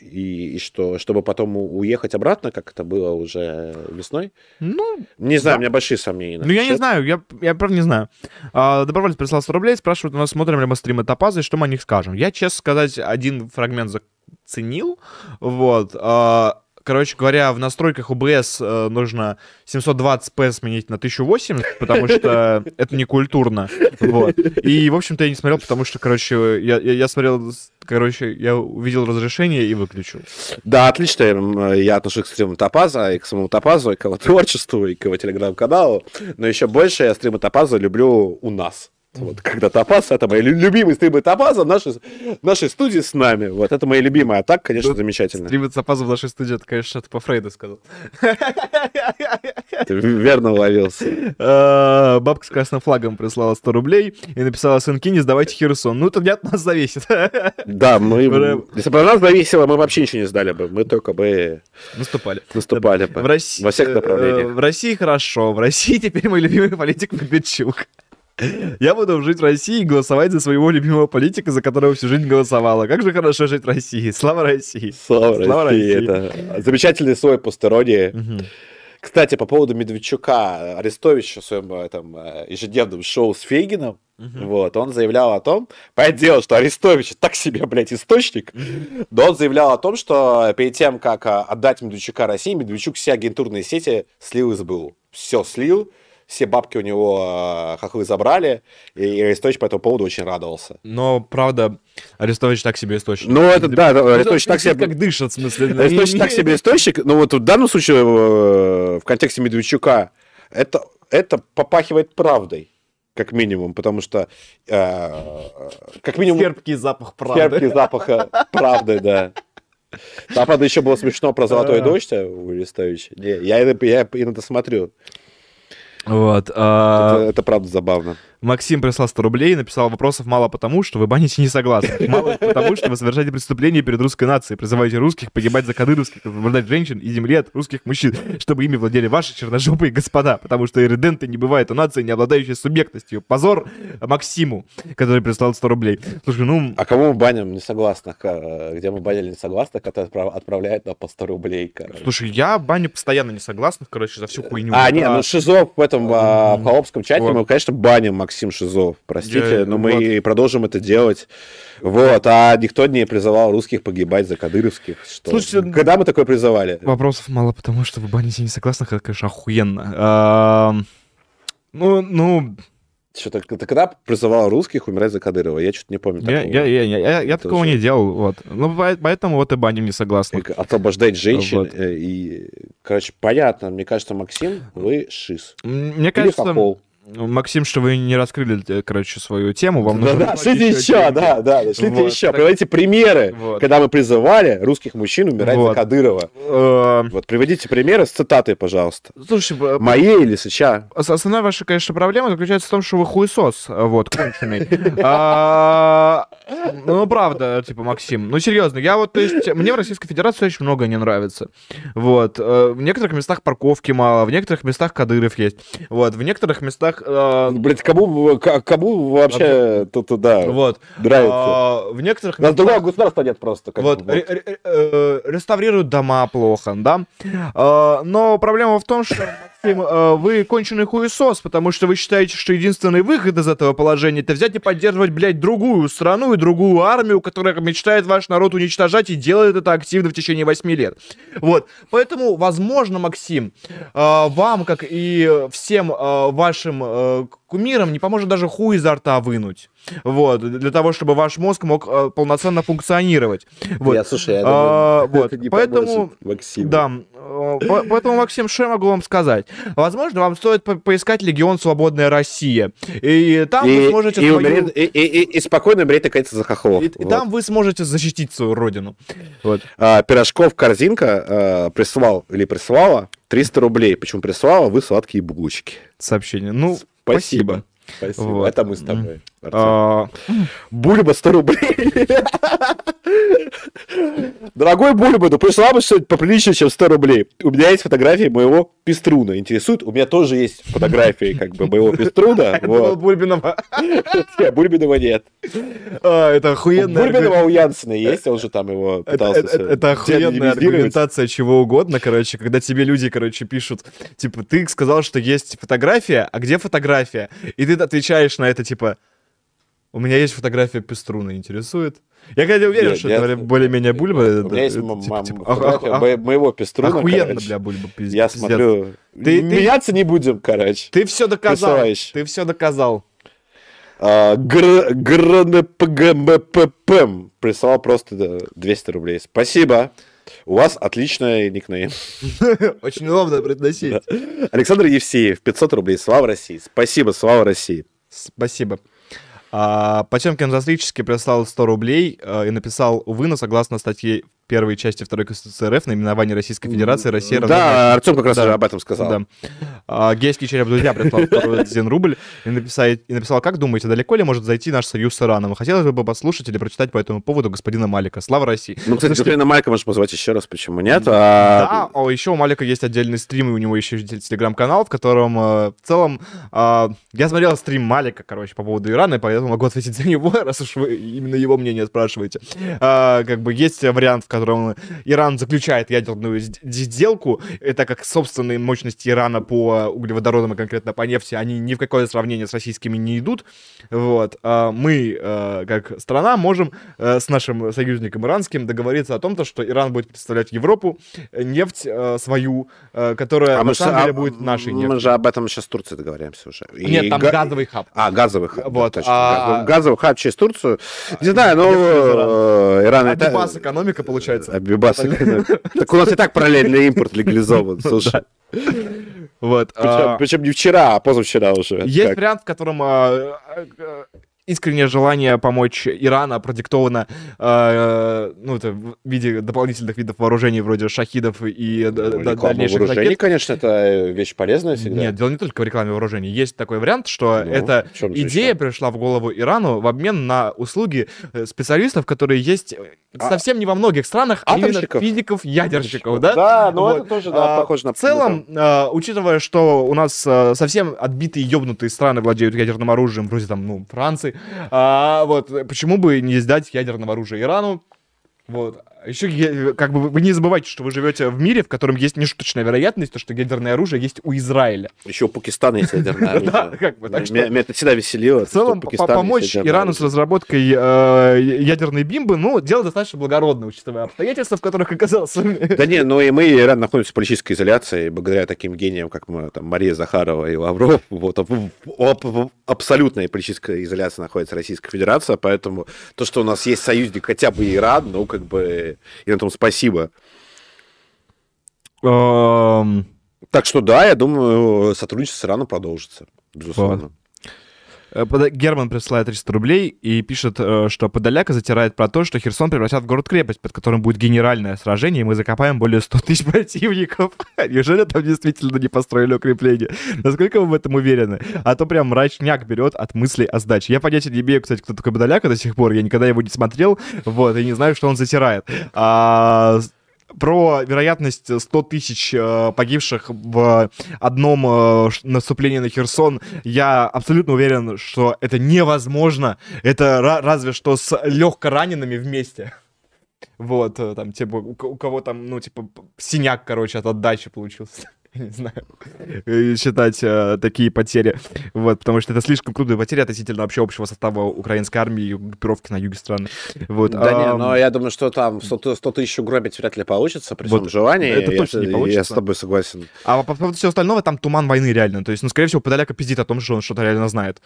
И, и что, чтобы потом уехать обратно, как это было уже весной? Ну, Не знаю, Да. у меня большие сомнения. Ну, я не знаю, я, я правда не знаю. А, добровольец прислал 100 рублей, спрашивает у нас, смотрим ли мы стримы Топаза и что мы о них скажем. Я, честно сказать, один фрагмент заценил, вот. а, короче говоря, в настройках OBS э, нужно 720p сменить на 1080, потому что это не культурно, вот. И, в общем-то, я не смотрел, потому что, короче, я, я, я смотрел, короче, я увидел разрешение и выключил. Да, отлично. м, Я отношусь к стриму Топаза, и к самому Топазу, и к его творчеству, и к его телеграм-каналу. Но еще больше я стримы Топаза люблю у нас. Вот, когда Топаз, это мои лю- любимые стримы Топаза в нашей, в нашей студии с нами. Вот, это мои любимые, а так, конечно, замечательно. Стримы Топаза в нашей студии, это, конечно, что-то по Фрейду сказал. Ты верно уловился. Э, Бабка с красным флагом прислала 100 рублей и написала сынки, не сдавайте Херсон. Ну, это не от нас зависит. Да, мы... Если бы от нас зависело, мы вообще ничего не сдали бы. Мы только бы Наступали. наступали бы. В России, Во всех э, направлениях. В России хорошо. В России теперь мой любимый политик Медведчук. Я буду жить в России и голосовать за своего любимого политика, за которого всю жизнь голосовала. Как же хорошо жить в России. Слава России. Слава, Слава России. России. Это замечательный свой постеронии. Мгм. Кстати, по поводу Медведчука, Арестович в своем этом э, ежедневном шоу с Фейгином, вот, он заявлял о том, понятное дело, что Арестович так себе, блядь, источник, но он заявлял о том, что перед тем, как а, отдать Медведчука России, Медведчук все агентурные сети слил из БУ. Все слил, все бабки у него а, хохлы забрали, и Арестович по этому поводу очень радовался. Но, правда, Арестович так себе источник. Ну, это, да, Ну, Арестович так себе... Как дышит, в смысле. Арестович так себе источник, но вот в данном случае, э, в контексте Медведчука, это, это попахивает правдой, как минимум, потому что, э, как минимум, Терпкий запах правды. терпкий запаха правды, да. Там, правда, еще было смешно про золотой А. дождь у Арестовича. Не, я, я иногда смотрю. Вот. а, Это, это правда забавно. Максим прислал 100 рублей и написал вопросов мало потому, что вы баните не согласны. Мало потому, что вы совершаете преступление перед русской нацией, призываете русских погибать за кадыровских, освобождать женщин и земли от русских мужчин, чтобы ими владели ваши черножопые господа, потому что ириденты не бывает у нации, не обладающей субъектностью. Позор Максиму, который прислал 100 рублей. Слушай, ну, А кому мы баним несогласных? а, Где мы банили несогласных, это отправ- отправляет на по 100 рублей. короче. слушай, я баню постоянно несогласных, короче, за всю хуйню. А, не, ну Шизов в этом а, в холопском чате мы, конечно, баним Максим Шизов. Простите, Я- но мы вот. и продолжим это делать. Вот, а никто не призывал русских погибать за кадыровских. Что? Слушайте, Когда мы такое призывали? Вопросов мало, потому что вы баните несогласных, это, конечно, охуенно. А, Ну, ну, Что-то, ты когда призывал русских умирать за Кадырова? Я что-то не помню Я, такого. я, я, я, я, я такого уже- не делал, вот. Ну, по- поэтому вот и баним не согласны. И Освобождать женщин. Вот. э, И, короче, понятно. Мне кажется, Максим, вы шиз. Мне Или кажется, хохол. Максим, что вы не раскрыли, э, короче, свою тему, вам Да, нужно... да, узнать шлите еще, деньги. да, да, шлите Вот, еще. так- Приводите примеры, Вот. когда мы призывали русских мужчин умирать Вот. за Кадырова. Э, Вот, приводите примеры с цитатой, пожалуйста. Слушай, Моей или Сыча? ос- основная ваша, конечно, проблема заключается в том, что вы хуесос, э, вот, конченый. А, Ну, правда, типа, Максим. Ну, серьезно, я вот, то есть, мне в Российской Федерации очень многое не нравится. Вот. э, В некоторых местах парковки мало, в некоторых местах Кадыров есть. Вот. В некоторых местах... э, Блять, кому, кому вообще тут туда Вот. нравится? А, В некоторых У нас другого государства нет просто. как Вот, бы, ре- ре- э, реставрируют дома плохо, да. А, Но проблема в том, что, Максим, э, вы конченый хуесос, потому что вы считаете, что единственный выход из этого положения это взять и поддерживать, блядь, другую страну и другую армию, которая мечтает ваш народ уничтожать и делает это активно в течение 8 лет. Вот. Поэтому, возможно, Максим, э, вам, как и всем э, вашим кумирам, не поможет даже хуй изо рта вынуть. Вот. Для того, чтобы ваш мозг мог э, полноценно функционировать. Вот. Я, слушай, я А, думаю, вот, это не поэтому- Максиму. Да, э, по- поэтому, Максим, что я могу вам сказать? Возможно, вам стоит по- поискать Легион Свободная Россия. И там И, вы сможете и, свою- умереть- и, и- и- и спокойно умереть, наконец, за хохлов. и- и Вот. там вы сможете защитить свою родину. Вот. А, Пирожков корзинка а, прислал или прислала 300 рублей. Почему прислала? Вы сладкие булочки. Сообщение. Ну, Спасибо. спасибо. Спасибо. Вот. Это мы с тобой. А, Бульба 100 рублей. Дорогой Бульба, ну пришла бы что-нибудь поприличнее, чем 100 рублей. У меня есть фотографии моего пеструна. Интересует? У меня тоже есть фотографии как бы моего пеструна. Вот. Бульбинова. Нет, Бульбинова нет. А, это охуенная... Бульбинова у Янсена есть, он же там его пытался... Это охуенная аргументация чего угодно, короче, когда тебе люди, короче, пишут, типа, ты сказал, что есть фотография, а где фотография? И ты отвечаешь на это, типа, у меня есть фотография Пеструна, интересует? Я, конечно, уверен, что это более-менее Бульба. У меня есть типа, типа, моего Пеструна, Охуенно, бля, Бульба, Я смотрю... Меняться не будем, короче. Ты все доказал. Ты все доказал. ГРНПГМППМ прислал просто 200 рублей. Спасибо. У вас отличный никнейм. Очень удобно произносить. Александр Евсеев, 500 рублей. Слава России. Спасибо, слава России. Спасибо. А, Потемкин застрически прислал 100 рублей э, и написал, увы, но согласно статье первой части второй Конституции РФ, наименование Российской Федерации, Россия... Да, Артем как раз да. об этом сказал. Да. А, гейский череп друзья прислал второй один рубль и написал, и написал, как думаете, далеко ли может зайти наш союз с Ираном? Хотелось бы послушать или прочитать по этому поводу господина Малика. Слава России. Ну, кстати, господина Малика можно позвать еще раз, почему нет? А... Да, а еще у Малика есть отдельный стрим, и у него еще есть телеграм-канал, в котором э, в целом... Э, я смотрел стрим Малика, короче, по поводу Ирана, и поэтому могу ответить за него, раз уж вы именно его мнение спрашиваете. Э, как бы есть вариант, в котором Иран заключает ядерную сделку, это как собственные мощности Ирана по углеводородам и конкретно по нефти, они ни в какое сравнение с российскими не идут. Вот. А мы, э, как страна, можем э, с нашим союзником иранским договориться о том, что Иран будет представлять Европу нефть э, свою, которая а на самом деле а, будет нашей нефтью. Мы же об этом сейчас с Турцией договоримся уже. И Нет, там га... газовый хаб. А, газовый хаб. Вот. Да, точно. А... Газовый хаб через Турцию. Не знаю, но Иран... Иран это... экономика, получается. Абибас экономика. Так у нас и так параллельный импорт легализован, слушай. Вот. Причем, не вчера, а позавчера уже. Есть вариант, в котором искреннее желание помочь Ирану продиктовано э, ну, это в виде дополнительных видов вооружений вроде шахидов и ну, дальнейших вооружений, конечно, это вещь полезная всегда. Нет, дело не только в рекламе вооружений. Есть такой вариант, что ну, эта идея пришла в голову Ирану в обмен на услуги э, специалистов, которые есть э, а... совсем не во многих странах, а именно физиков, ядерщиков, да? Да, ну вот. это тоже да, а, похоже на... В целом, а, учитывая, что у нас а, совсем отбитые, ёбнутые страны владеют ядерным оружием, вроде там, ну, Франции, а, вот, почему бы не сдать ядерного оружия Ирану? Вот. Еще, как бы, вы не забывайте, что вы живете в мире, в котором есть нешуточная вероятность, то, что ядерное оружие есть у Израиля. Еще у Пакистана есть ядерное оружие. Да, как бы, так что... Меня это всегда веселило. В целом, помочь Ирану с разработкой э, ядерной бимбы, ну, дело достаточно благородное, учитывая обстоятельства, в которых оказался. Да не, ну и мы, и Иран, находимся в политической изоляции, благодаря таким гениям, как мы, там, Мария Захарова и Лавров, вот, в абсолютной политической изоляции находится Российская Федерация, поэтому то, что у нас есть союзник хотя бы Иран, ну, как бы и на том спасибо. Um... Так что да, я думаю, сотрудничество с Ираном продолжится, безусловно. Э, Герман присылает 300 рублей и пишет, э, что Подоляка затирает про то, что Херсон превратят в город-крепость, под которым будет генеральное сражение, и мы закопаем более 100 тысяч противников. Неужели там действительно не построили укрепление? Насколько вы в этом уверены? А то прям мрачняк берет от мыслей о сдаче. Я понятия не имею, кстати, кто такой Подоляка до сих пор, я никогда его не смотрел, вот, и не знаю, что он затирает. А, про вероятность 100 тысяч э, погибших в одном э, наступлении на Херсон, я абсолютно уверен, что это невозможно. Это разве что с легко ранеными вместе. Вот, э, там, типа, у, у кого там, ну, типа, синяк, короче, от отдачи получился. не знаю, считать э, такие потери. Вот, потому что это слишком крупные потери относительно вообще общего состава украинской армии и группировки на юге страны. Вот, да а, не, но я думаю, что там 100, 100 тысяч угробить вряд ли получится при вот, желании. Это точно я, не получится. Я с тобой согласен. А по поводу всего остального, там туман войны реально. То есть, ну, скорее всего, Подоляка пиздит о том, что он что-то реально знает.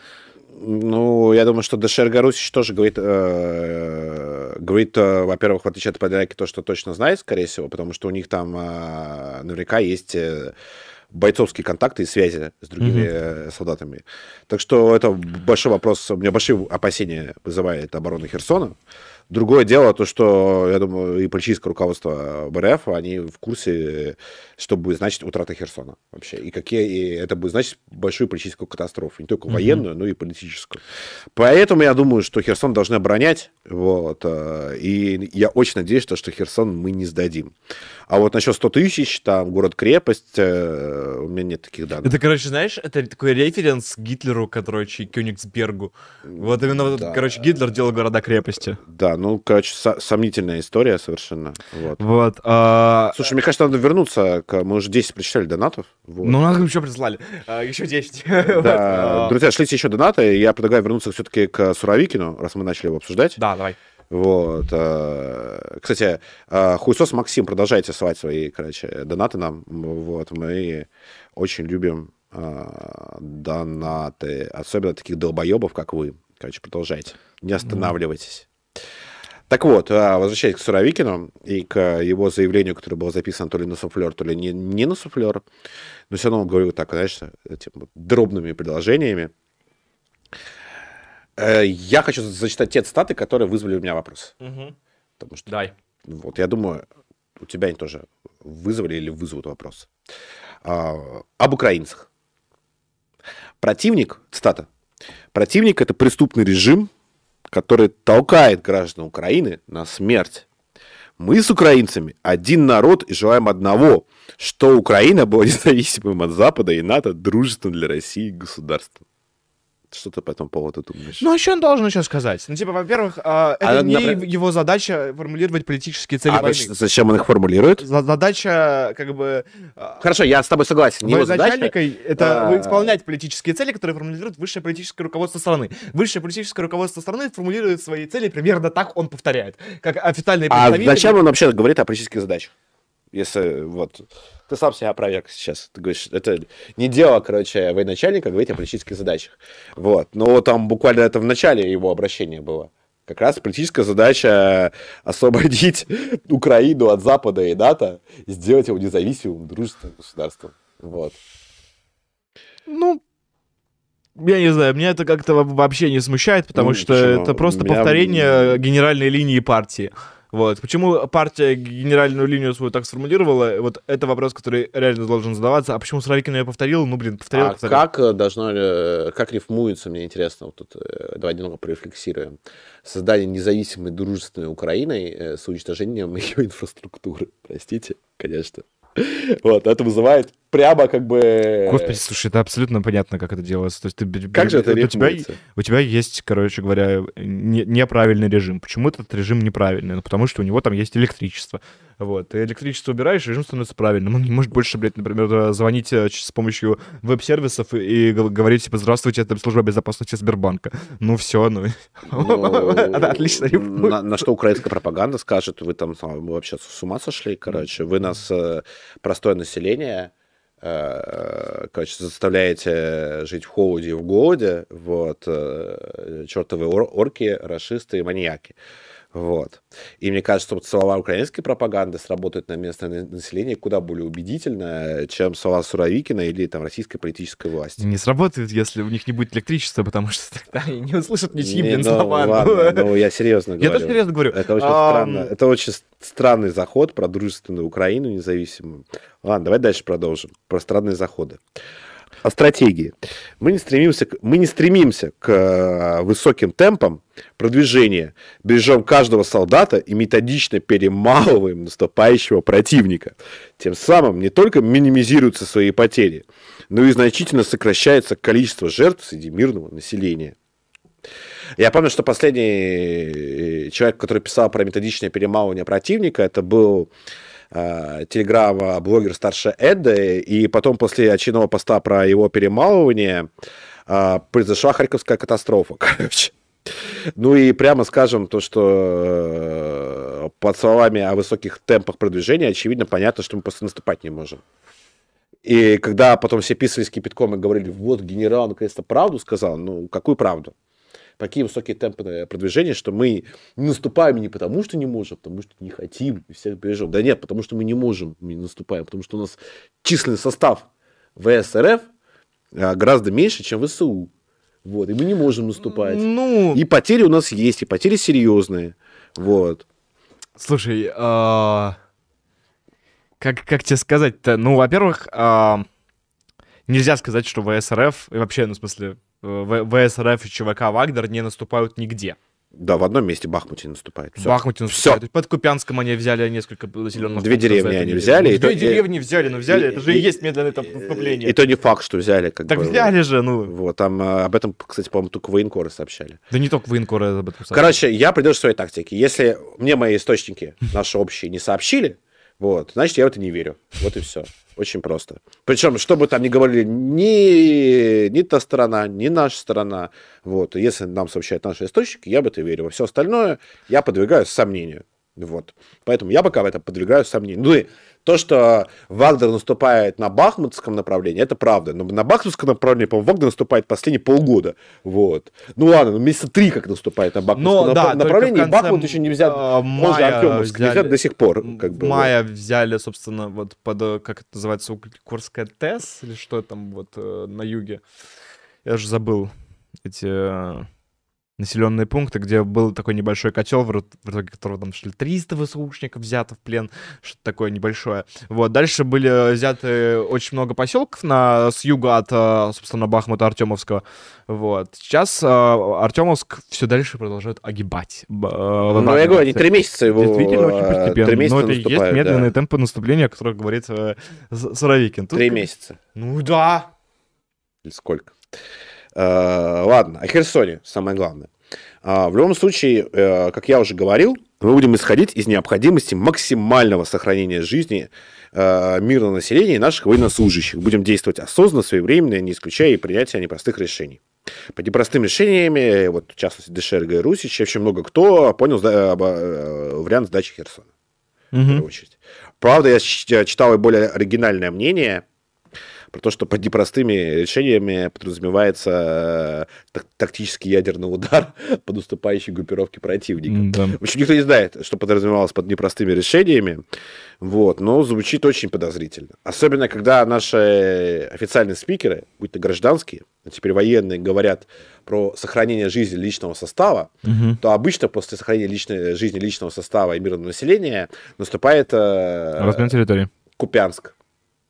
Ну, я думаю, что Дешер Гарусич тоже говорит, э, говорит, э, во-первых, в отличие от Подоляки, то, что точно знает, скорее всего, потому что у них там э, наверняка есть э, бойцовские контакты и связи с другими mm-hmm. солдатами. Так что это большой вопрос. У меня большие опасения вызывает оборона Херсона. Другое дело, то, что, я думаю, и политическое руководство БРФ, они в курсе, что будет значить утрата Херсона вообще. И какие и это будет значить большую политическую катастрофу. Не только военную, но и политическую. Поэтому я думаю, что Херсон должны оборонять. Вот, э, и я очень надеюсь, что, что Херсон мы не сдадим. А вот насчет 100 тысяч, там, город-крепость, э, у меня нет таких данных. Это, короче, знаешь, это такой референс Гитлеру, короче, Кёнигсбергу. Вот именно, вот, Да. короче, Гитлер делал города-крепости. Да, ну, короче, со- сомнительная история совершенно. Вот. Вот. а, Слушай, мне кажется, надо вернуться к... Мы уже 10 прочитали донатов. Вот. Ну, нам еще прислали. А, еще 10. Да, Вот, друзья, шлите еще донаты. Я предлагаю вернуться все-таки к Суровикину, раз мы начали его обсуждать. Да, давай. Вот. э, Кстати, э, Хуйсос Максим, продолжайте свать свои, короче, донаты нам. Вот. Мы очень любим донаты. Особенно таких долбоебов, как вы. Короче, продолжайте. Не останавливайтесь. Так вот, а, возвращаясь к Суровикину и к его заявлению, которое было записано то ли на суфлер, то ли не, не на суфлер, но все равно он говорил так, знаешь, вот дробными предложениями. Э, Я хочу зачитать те цитаты, которые вызвали у меня вопрос. Потому что, Дай. вот, я думаю, у тебя они тоже вызвали или вызовут вопрос. А, об украинцах. Противник, цитата, противник – это преступный режим, который толкает граждан Украины на смерть. Мы с украинцами один народ и желаем одного, что Украина была независимым от Запада и НАТО, дружественным для России государством. Что ты по этому поводу думаешь? Ну, а что он должен еще сказать? Ну, типа, во-первых, а, это А, не например- его задача формулировать политические цели а войны. зачем он их формулирует? За- Задача, как бы, а, Хорошо, я с тобой согласен. Его задача. это а, исполнять политические цели, которые формулирует высшее политическое руководство страны. Высшее политическое руководство страны формулирует свои цели, примерно так он повторяет. Как официальные А представители... зачем он вообще говорит о политических задачах? Если вот ты сам себя опроверг сейчас, ты говоришь, это не дело, короче, военачальника говорить о политических задачах. Вот. Но там буквально это в начале его обращения было. Как раз политическая задача освободить Украину от Запада и НАТО, сделать его независимым, дружественным государством. Вот. Ну, я не знаю, меня это как-то во- вообще не смущает, потому Ну, что почему? это просто Меня- повторение генеральной линии партии. Вот. Почему партия генеральную линию свою так сформулировала, вот это вопрос, который реально должен задаваться. А почему Суровикин ее повторил? Ну, блин, повторил, А повторил. как э, должно, э, как рифмуется, мне интересно, вот тут э, давай немного порефлексируем. Создание независимой дружественной Украиной э, с уничтожением ее инфраструктуры. Простите, конечно. Вот, это вызывает прямо как бы... Господи, слушай, это абсолютно понятно, как это делается. То есть ты, Как же это у тебя, у тебя есть, короче говоря, не- неправильный режим. Почему этот режим неправильный? Ну, потому что у него там есть электричество. Вот. Ты электричество убираешь, режим становится правильным. Он не может больше, блядь, например, э, звонить э, с помощью веб-сервисов и, говорить, типа, здравствуйте, это служба безопасности Сбербанка. Ну, все, ну... Ну, отлично на, что украинская пропаганда скажет, вы там а, вообще с ума сошли, короче, вы нас, э, простое население, э, короче, заставляете жить в холоде и в голоде, вот, э, чертовы ор- орки, расисты и маньяки. Вот. И мне кажется, вот слова украинской пропаганды сработают на местное на- население куда более убедительно, чем слова Суровикина или там российской политической власти. Не сработает, если у них не будет электричества, потому что тогда они не услышат ничьи, блин, ну, слова. ладно, ну, я серьезно Я говорю. тоже серьезно говорю. Это очень Ам, странно. Это очень странный заход про дружественную Украину независимую. Ладно, давай дальше продолжим. Про странные заходы. О стратегии. Мы не стремимся, мы не стремимся к э, высоким темпам продвижения. Бережем каждого солдата и методично перемалываем наступающего противника. Тем самым не только минимизируются свои потери, но и значительно сокращается количество жертв среди мирного населения. Я помню, что последний э, человек, который писал про методичное перемалывание противника, это был э, телеграм-блогер старше Эдда, и потом после очередного поста про его перемалывание э, произошла Харьковская катастрофа, короче. Ну и прямо скажем то, что э, под словами о высоких темпах продвижения очевидно понятно, что мы просто наступать не можем. И когда потом все писались кипятком и говорили, вот генерал наконец-то правду сказал, ну какую правду? Какие высокие темпы продвижения, что мы не наступаем не потому, что не можем, а потому что не хотим и всех бережем. Да нет, потому что мы не можем, мы не наступаем, потому что у нас численный состав ВСРФ а, гораздо меньше, чем ВСУ. Вот, и мы не можем наступать. Ну, И потери у нас есть, и потери серьезные. Вот. Слушай, а, как, как тебе сказать-то? Ну, во-первых, а, нельзя сказать, что ВСРФ, и вообще, ну, в смысле, э, ВСРФ и ЧВК Вагнер не наступают нигде. Да, в одном месте Бахмуте наступает. В Всё. Бахмуте Всё. наступают. Под Купянском они взяли несколько населенных Две деревни они взяли, Ну, и то- Две и- деревни взяли, ну взяли, и- это же и и- есть медленное там наступление. И то не факт, что взяли. Как Так бы, взяли же, ну. Вот, там э, об этом, кстати, по-моему, только военкоры сообщали. Да не только военкоры об этом сообщили. Короче, я придерживаюсь своей тактики. Если мне мои источники, наши общие, не сообщили, вот, значит, я в это не верю. Вот и все. Очень просто. Причем, что бы там ни говорили, ни, ни та сторона, ни наша сторона, вот, если нам сообщают наши источники, я в это верю. Во все остальное я подвигаю сомнению. Вот. Поэтому я пока в это подвигаю сомнению. Ну и то, что Вагнер наступает на Бахмутском направлении, это правда. Но на Бахмутском направлении, по-моему, Вагнер наступает последние полгода. Вот. Ну ладно, ну месяца три как наступает на Бахмутском Но, да, напра- только направлении, конце, Бахмут еще не взят. а, мая Артемовск не взяли- взят до сих пор. Как бы, в мае взяли, собственно, вот под, э, как это называется, Угликорская ТЭС, или что там вот э, на юге. Я же забыл эти э, населенные пункты, где был такой небольшой котел, в итоге которого там шли 300 ВСУшников взято в плен, что-то такое небольшое. Вот, дальше были взяты очень много поселков на, с юга от, э, собственно, Бахмута Артемовского. Вот. Сейчас э, Артемовск все дальше продолжает огибать. э. Ну, я говорю, они три месяца его... Действительно, очень э, постепенно. Три месяца Но это есть медленные да. темпы наступления, о которых говорит э, С- Суровикин. Тут Три месяца. Ну да. Или сколько? Э, Ладно, о Херсоне самое главное. А, В любом случае, э, как я уже говорил, мы будем исходить из необходимости максимального сохранения жизни э, мирного населения и наших военнослужащих. Будем действовать осознанно, своевременно, не исключая и принятия непростых решений. Под непростыми решениями, вот, в частности, ДШРГ и Русич, вообще много кто понял сда- вариант сдачи Херсона в Мгм. первую очередь. Правда, я читал и более оригинальное мнение про то, что под непростыми решениями подразумевается э, так- тактический ядерный удар по наступающей группировке противника. М, да. В общем, никто не знает, что подразумевалось под непростыми решениями, вот, но звучит очень подозрительно. Особенно, когда наши официальные спикеры, будь то гражданские, а теперь военные, говорят про сохранение жизни личного состава, Мгм. то обычно после сохранения личной жизни личного состава и мирного населения наступает э, Размен территории. Купянск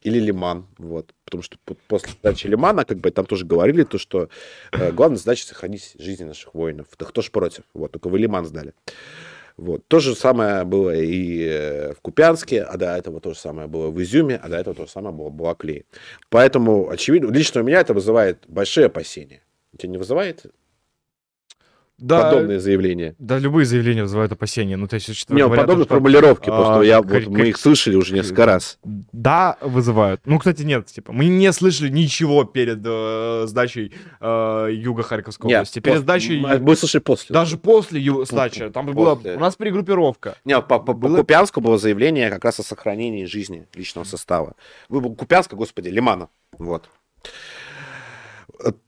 или Лиман, вот, потому что после сдачи Лимана, как бы там тоже говорили, то, что э, главная задача сохранить жизни наших воинов. Да кто ж против? Вот, только вы Лиман сдали. Вот. То же самое было и э, в Купянске, а до этого то же самое было в Изюме, а до этого то же самое было в Балаклее. Поэтому, очевидно, лично у меня это вызывает большие опасения. У тебя не вызывает Да, подобные заявления? да, любые заявления вызывают опасения. Ну, то есть, учитывая, Не, говорят, подобные что- формулировки, а, просто я, вот, мы их слышали уже несколько раз. Да, вызывают. Ну, кстати, нет, типа, мы не слышали ничего перед э, сдачей э, Юга Харьковской Нет, области. Перед пос- сдачей, Мы слышали после. даже после ю- сдачи, там была После. у нас перегруппировка. Не, по, по- по Было- Купянску было заявление как раз о сохранении жизни личного состава. Вы Купянска, господи, Лимана. Вот.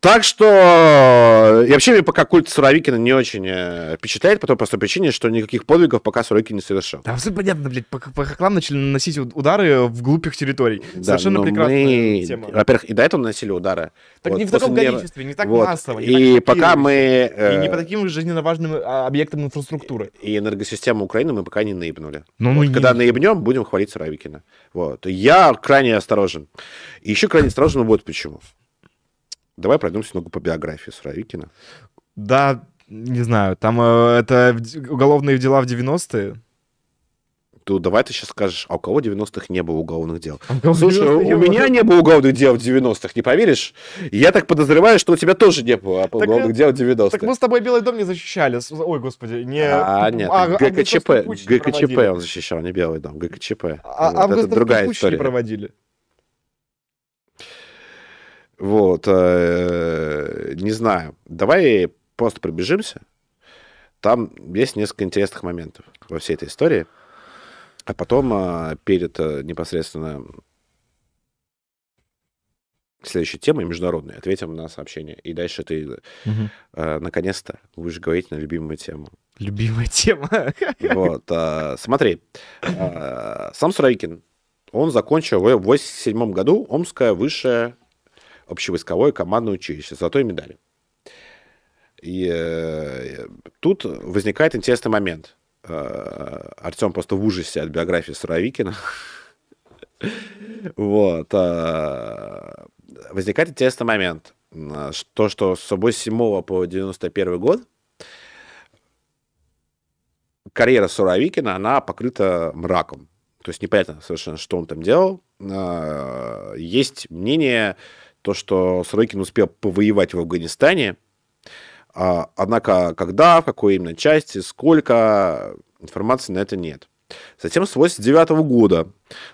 Так что и вообще мне пока культ Суровикина не очень э, впечатляет по той простой причине, что никаких подвигов пока Суровикин не совершил. Да, все понятно, блядь, по, по хохлам начали наносить уд- удары в глупых территорий. Да, Совершенно но прекрасная мы, тема. Во-первых, и до этого наносили удары. Так Вот, не в таком количестве, не так вот. массово. не И так пока мы... И не э, по таким жизненно важным а, объектам инфраструктуры. и энергосистему Украины мы пока не наебнули. Ну, Вот, мы не- Когда наебнем, будем хвалить Суровикина. Вот. Я крайне осторожен. И еще крайне осторожен вот почему. Давай пройдемся немного по биографии Суровикина. Да, не знаю, там э, это уголовные дела в 90-е. То давай ты сейчас скажешь, а у кого в 90-х не было уголовных дел? А у кого в Слушай, 90-е не у было? меня не было уголовных дел в 90-х, не поверишь? Я так подозреваю, что у тебя тоже не было Так уголовных это- дел в 90-х. Так мы с тобой Белый дом не защищали. Ой, господи, не... А, нет, а, ГКЧП, ГКЧП проводили. он защищал, не Белый дом, ГКЧП. А, Вот, это августовский другая история. проводили. Вот, э, не знаю. Давай просто пробежимся. Там есть несколько интересных моментов во всей этой истории. А потом э, перед э, непосредственно следующей темой международной ответим на сообщение. И дальше ты э, наконец-то будешь говорить на любимую тему. Любимая тема. Вот, э, смотри, э, сам Суровикин, он закончил в 87 году Омское высшее общевойсковое командное училище с золотой медалью. И э, тут возникает интересный момент. э, Артем просто в ужасе от биографии Суровикина. Вот. А, возникает интересный момент. То, что с 87 по 91 год карьера Суровикина, она покрыта мраком. То есть непонятно совершенно, что он там делал. А, есть мнение, то, что Суровикин успел повоевать в Афганистане, а, однако когда, в какой именно части, сколько, информации на это нет. Затем с 89 года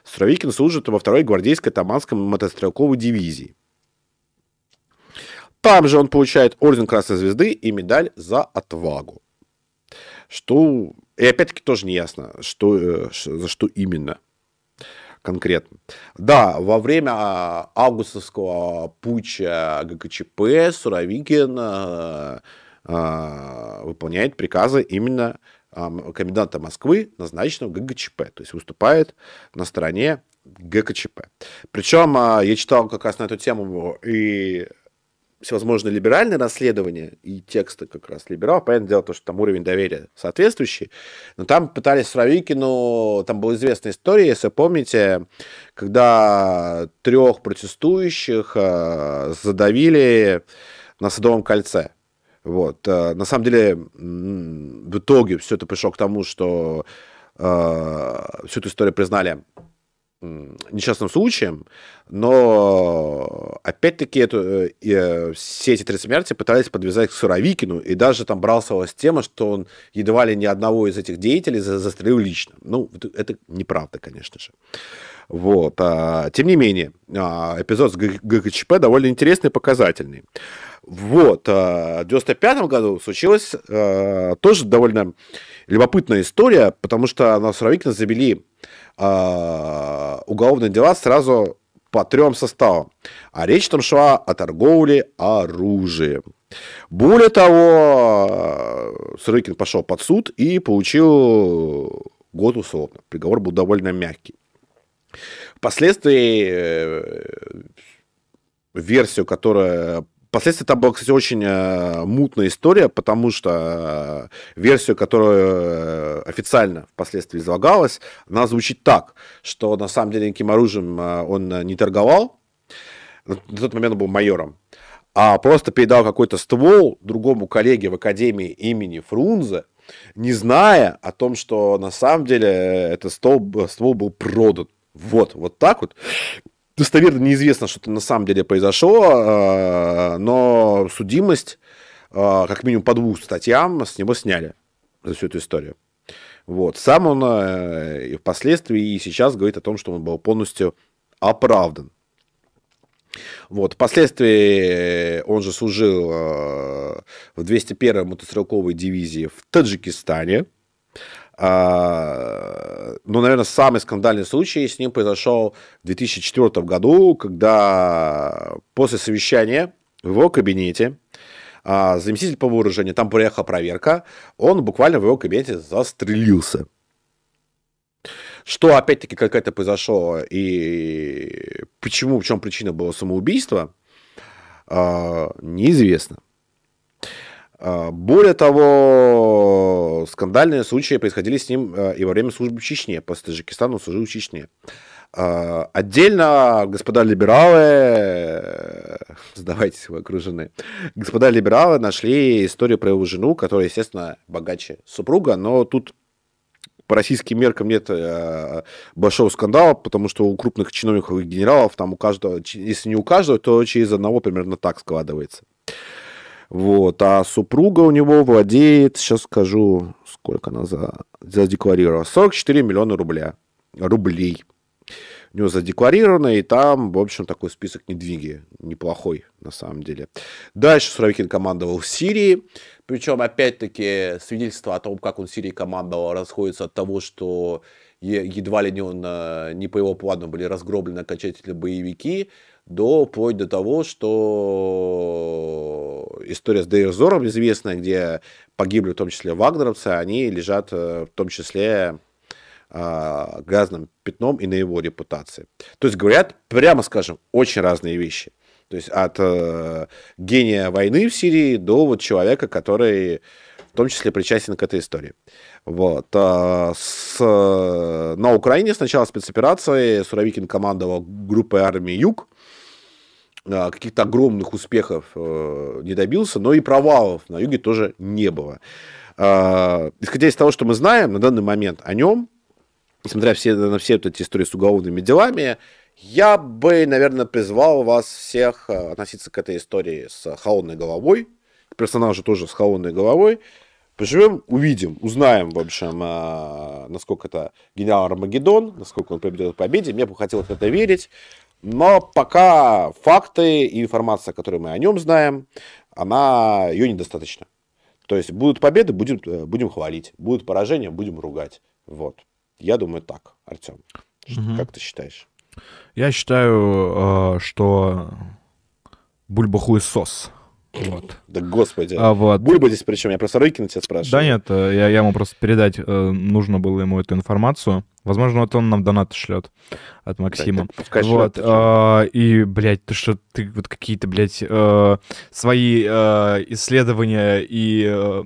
Суровикин служит во второй гвардейской Таманской мотострелковой дивизии. Там же он получает орден Красной Звезды и медаль за отвагу. Что, и опять-таки тоже не ясно, что, э, за что именно конкретно. Да, во время а, августовского путча ГКЧП Суровикин э, э, выполняет приказы именно коменданта Москвы, назначенного ГГЧП, то есть выступает на стороне ГКЧП. Причем а, я читал как раз на эту тему и всевозможные либеральные расследования и тексты как раз либерал. Понятное дело, то, что там уровень доверия соответствующий. Но там пытались Суровикину, там была известная история, если помните, когда трех протестующих а, задавили на Садовом кольце. Вот. Э, на самом деле, в итоге все это пришло к тому, что э, всю эту историю признали несчастным случаем, но опять-таки эту, э, э, все эти три смерти пытались подвязать к Суровикину, и даже там брался тема, что он едва ли ни одного из этих деятелей застрелил лично. Ну, это неправда, конечно же. Вот. А, тем не менее, а, эпизод с ГКЧП довольно интересный и показательный. Вот. А, в 95 году случилась а, тоже довольно любопытная история, потому что на Суровикина завели а, уголовные дела сразу по трем составам. А речь там шла о торговле оружием. Более того, Суровикин пошел под суд и получил год условно. Приговор был довольно мягкий. Впоследствии э, версию, которая Впоследствии там была, кстати, очень э, мутная история, потому что э, версию, которая э, официально впоследствии излагалась, она звучит так, что на самом деле никаким оружием э, он не торговал, на тот момент он был майором, а просто передал какой-то ствол другому коллеге в Академии имени Фрунзе, не зная о том, что на самом деле этот ствол, ствол был продан. Вот, вот так вот достоверно неизвестно, что на самом деле произошло, а, но судимость, а, как минимум по двум статьям, с него сняли за всю эту историю. Вот. Сам он э, и впоследствии и сейчас говорит о том, что он был полностью оправдан. Вот. Впоследствии он же служил э, в 201-й мотострелковой дивизии в Таджикистане. А, ну, наверное, самый скандальный случай с ним произошел в 2004 году, когда после совещания в его кабинете а, заместитель по вооружению, там приехала проверка, он буквально в его кабинете застрелился. Что, опять-таки, как это произошло и почему, в чем причина было самоубийства, а, неизвестно. А, более того, скандальные случаи происходили с ним а, и во время службы в Чечне. После Таджикистана он служил в Чечне. А, отдельно, господа либералы, сдавайтесь, вы окружены, господа либералы нашли историю про его жену, которая, естественно, богаче супруга, но тут по российским меркам нет большого скандала, потому что у крупных чиновников и генералов там у каждого, если не у каждого, то через одного примерно так складывается. Вот. А супруга у него владеет, сейчас скажу, сколько она за, задекларировала, 44 миллиона рубля, рублей. У него задекларировано, и там, в общем, такой список недвиги неплохой, на самом деле. Дальше Суровикин командовал в Сирии, причем, опять-таки, свидетельство о том, как он в Сирии командовал, расходится от того, что едва ли не он, э, не по его плану были разгроблены окончательно боевики, до вплоть до того, что история с Дейрзором известная, где погибли в том числе вагнеровцы, они лежат э, в том числе а, грязным пятном и на его репутации. То есть говорят, прямо скажем, очень разные вещи. То есть от э, гения войны в Сирии до вот человека, который в том числе причастен к этой истории. Вот. А, с, на Украине сначала спецоперации Суровикин командовал группой армии «Юг», каких-то огромных успехов э, не добился, но и провалов на юге тоже не было. А, исходя из того, что мы знаем на данный момент о нем, несмотря все, на все эти истории с уголовными делами, я бы, наверное, призвал вас всех э, относиться к этой истории с холодной головой, к персонажу тоже с холодной головой. Поживем, увидим, узнаем, в общем, э, насколько это генерал Армагеддон, насколько он победит в победе. Мне бы хотелось это верить. Но пока факты и информация, которую мы о нем знаем, она, ее недостаточно. То есть будут победы, будем, э, будем хвалить. Будут поражения, будем ругать. Вот. Я думаю так, Артем. Угу. Как ты считаешь? Я считаю, э, что бульба хуесос. Вот. Да господи. А, вот. Бульба здесь причем? Я просто Рыкина тебя спрашиваю. Да нет, э, я, я ему просто передать нужно было ему эту информацию. Возможно, вот он нам донат шлет от Максима. Да, вот. А, и, блядь, ты что, ты вот какие-то, блядь, э, свои э, исследования и э,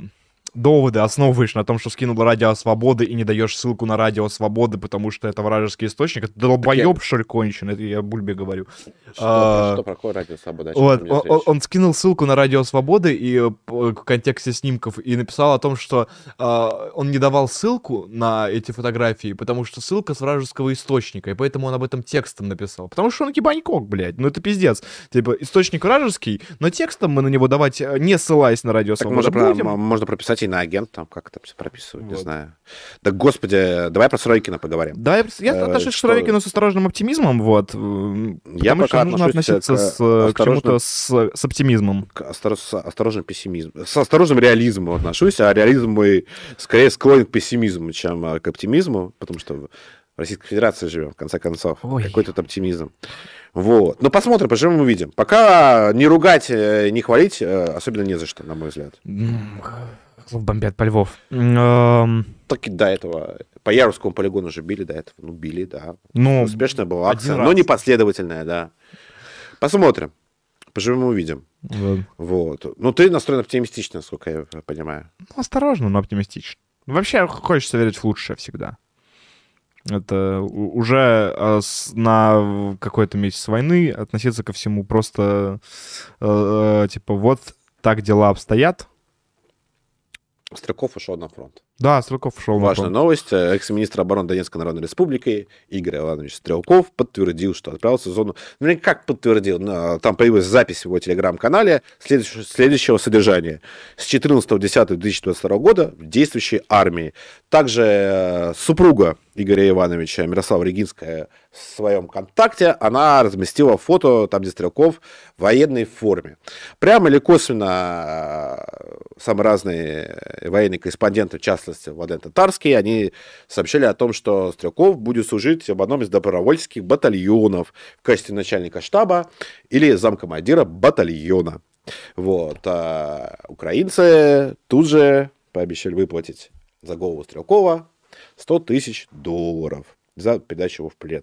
доводы основываешь на том, что скинул Радио Свободы и не даешь ссылку на Радио Свободы, потому что это вражеский источник, это долбоеб, я... что ли, кончен, это я Бульбе говорю. Что, а, что про какое Радио Свобода? Вот, он, он, он скинул ссылку на Радио Свободы и э, в контексте снимков и написал о том, что а, он не давал ссылку на эти фотографии, потому что ссылка с вражеского источника, и поэтому он об этом текстом написал. Потому что он кибанькок, блядь, ну это пиздец. Типа, источник вражеский, но текстом мы на него давать, э, не ссылаясь на Радио Свобода, можно, будем. Про, можно прописать агент там как это прописывают, вот. не знаю. Да, господи, давай про Суровикина поговорим. Да, я э, отношусь к Суровикину с осторожным оптимизмом, вот. Я пока что нужно относиться к, с, э, к чему-то с, с оптимизмом. К осторож, с осторожным пессимизмом. С осторожным реализмом отношусь, а реализм мой скорее склонен к пессимизму, чем э, к оптимизму, потому что в Российской Федерации живем, в конце концов. Ой. Какой тут оптимизм. Вот. Ну, посмотрим, поживем, увидим. Пока не ругать, не хвалить, особенно не за что, на мой взгляд бомбят по Львов. Так и до этого. По Яровскому полигону уже били до этого. Ну, били, да. Ну, Успешная была акция, но непоследовательная, да. Посмотрим. Поживем и увидим. Да. Вот. Ну, ты настроен оптимистично, насколько я понимаю. Ну, осторожно, но оптимистично. Вообще хочется верить в лучшее всегда. Это уже а, на какой-то месяц войны относиться ко всему просто э, э, типа вот так дела обстоят, Стрелков ушел на фронт. Да, Стрелков ушел на фронт. новость. Экс-министр обороны Донецкой Народной Республики Игорь Иванович Стрелков подтвердил, что отправился в зону... Ну, как подтвердил? Там появилась запись в его телеграм-канале следующего, следующего содержания. С 14.10.2022 года в действующей армии. Также э, супруга Игоря Ивановича, Мирослава Регинская, в своем контакте, она разместила фото, там, где Стрелков в военной форме. Прямо или косвенно э, самые разные военные корреспонденты, в частности, Владимир Татарский, они сообщили о том, что Стрелков будет служить в одном из добровольческих батальонов в качестве начальника штаба или замкомандира батальона. Вот. А украинцы тут же пообещали выплатить за голову Стрелкова 100 тысяч долларов за передачу его в плен.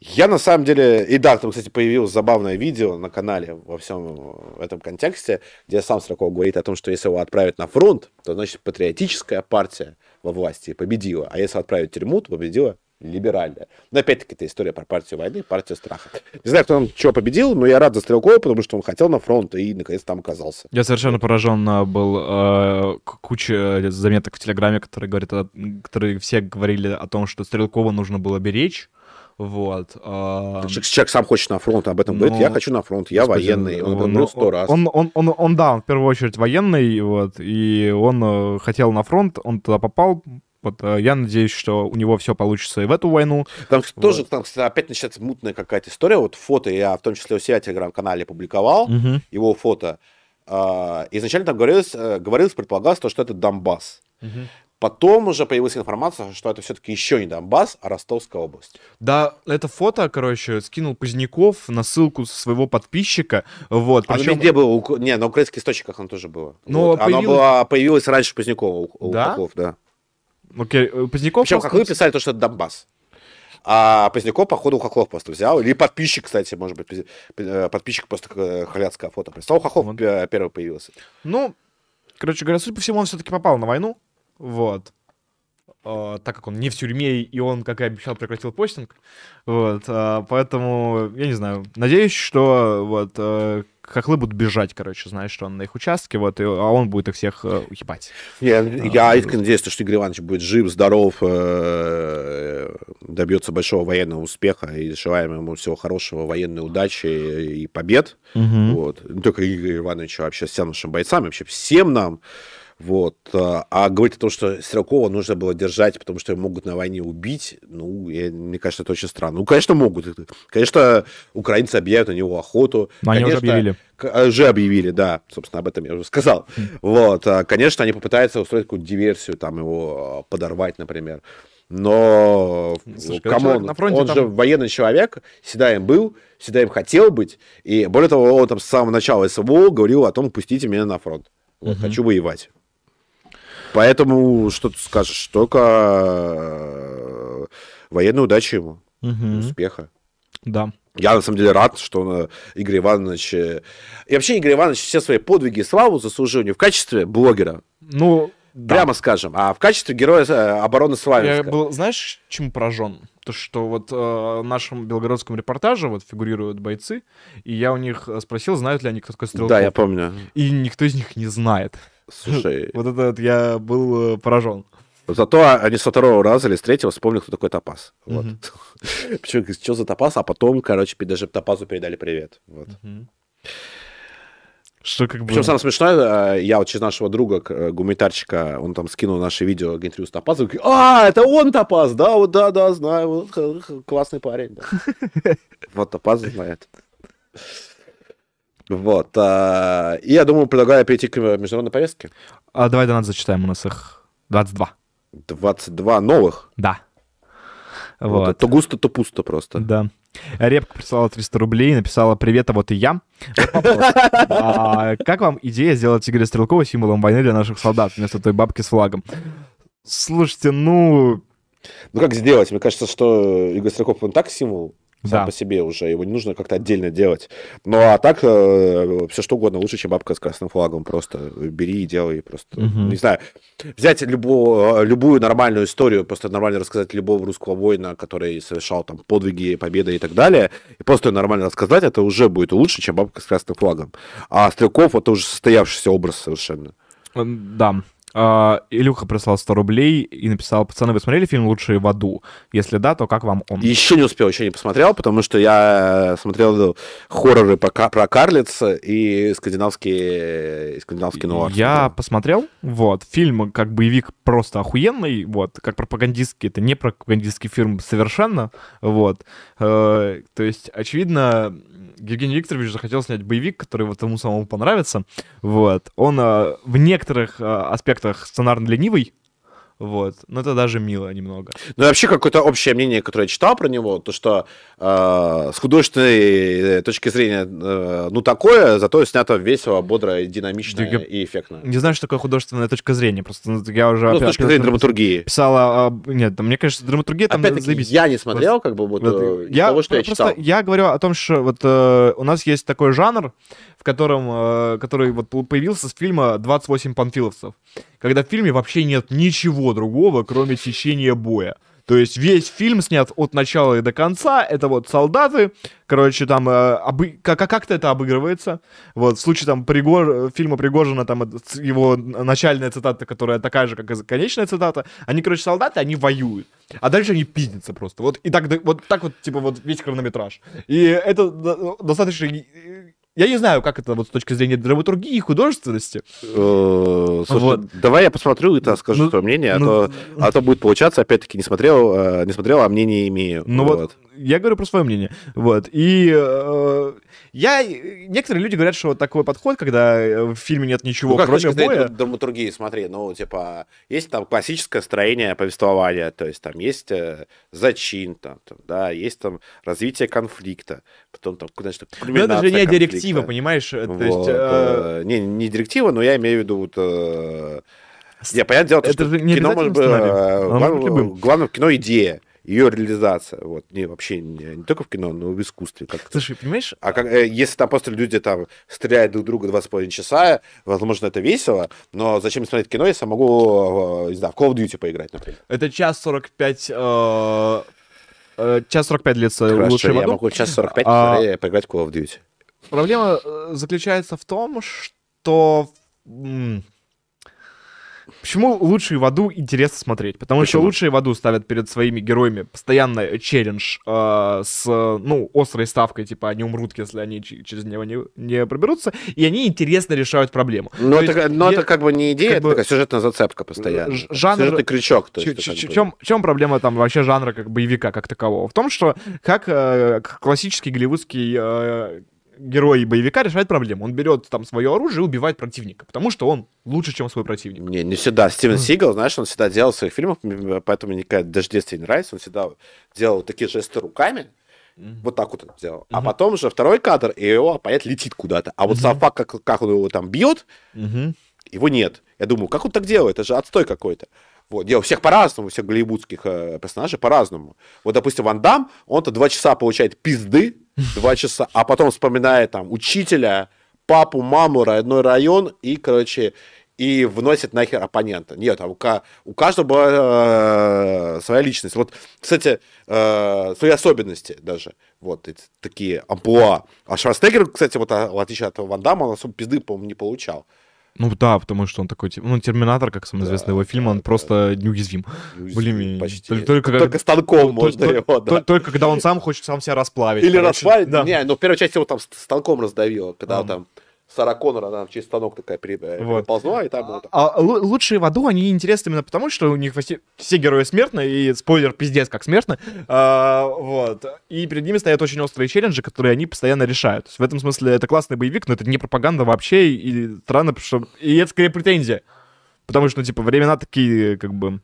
Я на самом деле, и да, там, кстати, появилось забавное видео на канале во всем этом контексте, где сам Строков говорит о том, что если его отправят на фронт, то, значит, патриотическая партия во власти победила, а если отправить в тюрьму, то победила либеральная. Но опять-таки это история про партию войны, партию страха. Не знаю, кто там чего победил, но я рад за Стрелкова, потому что он хотел на фронт и наконец там оказался. Я совершенно поражен а, был э, куча заметок в Телеграме, которые говорят, которые все говорили о том, что Стрелкова нужно было беречь. Вот. А... Человек сам хочет на фронт, об этом но... говорит. Я хочу на фронт, я Господи, военный. Он говорил ну, сто раз. Он, он, он, он, да, он в первую очередь военный, вот, и он э, хотел на фронт, он туда попал, вот э, я надеюсь, что у него все получится и в эту войну. Там вот. тоже, там, кстати, опять начинается мутная какая-то история. Вот фото я в том числе у себя в телеграм-канале публиковал, угу. его фото. А, изначально там говорилось, э, говорилось, предполагалось, то, что это Донбасс. Угу. Потом уже появилась информация, что это все-таки еще не Донбасс, а Ростовская область. Да, это фото, короче, скинул Поздняков на ссылку своего подписчика. Вот, причем... Оно везде было, не, на украинских источниках оно тоже было. Но вот. появилось... Оно было, появилось раньше Позднякова у, да? Упаков, да. Окей, э, Поздняков... Причем, как вы писали, то, что это Донбасс. А Поздняков, походу, Хохлов просто взял. Или подписчик, кстати, может быть, э, подписчик просто халяцкое фото прислал. Хохлов вот. первый появился. Ну, Короче говоря, судя по всему, он все-таки попал на войну. Вот. Uh, так как он не в тюрьме, и он, как и обещал, прекратил постинг. Вот, uh, поэтому, я не знаю, надеюсь, что вот uh, хохлы будут бежать, короче, знаешь, что он на их участке, вот, и, а он будет их всех uh, ебать. Я, я искренне надеюсь, что Игорь Иванович будет жив, здоров, э, добьется большого военного успеха, и желаем ему всего хорошего, военной удачи и побед. Вот. Не только Игорю Ивановичу, а вообще всем нашим бойцам, вообще всем нам. Вот. А а говорить о том, что Стрелкова нужно было держать, потому что могут на войне убить, ну, я- мне кажется, это очень странно. Ну, конечно, могут. Конечно, украинцы объявят на него охоту. Но они уже Конечно, объявили. Уже объявили, да. Собственно, об этом я уже сказал. Вот. а, Конечно, они попытаются устроить какую-то диверсию, там его а, подорвать, например. Но, Слушай, когда come on, фронте, он там- же военный человек, всегда им был, всегда им хотел быть. И более того, он там с самого начала СВО говорил о том, пустите меня на фронт. Вот, хочу воевать. Поэтому, что ты скажешь, только э, военной удачи ему, Мгм. успеха. Да. Я, на самом деле, рад, что он, э, Игорь Иванович... э, И вообще, Игорь Иванович все свои подвиги и славу заслужил не в качестве блогера, Ну, да. прямо скажем, а в качестве героя обороны Я Славянска. был, знаешь, чем поражен? То, что вот э, в нашем белгородском репортаже вот фигурируют бойцы, и я у них спросил, знают ли они, кто такой Стрелков. Да, я помню. И никто из них не знает. Слушай, Вот это я был э, поражен. зато они со второго раза или с третьего вспомнили, кто такой Топаз. Вот. Почему, что за Топаз, а потом, короче, даже Топазу передали привет. Вот. Что как бы... Причем самое смешное, э, я вот через нашего друга, э, гуманитарщика, он там скинул наше видео интервью с Топазом, говорит, а, это он Топаз, да, вот, да, да, знаю, вот, классный парень. да». Вот Топаз знает. Вот. а, И я думаю, предлагаю перейти к международной повестке. А, давай донат зачитаем, у нас их 22. 22 новых. Да. Вот. Вот. То густо, то пусто просто. Да. Репка прислала 300 рублей, написала «Привет, а вот и я». А как вам идея сделать Игоря Стрелкова символом войны для наших солдат вместо той бабки с флагом? Слушайте, ну... Ну как сделать? Мне кажется, что Игорь Стрелков, он так символ сам Да. по себе уже, его не нужно как-то отдельно делать. Ну а так все что угодно лучше, чем бабка с красным флагом. Просто бери и делай. Просто, Мгм. не знаю, взять любого, любую нормальную историю, просто нормально рассказать любого русского воина, который совершал там подвиги, победы и так далее, и просто нормально рассказать, это уже будет лучше, чем бабка с красным флагом. А Стрелков это уже состоявшийся образ совершенно. Да. А, Илюха прислал 100 рублей и написал, пацаны, вы смотрели фильм «Лучшие в аду»? Если да, то как вам он? Еще не успел, еще не посмотрел, потому что я смотрел хорроры про, про Карлиц и скандинавские, скандинавский нуар. Я смотрел. посмотрел, вот, фильм как боевик просто охуенный, вот, как пропагандистский, это не пропагандистский фильм совершенно, вот, Э, то есть, очевидно, Евгений Викторович захотел снять боевик, который вот ему самому понравится, вот, он э, в некоторых э, аспектах сценарно ленивый, вот, но это даже мило немного. Ну и вообще какое-то общее мнение, которое я читал про него, то что э, с художественной э, точки зрения, э, ну такое, зато снято весело, бодро, динамично Дига- и эффектно. Не знаю, что такое художественная точка зрения, просто ну, я уже... Ну, с точки зрения драматургии. Писала... а, Нет, мне кажется, драматургия там Опять-таки, заебись. я не смотрел, как бы, вот, Вот, э, я, того, что я читал. я говорю о том, что вот э, у нас есть такой жанр, котором, э, который вот по- появился с фильма «28 панфиловцев», когда в фильме вообще нет ничего другого, кроме течения боя. То есть весь фильм снят от начала и до конца. Это вот солдаты, короче, там э, обы- как, как- как-то это обыгрывается. Вот в случае там Пригор... фильма Пригожина, там его начальная цитата, которая такая же, как и конечная цитата. Они, короче, солдаты, они воюют. А дальше они пиздятся просто. Вот и так, вот так вот, типа, вот весь хронометраж. И это до- достаточно... Я не знаю, как это вот с точки зрения драматургии и художественности. Э, Слушай, Вот. давай я посмотрю и скажу Ну, свое мнение, а, ну, то, а то будет получаться, опять-таки, не смотрел, э, не смотрел, а мнение имею. Ну вот, я говорю про свое мнение. Вот. И э, я... Некоторые люди говорят, что вот такой подход, когда э, в фильме нет ничего, Ну, как кроме зрения боя... драм- драматургии, смотри, ну, типа, есть там классическое строение повествования, то есть там есть э, зачин, там, там, да, есть там развитие конфликта, потом там, значит, Ну, это же не директива, понимаешь? э, То Вот, есть... э, э, не, не директива, но я имею в виду вот... э, Не, понятное дело, то, Это что же не кино может быть... э, Оно может глав- быть любым. Главное в кино идея. Ее реализация. Вот, не вообще не, не только в кино, но и в искусстве. Как Слушай, понимаешь? А как, э, если там просто люди там стреляют друг друга два с половиной часа, возможно, это весело, но зачем смотреть кино, если я могу, э, не знаю, в Call of Duty поиграть, например? Это час 45... э, э, час 45 длится Хорошо, лучший в я могу час 45 А- поиграть в Call of Duty. Проблема заключается в том, что... Почему лучшие в аду интересно смотреть? Потому что Почему? лучшие в аду ставят перед своими героями постоянно челлендж э, с, ну, острой ставкой, типа, они умрут, если они через него не, не проберутся, и они интересно решают проблему. Но, То это, есть но я- это как бы не идея, как это бы- такая сюжетная зацепка постоянно. Жанр- Сюжетный крючок. То есть, ч- ч- чем, чем проблема там вообще жанра как боевика как такового? В том, что как э, классический голливудский э, герой боевика решает проблему. Он берет там свое оружие и убивает противника, потому что он лучше, чем свой противник. Не, не всегда. Стивен Сигал, знаешь, он всегда делал в своих фильмах, поэтому мне даже детстве не нравится, он всегда делал такие жесты руками, вот так вот он делал. А потом уже второй кадр, и его оппонент летит куда-то. А вот сам факт, как, как он его там бьет, Мгм. его нет. Я думаю, как он так делает? Это же отстой какой-то. Вот, я у всех по-разному, у всех голливудских э, персонажей по-разному. Вот, допустим, Ван Дам, он-то два часа получает пизды, два часа, а потом вспоминает там учителя, папу, маму, родной район и, короче, и вносит нахер оппонента. Нет, а у, у каждого была э, своя личность. Вот, кстати, э, свои особенности даже. Вот эти такие амплуа. А Шварценеггер, кстати, вот а, в отличие от Ван Дамма, он особо пизды, по-моему, не получал. Ну да, потому что он такой, типа, ну, Терминатор, как самый известный его фильм, он да, просто неуязвим. Блин, почти. только- только как- Только станком можно тол- его, да. тол- Только когда он сам хочет сам себя расплавить. Или короче. расплавить. Да. Не, ну в первой части его там станком раздавило, когда А. там Сара Коннор, она через станок такая при- э, Вот. ползла, и там... вот- А лу- лучшие в аду, они интересны именно потому, что у них все, все герои смертны, и спойлер, пиздец, как смертны. А, вот. И перед ними стоят очень острые челленджи, которые они постоянно решают. В этом смысле это классный боевик, но это не пропаганда вообще, и странно, потому что... И это скорее претензия. Потому что, ну, типа, времена такие, как бы...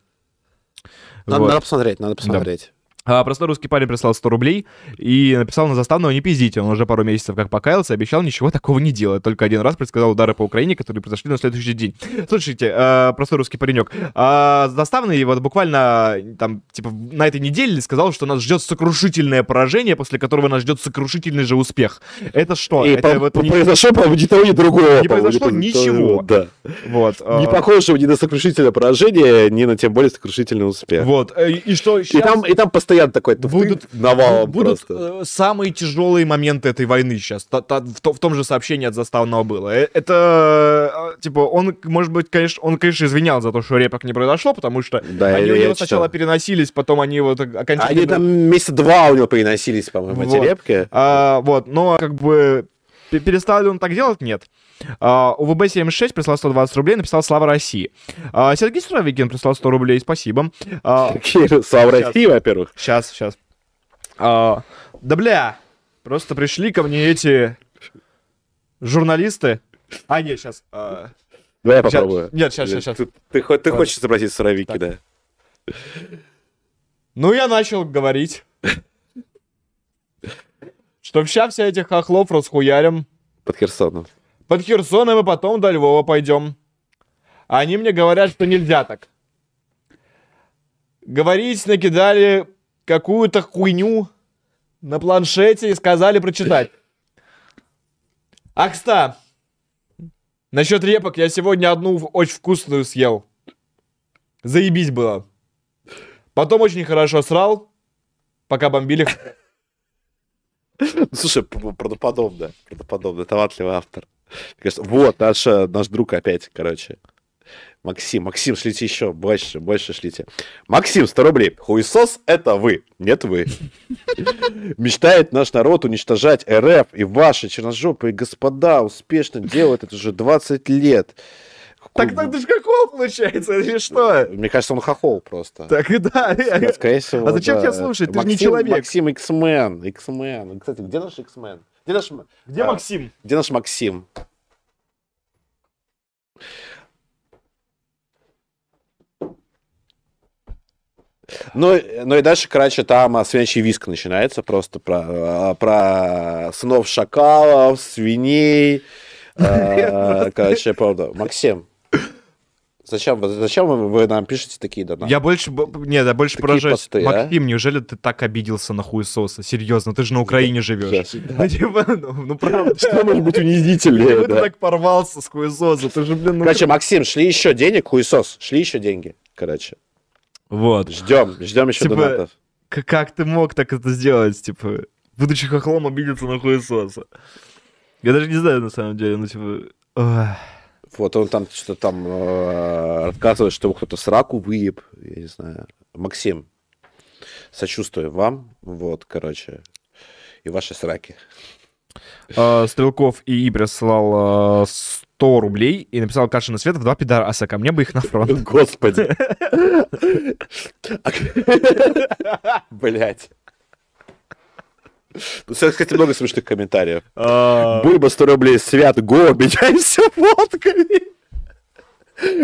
Надо, Вот. надо посмотреть, надо посмотреть. А, простой русский парень прислал 100 рублей и написал на заставного «Не пиздите». Он уже пару месяцев как покаялся, обещал ничего такого не делать. Только один раз предсказал удары по Украине, которые произошли на следующий день. Слушайте, э, простой русский паренек. А, заставный вот буквально там, типа, на этой неделе сказал, что нас ждет сокрушительное поражение, после которого нас ждет сокрушительный же успех. Это что? И Это по- вот по- не- произошло, по-моему, ни того, ни другого. Не произошло ни- ничего. Да. Вот. Не а, похоже ни на сокрушительное поражение, ни на тем более сокрушительный успех. Вот. э, И что И щас- там, и там постоянно такой Будут- будут навалом Будут просто. э, самые тяжелые моменты этой войны сейчас. Та- та- в, то- в том же сообщении от заставного было. Э, Это, э, типа, он, может быть, конечно, он, конечно, извинял за то, что репок не произошло, потому что Да, они я- у я него сначала читал. переносились, потом они вот окончательно... Они там месяца два у него переносились, по-моему, эти Вот. репки. А, вот, но как бы пе- перестал ли он так делать? Нет. А, УВБ-76 прислал 120 рублей, написал «Слава России». А, Сергей Суровикин прислал 100 рублей, спасибо. А, Слава России, во-первых. Сейчас, сейчас. Да бля, просто пришли ко мне эти журналисты. А, нет, сейчас. Давай я попробую. нет, щас, щас. Ты, хочешь изобразить Суровики, да? Ну, я начал говорить, что вся вся этих хохлов расхуярим. Под Херсоном. Под Херсоном и потом до Львова пойдем. Они мне говорят, что нельзя так. Говорить накидали какую-то хуйню на планшете и сказали прочитать. Акста, насчет репок я сегодня одну очень вкусную съел. Заебись было. Потом очень хорошо срал, пока бомбили. Слушай, правдоподобно. Правдоподобно. Талантливый автор. Кажется, вот наш, э, наш друг опять, короче. Максим, Максим, шлите еще, больше, больше шлите. Максим, 100 рублей. Хуесос — это вы, нет вы. Мечтает наш народ уничтожать РФ, и ваши черножопые господа успешно делают это уже 20 лет. Так так ты ж какого получается, или что? Мне кажется, он хохол просто. Так и да. Скорее всего, А зачем тебя слушать? Ты же не человек. Максим X-Men, X-Men. Кстати, где наш X-Men? Где наш, Где а, Максим? где наш Максим? Ну, ну и дальше, короче, там а, свинячий виск начинается просто про, а, про сынов шакалов, свиней. а, Короче, правда. Максим, Зачем, зачем вы, вы нам пишете такие донаты? Я больше... Нет, я больше Такие поражаюсь. посты, а? Максим, неужели ты так обиделся на хуесоса? Серьезно, ты же на Украине живешь. Да. Ну, типа, ну, ну, правда. Что может быть унизительнее, ты да? так порвался с хуесоса? Ты же, блин, ну... Короче, Максим, шли еще денег, хуесос, шли еще деньги. Короче, Вот. ждем, ждем еще Типа, донатов. Как ты мог так это сделать, типа, будучи хохлом, обидеться на хуесоса? Я даже не знаю, на самом деле, ну, типа... ах. Вот он там что-то там э, рассказывает, что его кто-то сраку выеб, я не знаю. Максим, сочувствуем вам, вот, короче, и ваши сраки. А, Стрелков и прислал а, 100 рублей и написал Кашин и Светов, два пидораса, ко мне бы их на фронт. Господи. Блять. Ну, кстати, много смешных комментариев. А, Бульба 100 рублей, Свят, го, обменяйся фотками.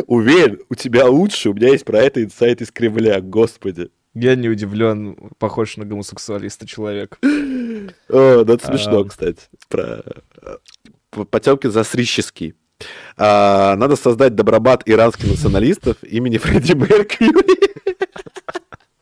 Уверен, у тебя лучше, у меня есть про это инсайт из Кремля, господи. Я не удивлен, похож на гомосексуалиста человек. О, ну это смешно, А. кстати. Про... э, Потемкин засрищеский. А, надо создать добробат иранских националистов имени Фредди Меркьюри.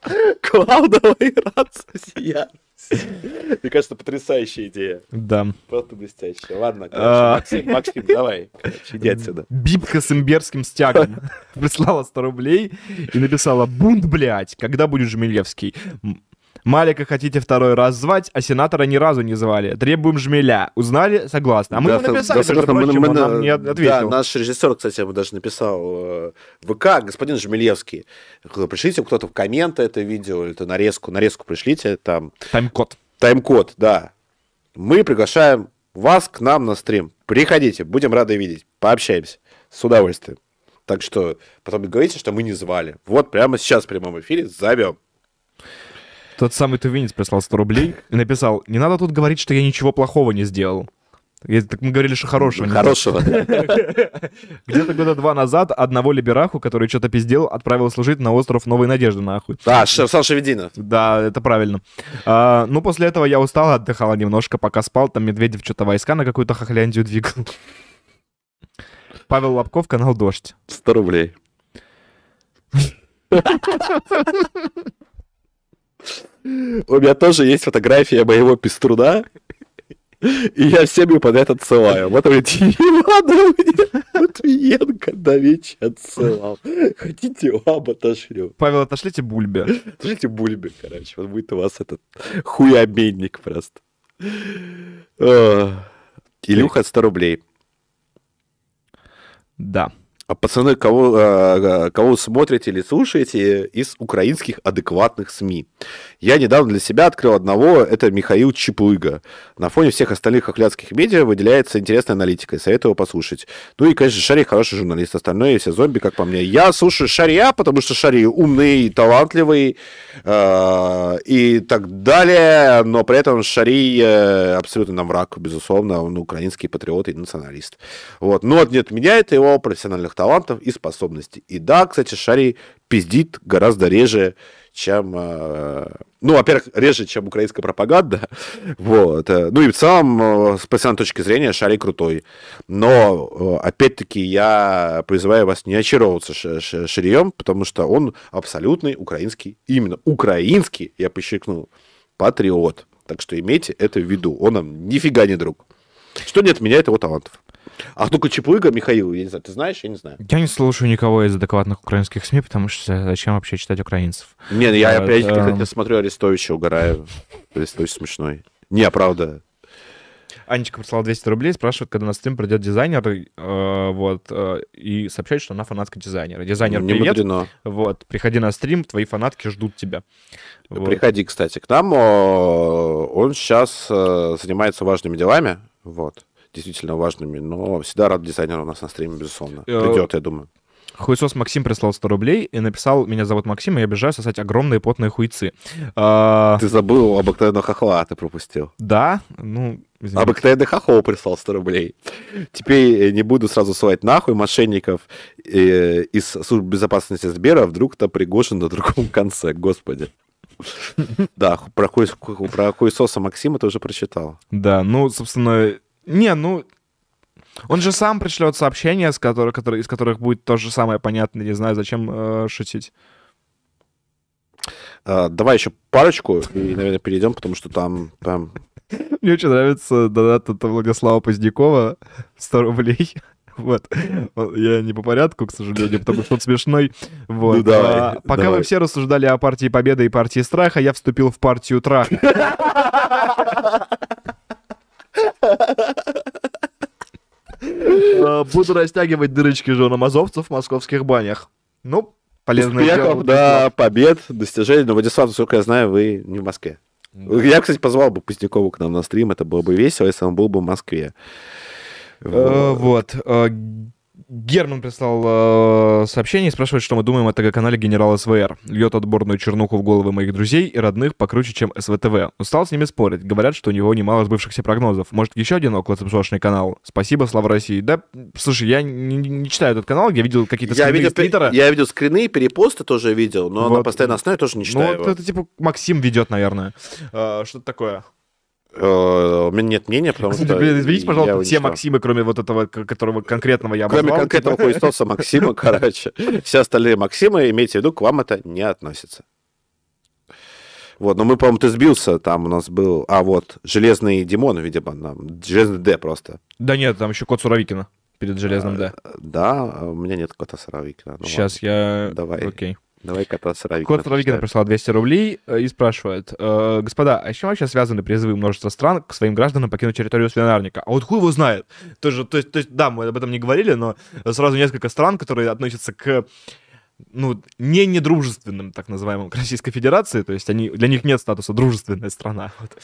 Главного иранца сияет. Мне кажется, потрясающая идея. Да. Просто блестящая. Ладно, А. короче, Максим, Максим, давай. Короче, иди отсюда. Бибка с имберским стягом прислала 100 рублей и написала «Бунт, блядь, когда будет Жмелевский?» Малика хотите второй раз звать, а сенатора ни разу не звали. Требуем Жмеля. Узнали? Согласны. А мы Да, ему да, написали, между согласна, мы- прочим, мы он на- нам не Да, ответил. наш режиссер, кстати, ему даже написал э, ВК, господин Жмелевский, пришлите кто-то в комменты это видео, или это нарезку, нарезку пришлите, там, Тайм-код. тайм-код, да. Мы приглашаем вас к нам на стрим. Приходите, будем рады видеть, пообщаемся с удовольствием. Так что потом говорите, что мы не звали. Вот прямо сейчас в прямом эфире зовем. Тот самый тувинец прислал 100 рублей и написал «Не надо тут говорить, что я ничего плохого не сделал». Я- так мы говорили, что хорошего. Хорошего. Где-то года два назад одного либераху, который что-то пиздел, отправил служить на остров Новой Надежды, нахуй. А, Ш- Саша Вединов. Да, это правильно. А, ну, после этого я устал, отдыхала немножко, пока спал. Там Медведев что-то войска на какую-то хохляндию двигал. Павел Лобков, канал «Дождь». 100 рублей. У меня тоже есть фотография моего пеструна, и я всем ее подряд отсылаю. Вот он Иванов мне Матвиенко давеча отсылал. Хотите, вам отошлю. Павел, отошлите Бульбе. Слушайте бульбе, короче. Вот будет у вас этот хуеобменник просто. О, Илюха 100 рублей. Да. А пацаны, кого, э, кого вы смотрите или слушаете из украинских адекватных СМИ? Я недавно для себя открыл одного, это Михаил Чеплыга. На фоне всех остальных хохлядских медиа выделяется интересная аналитика, и советую его послушать. Ну и, конечно, Шари хороший журналист, остальное все зомби, как по мне. Я слушаю Шария, потому что Шари умный, талантливый э, и так далее, но при этом Шари э, абсолютно нам враг, безусловно, он украинский патриот и националист. Вот. Но это не отменяет его профессиональных талантов и способностей. И да, кстати, Шари пиздит гораздо реже, чем... э, ну, во-первых, реже, чем украинская пропаганда. Вот. э, Ну и в целом, э, с профессиональной точки зрения, Шари крутой. Но, опять-таки, я призываю вас не очаровываться Шарием, потому что он абсолютный украинский, именно украинский, я подчеркну, патриот. Так что имейте это в виду. Он нам нифига не друг. Что не отменяет его талантов. А только Чеплыга, Михаил, я не знаю, ты знаешь, я не знаю. Я не слушаю никого из адекватных украинских СМИ, потому что зачем вообще читать украинцев? Не, я Вот, опять, эм. кстати, смотрю Арестовича, угораю. Арестович смешной. Не, правда. Анечка прислала 200 рублей, спрашивает, когда на стрим придет дизайнер, э, вот, э, и сообщает, что она фанатка дизайнера. Дизайнер, не привет, мудрено. вот, приходи на стрим, твои фанатки ждут тебя. Вот. Приходи, кстати, к нам. Он сейчас э, занимается важными делами. Вот. Действительно важными. Но всегда рад дизайнеру у нас на стриме, безусловно. Э, Придет, я думаю. Хуесос Максим прислал 100 рублей и написал, меня зовут Максим, и я обижаю сосать огромные потные хуйцы. А, Ты забыл обыкновенного хохла, ты пропустил. да, ну, извините. Обыкновенный хохол прислал 100 рублей. Теперь э, не буду сразу ссылать нахуй мошенников э, из службы безопасности Сбера, вдруг то Пригожин на другом конце, господи. Да, про хуесоса Максима ты уже прочитал. Да, ну, собственно, не, ну, Он же сам пришлет сообщения, с которых, которые, из которых будет то же самое понятно. Не знаю, зачем э, шутить. А, давай еще парочку и, наверное, перейдем, потому что там прям... Мне очень нравится донат от Владислава Позднякова 100 рублей. Вот. Я не по порядку, к сожалению, потому что он смешной. Вот. Ну, давай, а, пока давай. вы все рассуждали о партии Победы и партии Страха, я вступил в партию Трах. Э, Буду растягивать дырочки женам азовцев в московских банях. Ну, полезное дело. Успехов, да, побед, достижений. Но, Владислав, насколько я знаю, вы не в Москве. Я, кстати, позвал бы Пустякову к нам на стрим, это было бы весело, если он был бы в Москве. Э, Вот. Герман прислал э, сообщение и спрашивает, что мы думаем о ТГ-канале Генерал СВР. Льет отборную чернуху в головы моих друзей и родных покруче, чем СВТВ. Устал с ними спорить. Говорят, что у него немало сбывшихся прогнозов. Может, еще один околоцепшошный канал? Спасибо, Слава России. Да, слушай, я не, не читаю этот канал, я видел какие-то Я скрины видел, из Твиттера. я видел скрины, перепосты тоже видел, но на Вот. постоянной основе тоже не Ну, читаю вот его. это типа Максим ведет, наверное. Э, Что-то такое. Э, У меня нет мнения, потому что... Извините, пожалуйста, все. Максимы, кроме вот этого, которого конкретного я Кроме обозвал, конкретного типа. хуесоса Максима, короче. Все остальные Максимы, имейте в виду, к вам это не относится. Вот, но мы, по-моему, ты сбился, там у нас был... А, вот, Железный Димон, видимо, нам. Железный Д просто. Да нет, там еще кот Суровикина перед железным, да. Да, а у меня нет кота Сыровикина. Ну, Сейчас я... Давай. Окей. Давай кота Сыровикина. Кот прочитаем. прислал 200 рублей э, и спрашивает. э, Господа, а с чем вообще связаны призывы множества стран к своим гражданам покинуть территорию свинарника? А вот хуй его знает. Тоже, то, есть, то есть, да, мы об этом не говорили, но сразу несколько стран, которые относятся к ну, не недружественным, так называемым, к Российской Федерации, то есть они, для них нет статуса дружественная страна. Вот.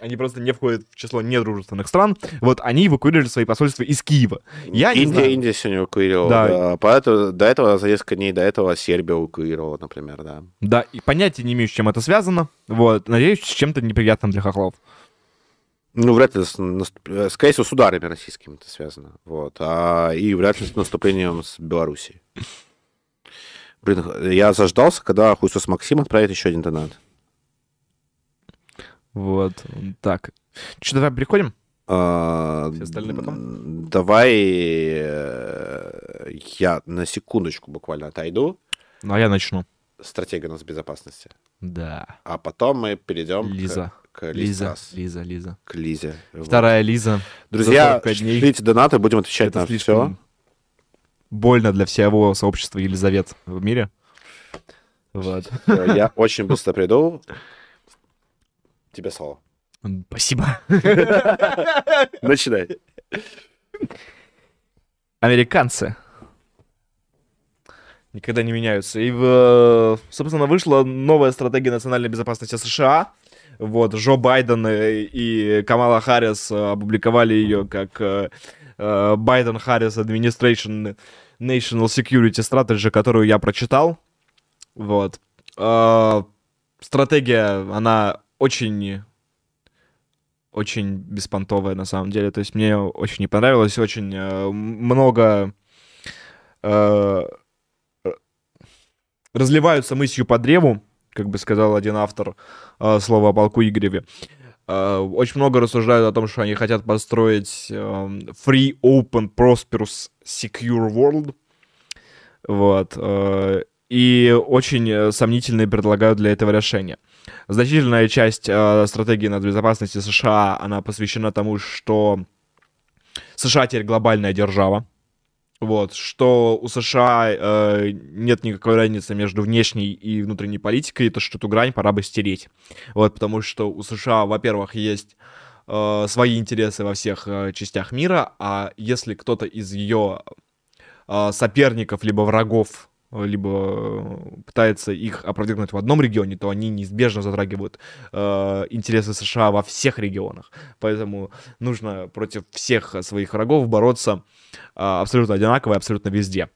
Они просто не входят в число недружественных стран. Вот они эвакуировали свои посольства из Киева. Я не Индия, знаю. Индия сегодня эвакуировала. Да. Да. Поэтому до этого, за несколько дней до этого Сербия эвакуировала, например, да. Да, и понятия не имею, с чем это связано. Вот, надеюсь, с чем-то неприятным для хохлов. Ну, вряд ли, скорее всего, с ударами российскими это связано. Вот. А, и вряд ли с наступлением с Белоруссией. Блин, я заждался, когда Хуйсос Максим отправит еще один донат. Вот, так. Что, давай переходим? А, Все остальные потом? Давай э, я на секундочку буквально отойду. Ну, а я начну. Стратегия у нас безопасности. Да. А потом мы перейдем Лиза. к, к Лиза, Лизтрас, Лиза, Лиза. к Лизе. Вот. Вторая Лиза. Друзья, за 45 дней. шлите донаты, будем отвечать Это на слишком все. Больно для всего сообщества Елизавет в мире. Вот. Я очень быстро приду. Тебе слово. Спасибо. Начинай. Американцы никогда не меняются. И, в, собственно, вышла новая стратегия национальной безопасности США. Вот, Джо Байден и Камала Харрис э, опубликовали ее как э, э, Байден Харрис Administration National Security Strategy, которую я прочитал. Вот. Э, Стратегия, она очень очень беспонтовая на самом деле. То есть мне очень не понравилось, очень э, много э, разливаются мысью по древу, как бы сказал один автор э, слова о полку Игореве. Э, очень много рассуждают о том, что они хотят построить э, free, open, prosperous, secure world. Вот. э, и очень э, сомнительные предлагают для этого решения. Значительная часть э, стратегии над безопасности США, она посвящена тому, что США теперь глобальная держава. Вот, что у США э, нет никакой разницы между внешней и внутренней политикой, то что эту грань пора бы стереть. Вот, потому что у США, во-первых, есть э, свои интересы во всех э, частях мира, а если кто-то из ее э, соперников либо врагов либо э, пытается их опровергнуть в одном регионе, то они неизбежно затрагивают э, интересы США во всех регионах. Поэтому нужно против всех своих врагов бороться абсолютно одинаково и абсолютно везде.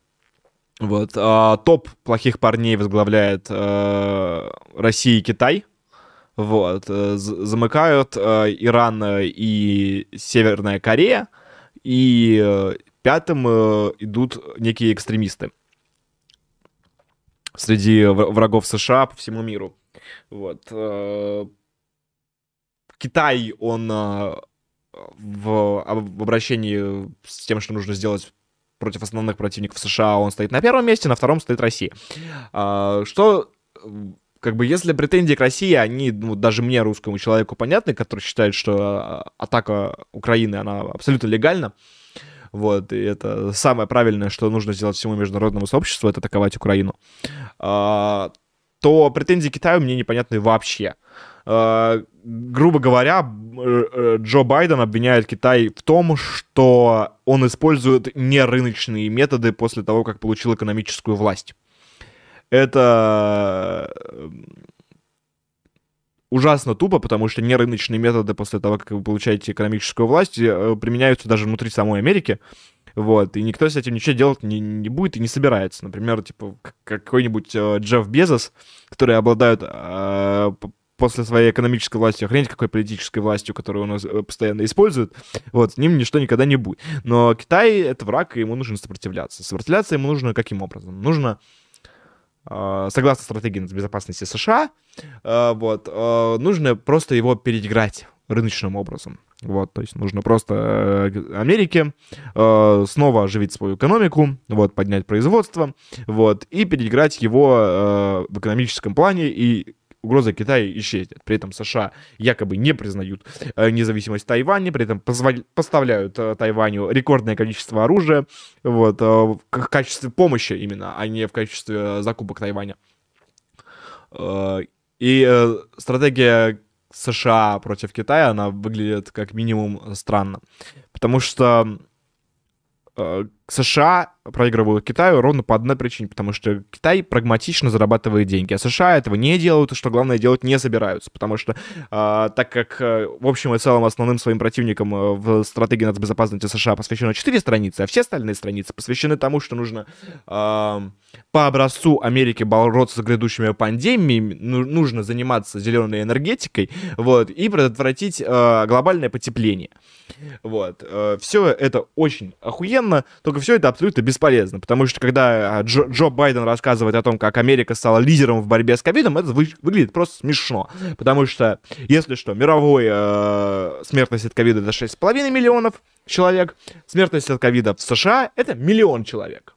Вот. а, топ плохих парней возглавляет э, Россия и Китай. Вот. э, замыкают э, Иран и Северная Корея. И пятым идут некие экстремисты среди вра- врагов США по всему миру. Вот. Китай, он в, в обращении с тем, что нужно сделать против основных противников США, он стоит на первом месте, на втором стоит Россия. А, что как бы если претензии к России, они, ну, даже мне, русскому человеку, понятны, который считает, что а, атака Украины, она абсолютно легальна, вот, и это самое правильное, что нужно сделать всему международному сообществу, это атаковать Украину, а, то претензии Китаю мне непонятны вообще. А, грубо говоря, э, Джо Байден обвиняет Китай в том, что он использует нерыночные методы после того, как получил экономическую власть. Это ужасно тупо, потому что нерыночные методы после того, как вы получаете экономическую власть, э, применяются даже внутри самой Америки. Вот, и никто с этим ничего делать не, не будет и не собирается. Например, типа, какой-нибудь э, Джефф Безос, который обладает э, после своей экономической власти, охренеть какой политической властью, которую он э, постоянно использует, вот, с ним ничто никогда не будет. Но Китай — это враг, и ему нужно сопротивляться. Сопротивляться ему нужно каким образом? Нужно э, согласно стратегии безопасности США, э, вот, нужно просто его переиграть рыночным образом. Вот, то есть нужно просто Америке снова оживить свою экономику, вот, поднять производство, вот, и переиграть его в экономическом плане и угроза Китая исчезнет. При этом США якобы не признают э, независимость Тайваня, при этом поставляют э, Тайваню рекордное количество оружия вот, э, в качестве помощи именно, а не в качестве закупок Тайваня. И стратегия США против Китая, она выглядит как минимум странно. Потому что США проигрывают Китаю ровно по одной причине, потому что Китай прагматично зарабатывает деньги, а США этого не делают, и что главное, делать не собираются, потому что э, так как, э, в общем и целом, основным своим противником э, в стратегии нацбезопасности США посвящено 4 страницы, а все остальные страницы посвящены тому, что нужно э, по образцу Америки бороться с грядущими пандемиями, ну, нужно заниматься зеленой энергетикой, вот, и предотвратить э, глобальное потепление. Вот. Э, все это очень охуенно, только все это абсолютно бесполезно, потому что когда а, Джо, Джо Байден рассказывает о том, как Америка стала лидером в борьбе с ковидом, это вы, выглядит просто смешно, потому что, если что, мировой э, смертность от ковида это 6,5 миллионов человек, смертность от ковида в США это миллион человек.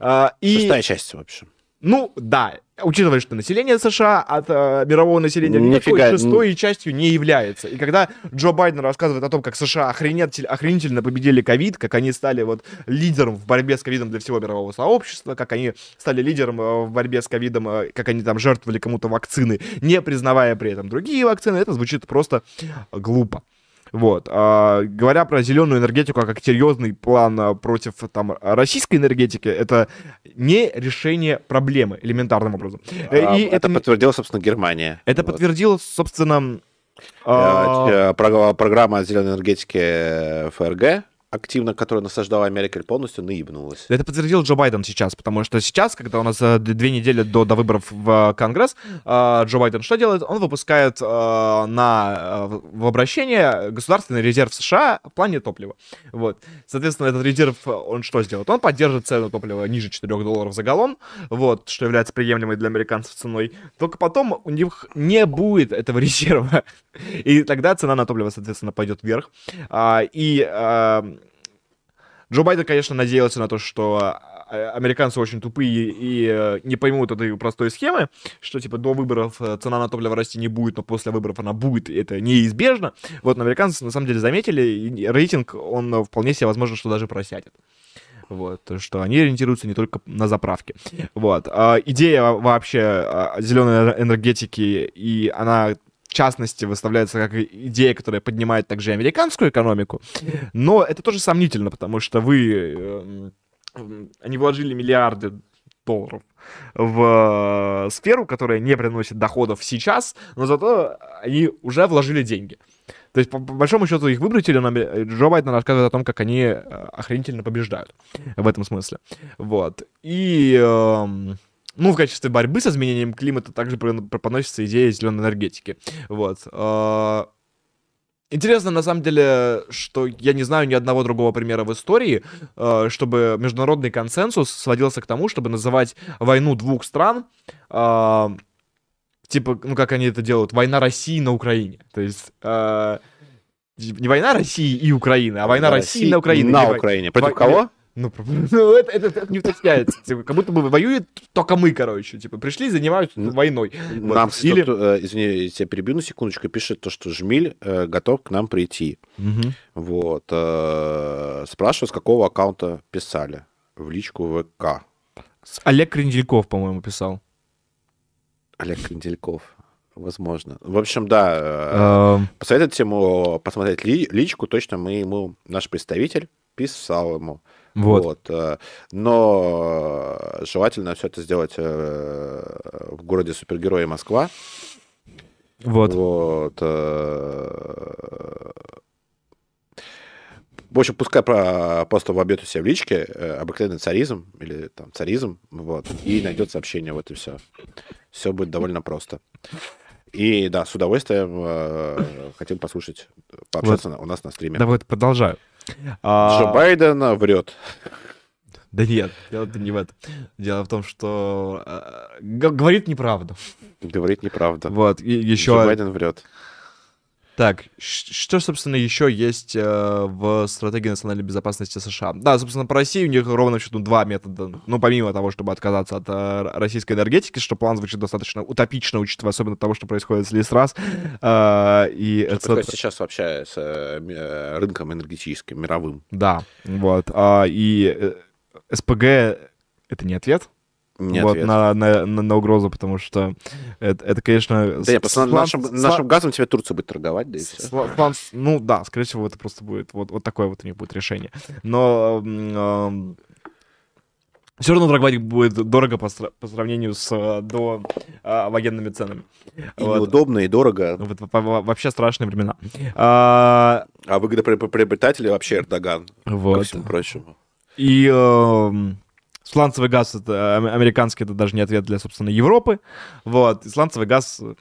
Э, и... Шестая часть, в общем. Ну, да, учитывая, что население США от э, мирового населения никакой Нифига. шестой частью не является. И когда Джо Байден рассказывает о том, как США охренетель, охренительно победили ковид, как они стали вот лидером в борьбе с ковидом для всего мирового сообщества, как они стали лидером э, в борьбе с ковидом, э, как они там жертвовали кому-то вакцины, не признавая при этом другие вакцины, это звучит просто глупо. Вот. А, говоря про зеленую энергетику как серьезный план а, против там, российской энергетики, это не решение проблемы элементарным образом. А, И это, это подтвердила, собственно, Германия. Это вот. подтвердила, собственно... А... Программа зеленой энергетики ФРГ активно, которую насаждала Америка, полностью наебнулась. Это подтвердил Джо Байден сейчас, потому что сейчас, когда у нас э, две недели до, до выборов в Конгресс, э, Джо Байден что делает? Он выпускает э, на, в обращение государственный резерв США в плане топлива. Вот. Соответственно, этот резерв, он что сделает? Он поддержит цену топлива ниже 4 долларов за галлон, вот, что является приемлемой для американцев ценой. Только потом у них не будет этого резерва. И тогда цена на топливо, соответственно, пойдет вверх. А, и Джо Байден, конечно, надеялся на то, что а, американцы очень тупые и э, не поймут этой простой схемы, что, типа, до выборов э, цена на топливо расти не будет, но после выборов она будет, и это неизбежно. Вот, но американцы, на самом деле, заметили, и рейтинг, он вполне себе возможно, что даже просядет. Вот, что они ориентируются не только на заправки. Вот. А, идея вообще а, зеленой энергетики, и она в частности, выставляется как идея, которая поднимает также и американскую экономику. Но это тоже сомнительно, потому что вы... Э, они вложили миллиарды долларов в э, сферу, которая не приносит доходов сейчас, но зато они уже вложили деньги. То есть, по, по большому счету, их выбрали, но Джо Байден рассказывает о том, как они э, охренительно побеждают в этом смысле. Вот. И... Э, ну, в качестве борьбы с изменением климата также пропоносится идея зеленой энергетики. Вот. А, интересно, на самом деле, что я не знаю ни одного другого примера в истории, а, чтобы международный консенсус сводился к тому, чтобы называть войну двух стран, а, типа, ну, как они это делают, война России на Украине. То есть не война России и Украины, а война России, России на Украине. На Украине. Против кого? Ну, про- ну, это, это- это не уточняется. Типа, как будто бы воюет только мы, короче. Типа, пришли и занимаются Ну, войной. Вот. Нам, кстати, Или- э, извини, я тебя перебью на секундочку, пишет то, что Жмиль э, готов к нам прийти. Мгм. Вот. э, Спрашиваю, с какого аккаунта писали в личку ВК. Олег Крендельков, по-моему, писал. Олег Крендельков. Возможно. В общем, да, э, Эм, посоветуйте ему посмотреть ли- личку, точно мы ему, наш представитель, писал ему. Вот. э, Но э, желательно все это сделать э, в городе супергероя Москва. Вот. Вот. В общем, пускай про- просто вобьет у себя в личке обыкновенный царизм или там царизм, вот, и найдет сообщение, вот и все. Все будет довольно просто. И да, с удовольствием э, хотим послушать, пообщаться на- у нас на стриме. Да вот, продолжаю. А, Джо Байден врет. Да нет, дело-то не в этом. Дело в том, что э, говорит неправду. Говорит неправда. Вот, и Джо еще... Байден врет. Так, что, собственно, еще есть э, в стратегии национальной безопасности США? Да, собственно, по России у них ровно счету два метода. Ну, помимо того, чтобы отказаться от э, российской энергетики, что план звучит достаточно утопично, учитывая особенно того, что происходит с Лисрас. э, и Что это- происходит сейчас вообще с э, э, рынком энергетическим, мировым? Да, вот. а, и э, СПГ это не ответ. Не вот ответ. На, на, на, на угрозу, потому что это, это конечно... Да, я просто слан- нашим, сла- нашим газом тебе Турция будет торговать, да и все. сла- план с- ну да, скорее всего, это просто будет вот, вот такое вот у них будет решение. Но все равно торговать будет дорого по, по сравнению с э, до а, военными ценами. И Вот. неудобно, и дорого. Вот во- во- вообще страшные времена. А, А выгодоприобретатели вообще Эрдоган, ко вот. всему прочему. И эм, сланцевый газ, это, ам- американский, это даже не ответ для, собственно, Европы. Вот. И сланцевый газ, э,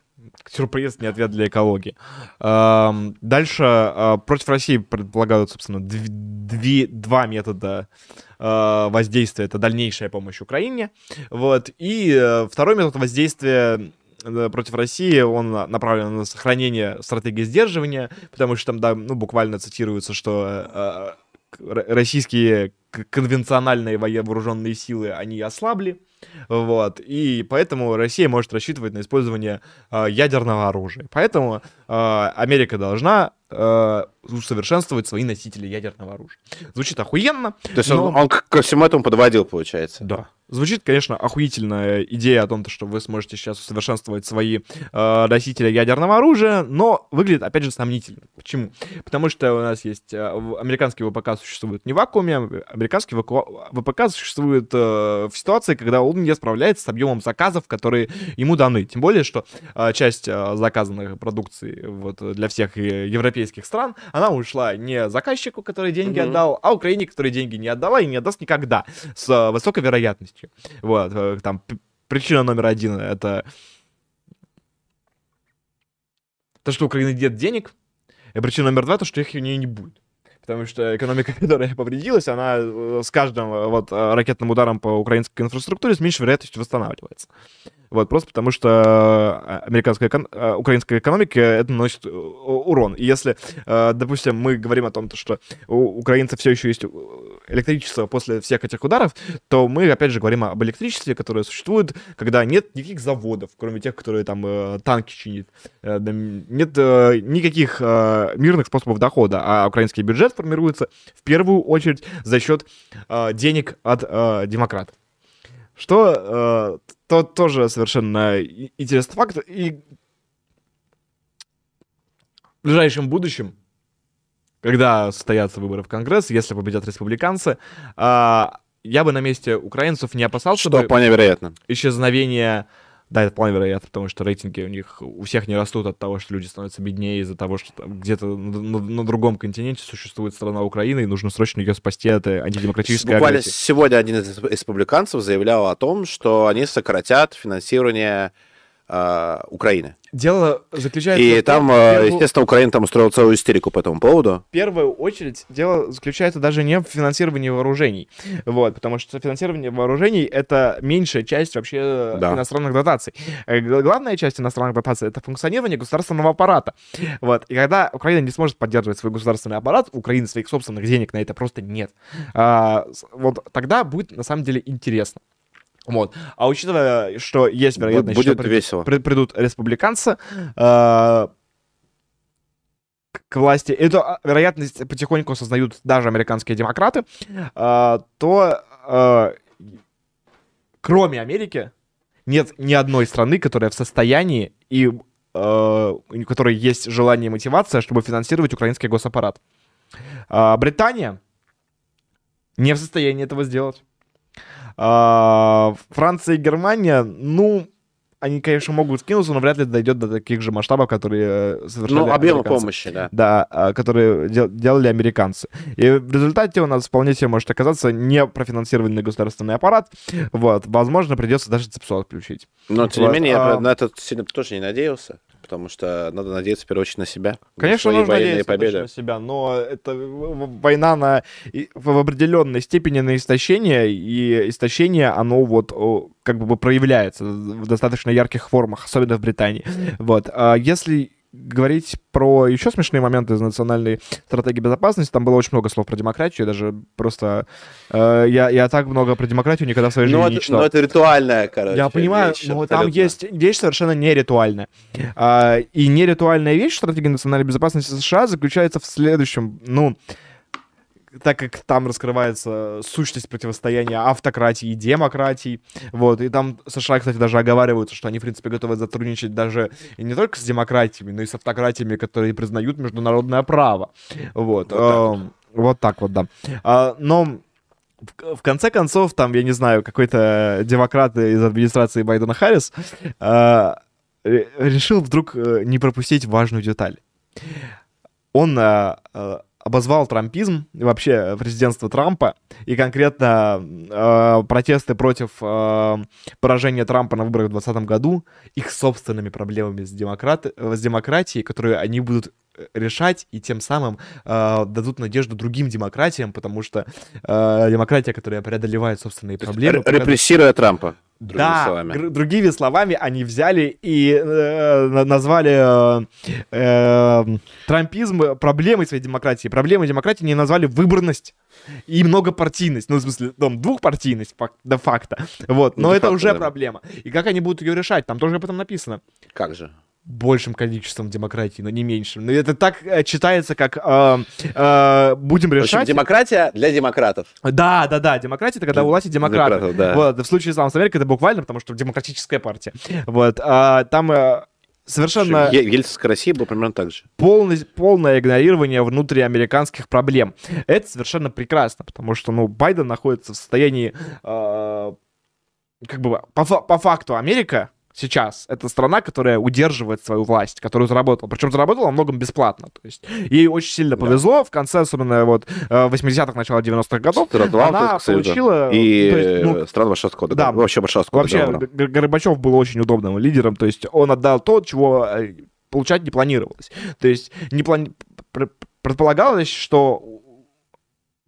сюрприз, не ответ для экологии. Эм, дальше э, против России предполагают, собственно, дв- две- два метода э, воздействия. Это дальнейшая помощь Украине. Вот. И э, второй метод воздействия э, против России, он на- направлен на сохранение стратегии сдерживания, потому что там, да, ну, буквально цитируется, что э, российские конвенциональные вооруженные силы, они ослабли, вот, и поэтому Россия может рассчитывать на использование э, ядерного оружия. Поэтому Америка должна э, усовершенствовать свои носители ядерного оружия. Звучит охуенно. То есть но- он, он ко всему этому подводил, получается. Да. Звучит, конечно, охуительная идея о том, то, что вы сможете сейчас усовершенствовать свои э, носители ядерного оружия, но выглядит, опять же, сомнительно. Почему? Потому что у нас есть... э, американский ВПК существует не в вакууме, а американский ВК ВПК существует э, в ситуации, когда он не справляется с объемом заказов, которые ему даны. Тем более, что э, часть э, заказанной продукции вот, для всех э, европейских стран, она ушла не заказчику, который деньги Мгм. отдал, а Украине, которая деньги не отдала и не отдаст никогда с э, высокой вероятностью. Вот, э, там причина номер один это то, что у Украины нет денег, и причина номер два то, что их у нее не будет. Потому что экономика, которая повредилась, она э, с каждым э, вот э, ракетным ударом по украинской инфраструктуре с меньшей вероятностью восстанавливается. Вот, просто потому что э, американская, экон- э, украинская экономика это наносит э, урон. И если, допустим, мы говорим о том, то, что у украинцев все еще есть электричество после всех этих ударов, то мы, опять же, говорим об электричестве, которое существует, когда нет никаких заводов, кроме тех, которые там танки чинят. Нет никаких мирных способов дохода, а украинский бюджет формируется в первую очередь за счет денег от демократов. Что то тоже совершенно интересный факт. И в ближайшем будущем, когда состоятся выборы в Конгресс, если победят республиканцы, а, я бы на месте украинцев не опасался Что бы вполне вероятно. исчезновения... Да, это вполне вероятно, потому что рейтинги у них у всех не растут от того, что люди становятся беднее из-за того, что где-то на, на- на другом континенте существует страна Украина, и нужно срочно ее спасти от э, антидемократической Буквально агрессии. сегодня один из республиканцев заявлял о том, что они сократят финансирование а, Украины. Дело заключается И там, а, первую- естественно, Украина там устроила целую истерику по этому поводу. в первую очередь дело заключается даже не в финансировании вооружений, вот, потому что финансирование вооружений это меньшая часть вообще Да. иностранных дотаций. Э, Главная часть иностранных дотаций это функционирование государственного аппарата, вот. И когда Украина не сможет поддерживать свой государственный аппарат, у Украины своих собственных денег на это просто нет. А, вот тогда будет на самом деле интересно. Вот. А учитывая, что есть вероятность, будет что придут- весело. при- придут республиканцы, э, к- власти, эту а, вероятность потихоньку осознают даже американские демократы, э, то э, кроме Америки нет ни одной страны, которая в состоянии и э, у которой есть желание и мотивация, чтобы финансировать украинский госаппарат. А, Британия не в состоянии этого сделать. А, Франция и Германия, ну, они, конечно, могут скинуться, но вряд ли дойдет до таких же масштабов, которые э, совершали Ну, объема помощи, да. Да, а, которые дел- делали американцы. И в результате у нас вполне себе может оказаться не профинансированный государственный аппарат. Вот, возможно, придется даже ЦИПСО отключить. Но, тем не Вот, менее, я а- на это сильно тоже не надеялся, потому что надо надеяться, в первую очередь, на себя. на Конечно, свои нужно надеяться победы. на себя, но это война на, в определенной степени на истощение, и истощение, оно вот как бы проявляется в достаточно ярких формах, особенно в Британии. Вот. А если говорить про еще смешные моменты из национальной стратегии безопасности, там было очень много слов про демократию, даже просто э, я, я так много про демократию никогда в своей жизни Ну, не это, читал. ну, это ритуальная, короче, Я понимаю, вещь, но там абсолютно. есть вещь совершенно неритуальная. А, и неритуальная вещь в стратегии национальной безопасности США заключается в следующем. Ну, так как там раскрывается сущность противостояния автократии и демократии, вот, и там США, кстати, даже оговариваются, что они, в принципе, готовы сотрудничать даже и не только с демократиями, но и с автократиями, которые признают международное право, вот, Вот так вот. эм, вот так вот, да. А, но в, конце концов, там, я не знаю, какой-то демократ из администрации Байдена Харрис э, ре- решил вдруг э, не пропустить важную деталь. Он э, э, обозвал трампизм и вообще президентство Трампа и конкретно э, протесты против э, поражения Трампа на выборах в 2020 году их собственными проблемами с, демократ... э, с демократией, которые они будут решать и тем самым э, дадут надежду другим демократиям, потому что э, демократия, которая преодолевает собственные проблемы... Р- Репрессируя Трампа, другими да, словами. другими словами, они взяли и э, на- назвали э, э, трампизм проблемой своей демократии. Проблемой демократии не назвали выборность и многопартийность. Ну, в смысле, там, двухпартийность фак- де-факто. Вот, Ну, но это де-факто, уже да. проблема. И как они будут ее решать? Там тоже об этом написано. Как же? Большим количеством демократии, но не меньшим. Но это так э, читается, как э, э, будем В общем, решать. демократия для демократов. Да, да, да. Демократия это когда у власти демократы. Демократов, да. Вот, в случае с Америкой это буквально, потому что демократическая партия. Вот, а, там э, совершенно Ельцинская Россия была примерно так же. полный, полное игнорирование внутриамериканских проблем. Это совершенно прекрасно, потому что, ну, Байден находится в состоянии, э, как бы, по, по факту Америка сейчас это страна, которая удерживает свою власть, которую заработала. Причем заработала во многом бесплатно. То есть ей очень сильно Да. повезло. В конце, особенно вот э, 80-х, начала 90-х годов, она получила... И есть, ну, э, стран Варшавского да. Вообще Варшавского Вообще, договора. Горбачев был очень удобным лидером, то есть он отдал то, чего э, получать не планировалось. То есть не плани- пр- предполагалось, что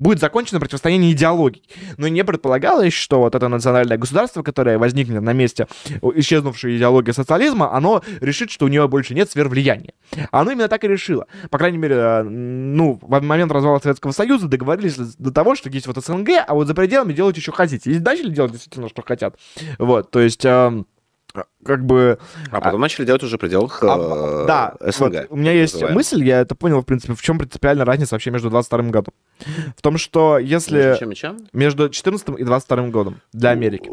будет закончено противостояние идеологий, но не предполагалось, что вот это национальное государство, которое возникнет на месте исчезнувшей идеологии социализма, оно решит, что у нее больше нет сфер влияния. Оно именно так и решило. По крайней мере, э, ну, в момент развала Советского Союза договорились до того, что есть вот СНГ, а вот за пределами делайте, что хотите. И начали делать действительно, что хотят. Вот, то есть... эм, как бы... А потом начали делать уже в пределах а, э, да, СНГ. вот у меня есть называемых. мысль, я это понял, в принципе, в чем принципиальная разница вообще между 22 годом. В том, что если... Между чем и чем? Между 14 и 22 годом для Америки.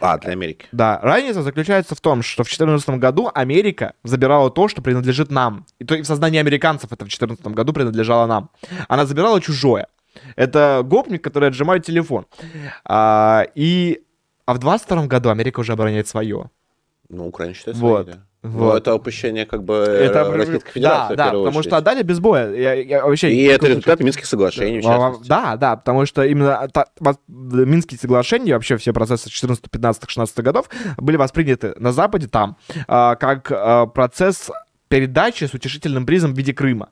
А, для Америки. Да, разница заключается в том, что в 2014 году Америка забирала то, что принадлежит нам. И то и в сознании американцев это в 2014 году принадлежало нам. Она забирала чужое. Это гопник, который отжимает телефон. А, и... А в 22 году Америка уже обороняет свое. Ну, Украина считает Вот. своей, да. Ну, Вот. это упущение как бы Это Российской Федерации, да, да, потому очередь. что отдали без боя. Я, я вообще И это результат Минских соглашений, А, частности. Да, да, потому что именно та- Минские соглашения, вообще все процессы 14, 15, 16 годов были восприняты на Западе там а, как а, процесс передачи с утешительным призом в виде Крыма.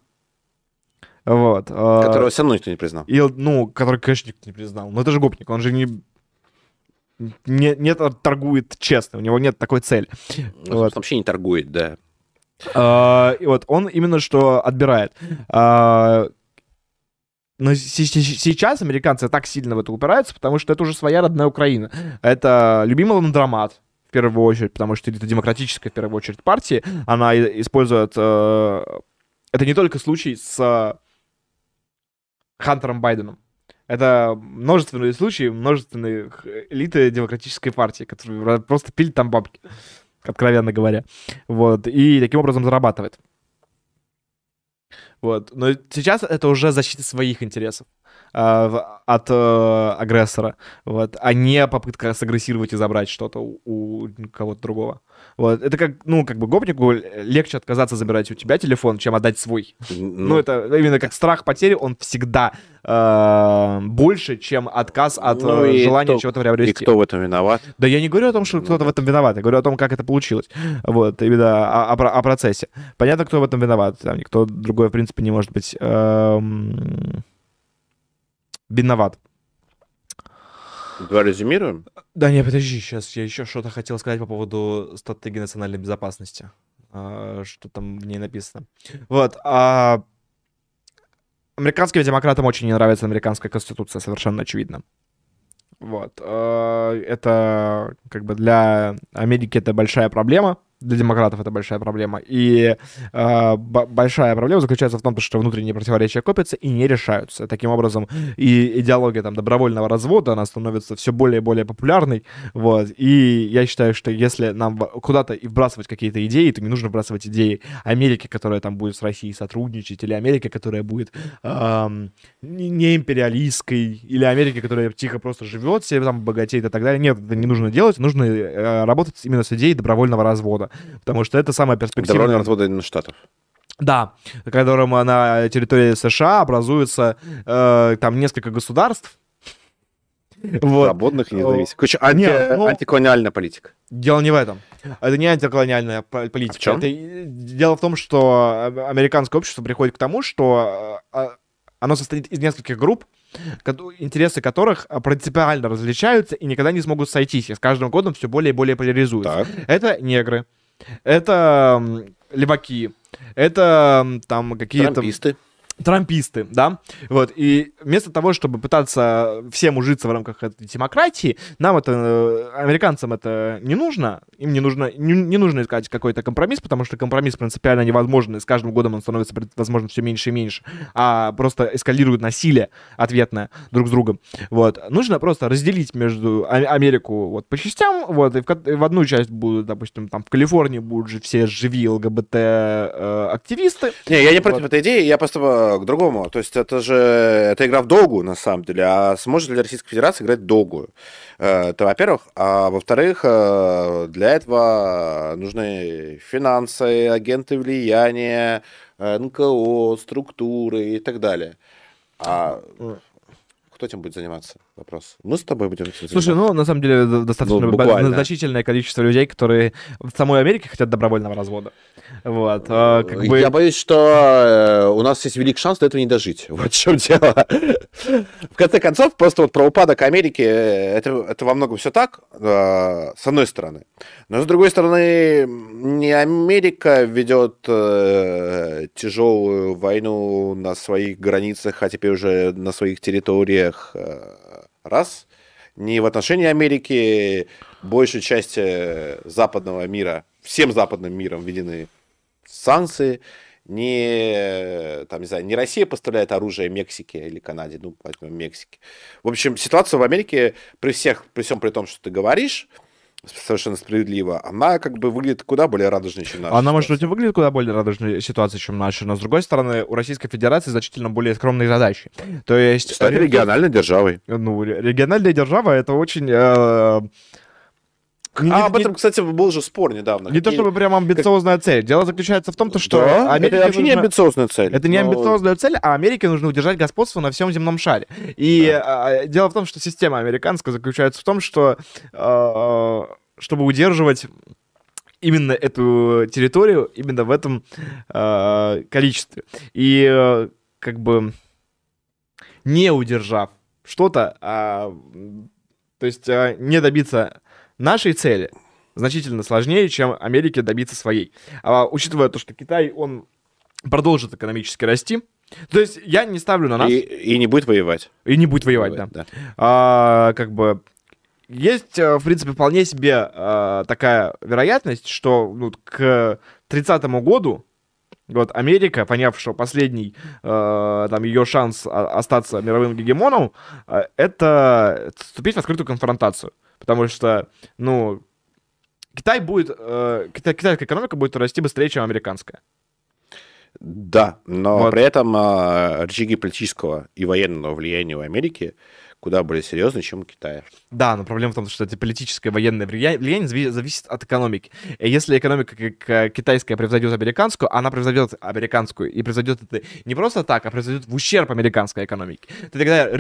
Вот. а, Которого все равно никто не признал. И, ну, который, конечно, никто не признал. Но это же гопник, он же не... Не, не торгует честно, у него нет такой цели. Ну, Вот. Вообще не торгует, да. А, и вот он именно что отбирает. А, но се- се- сейчас американцы так сильно в это упираются, потому что это уже своя родная Украина. Это любимый ландромат, в первую очередь, потому что это демократическая, в первую очередь, партия. Она использует... э, Это не только случай с Хантером Байденом. Это множественные случаи, множественные элиты демократической партии, которые просто пилят там бабки, откровенно говоря. Вот, и таким образом зарабатывает. Вот. Но сейчас это уже защита своих интересов в- от э, агрессора, вот, а не попытка сагрессировать и забрать что-то у, у кого-то другого. Вот. Это как, ну, как бы гопнику легче отказаться забирать у тебя телефон, чем отдать свой. Ну, это именно как страх потери, он всегда э, больше, чем отказ от Ну э, и желания чего-то И приобрести. кто в этом виноват? Да я не говорю о том, что кто-то в этом виноват, я говорю о том, как это получилось. Вот, именно о, о про- о процессе. Понятно, кто в этом виноват. Никто другой, в принципе, не может быть эм, виноват. Давай резюмируем. Да не, подожди, сейчас я еще что-то хотел сказать по поводу стратегии национальной безопасности. А, что там в ней написано. Вот. а, Американским демократам очень не нравится американская конституция, совершенно очевидно. Вот. а, Это как бы для Америки это большая проблема, для демократов это большая проблема. И б- большая проблема заключается в том, что внутренние противоречия копятся и не решаются. Таким образом, и идеология там добровольного развода, она становится все более и более популярной. Вот. И я считаю, что если нам куда-то и вбрасывать какие-то идеи, то не нужно вбрасывать идеи Америки, которая там будет с Россией сотрудничать, или Америки, которая будет не не империалистской, или Америки, которая тихо просто живет, себе там богатеет и так далее. Нет, это не нужно делать. Нужно э, работать именно с идеей добровольного развода. Потому что это самая перспективная... Добровольный развод Соединенных Штатов. Да, которым на территории США образуется э, там несколько государств. Вот. Свободных и О, независимых. Короче, анти- не, ну- антиколониальная политика. Дело не в этом. Это не антиколониальная по- политика. А в чём? Это дело в том, что а- американское общество приходит к тому, что а, оно состоит из нескольких групп, интересы которых а, принципиально различаются и никогда не смогут сойтись. И с каждым годом все более и более поляризуются. Так. Это негры, это леваки, это там какие-то... Трамписты. Трамписты, да, вот, и вместо того, чтобы пытаться всем ужиться в рамках этой демократии, нам это, э, американцам это не нужно, им не нужно, не, не нужно искать какой-то компромисс, потому что компромисс принципиально невозможен, и с каждым годом он становится, возможно, все меньше и меньше, а просто эскалирует насилие ответное друг с другом, вот, нужно просто разделить между Америку вот по частям, вот, и в, и в одну часть будут, допустим, там в Калифорнии будут же все живи ЛГБТ-активисты, Не, я не против Вот. этой идеи, я просто э, к другому. То есть это же это игра в долгую, на самом деле. А сможет ли Российская Федерация играть в долгую? Э, Это, во-первых. А во-вторых, э, для этого нужны финансы, агенты влияния, НКО, структуры и так далее. А кто этим будет заниматься? Вопрос. Мы с тобой будем этим Слушай, ну, на самом деле, достаточно Ну, буквально. значительное количество людей, которые в самой Америке хотят добровольного развода. Вот. а, как бы... Я боюсь, что э, у нас есть велик шанс до этого не дожить. Вот в чем дело. В конце концов, просто вот про упадок Америки, э, это, это во многом все так, э, с одной стороны. Но с другой стороны, не Америка ведет тяжелую войну на своих границах, а теперь уже на своих территориях. Э, раз. Не в отношении Америки большей части западного мира, всем западным миром введены санкции, не, там, не знаю, не Россия поставляет оружие Мексике или Канаде, ну, возьмем Мексике. В общем, ситуация в Америке при всех, при всем при том, что ты говоришь, совершенно справедливо, она как бы выглядит куда более радужной, чем наша. Она, может ситуация. быть, и выглядит куда более радужной ситуацией, чем наша, но, с другой стороны, у Российской Федерации значительно более скромные задачи. То есть... Стать э, региональной державой. Ну, ре- региональная держава — это очень... э, Не- а не- об этом, не- кстати, был же спор недавно. Не то Какие- чтобы прям амбициозная цель. Дело заключается в том, то, что Да, Америке это вообще не нужно- амбициозная цель. Это не но- амбициозная цель, а Америке нужно удержать господство на всем земном шаре. И а, дело в том, что система американская заключается в том, что а, чтобы удерживать именно эту территорию именно в этом а, количестве. И а, как бы не удержав что-то, а, то есть а, не добиться нашей цели значительно сложнее, чем Америке добиться своей. А, учитывая то, что Китай, он продолжит экономически расти, то есть я не ставлю на нас И, и, и не будет воевать. не будет воевать, да. А, как бы есть, э, в принципе, вполне себе э, такая вероятность, что ну, к 30 году вот Америка, поняв, что последний э, там ее шанс остаться мировым гегемоном, э, это вступить в открытую конфронтацию, потому что, ну, Китай будет, э, кита- китайская экономика будет расти быстрее, чем американская. Да, но Вот. при этом а, рычаги политического и военного влияния у Америки куда более серьезные, чем у Китая. Да, но проблема в том, что это политическое военное влия- влияние зави- зависит от экономики. И если экономика как, э, китайская превзойдет американскую, она превзойдет американскую. И превзойдет это не просто так, а превзойдет в ущерб американской экономике. То тогда э,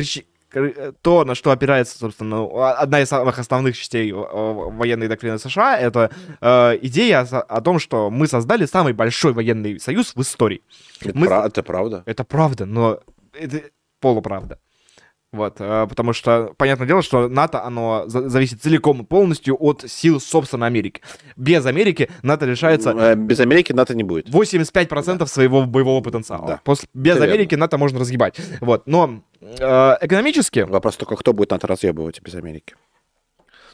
то, на что опирается, собственно, ну, одна из самых основных частей э, военной доктрины США, это э, идея о, о том, что мы создали самый большой военный союз в истории. Это, Мы- пра- это правда. Это правда, но это полуправда. Вот, э, потому что, понятное дело, что НАТО, оно за- зависит целиком и полностью от сил, собственно, Америки. Без Америки НАТО лишается Э, Без Америки НАТО не будет. 85% своего боевого потенциала. Да. После, без Это верно. Америки НАТО можно разгибать. Вот, но э, экономически, Вопрос только, кто будет НАТО разъебывать без Америки.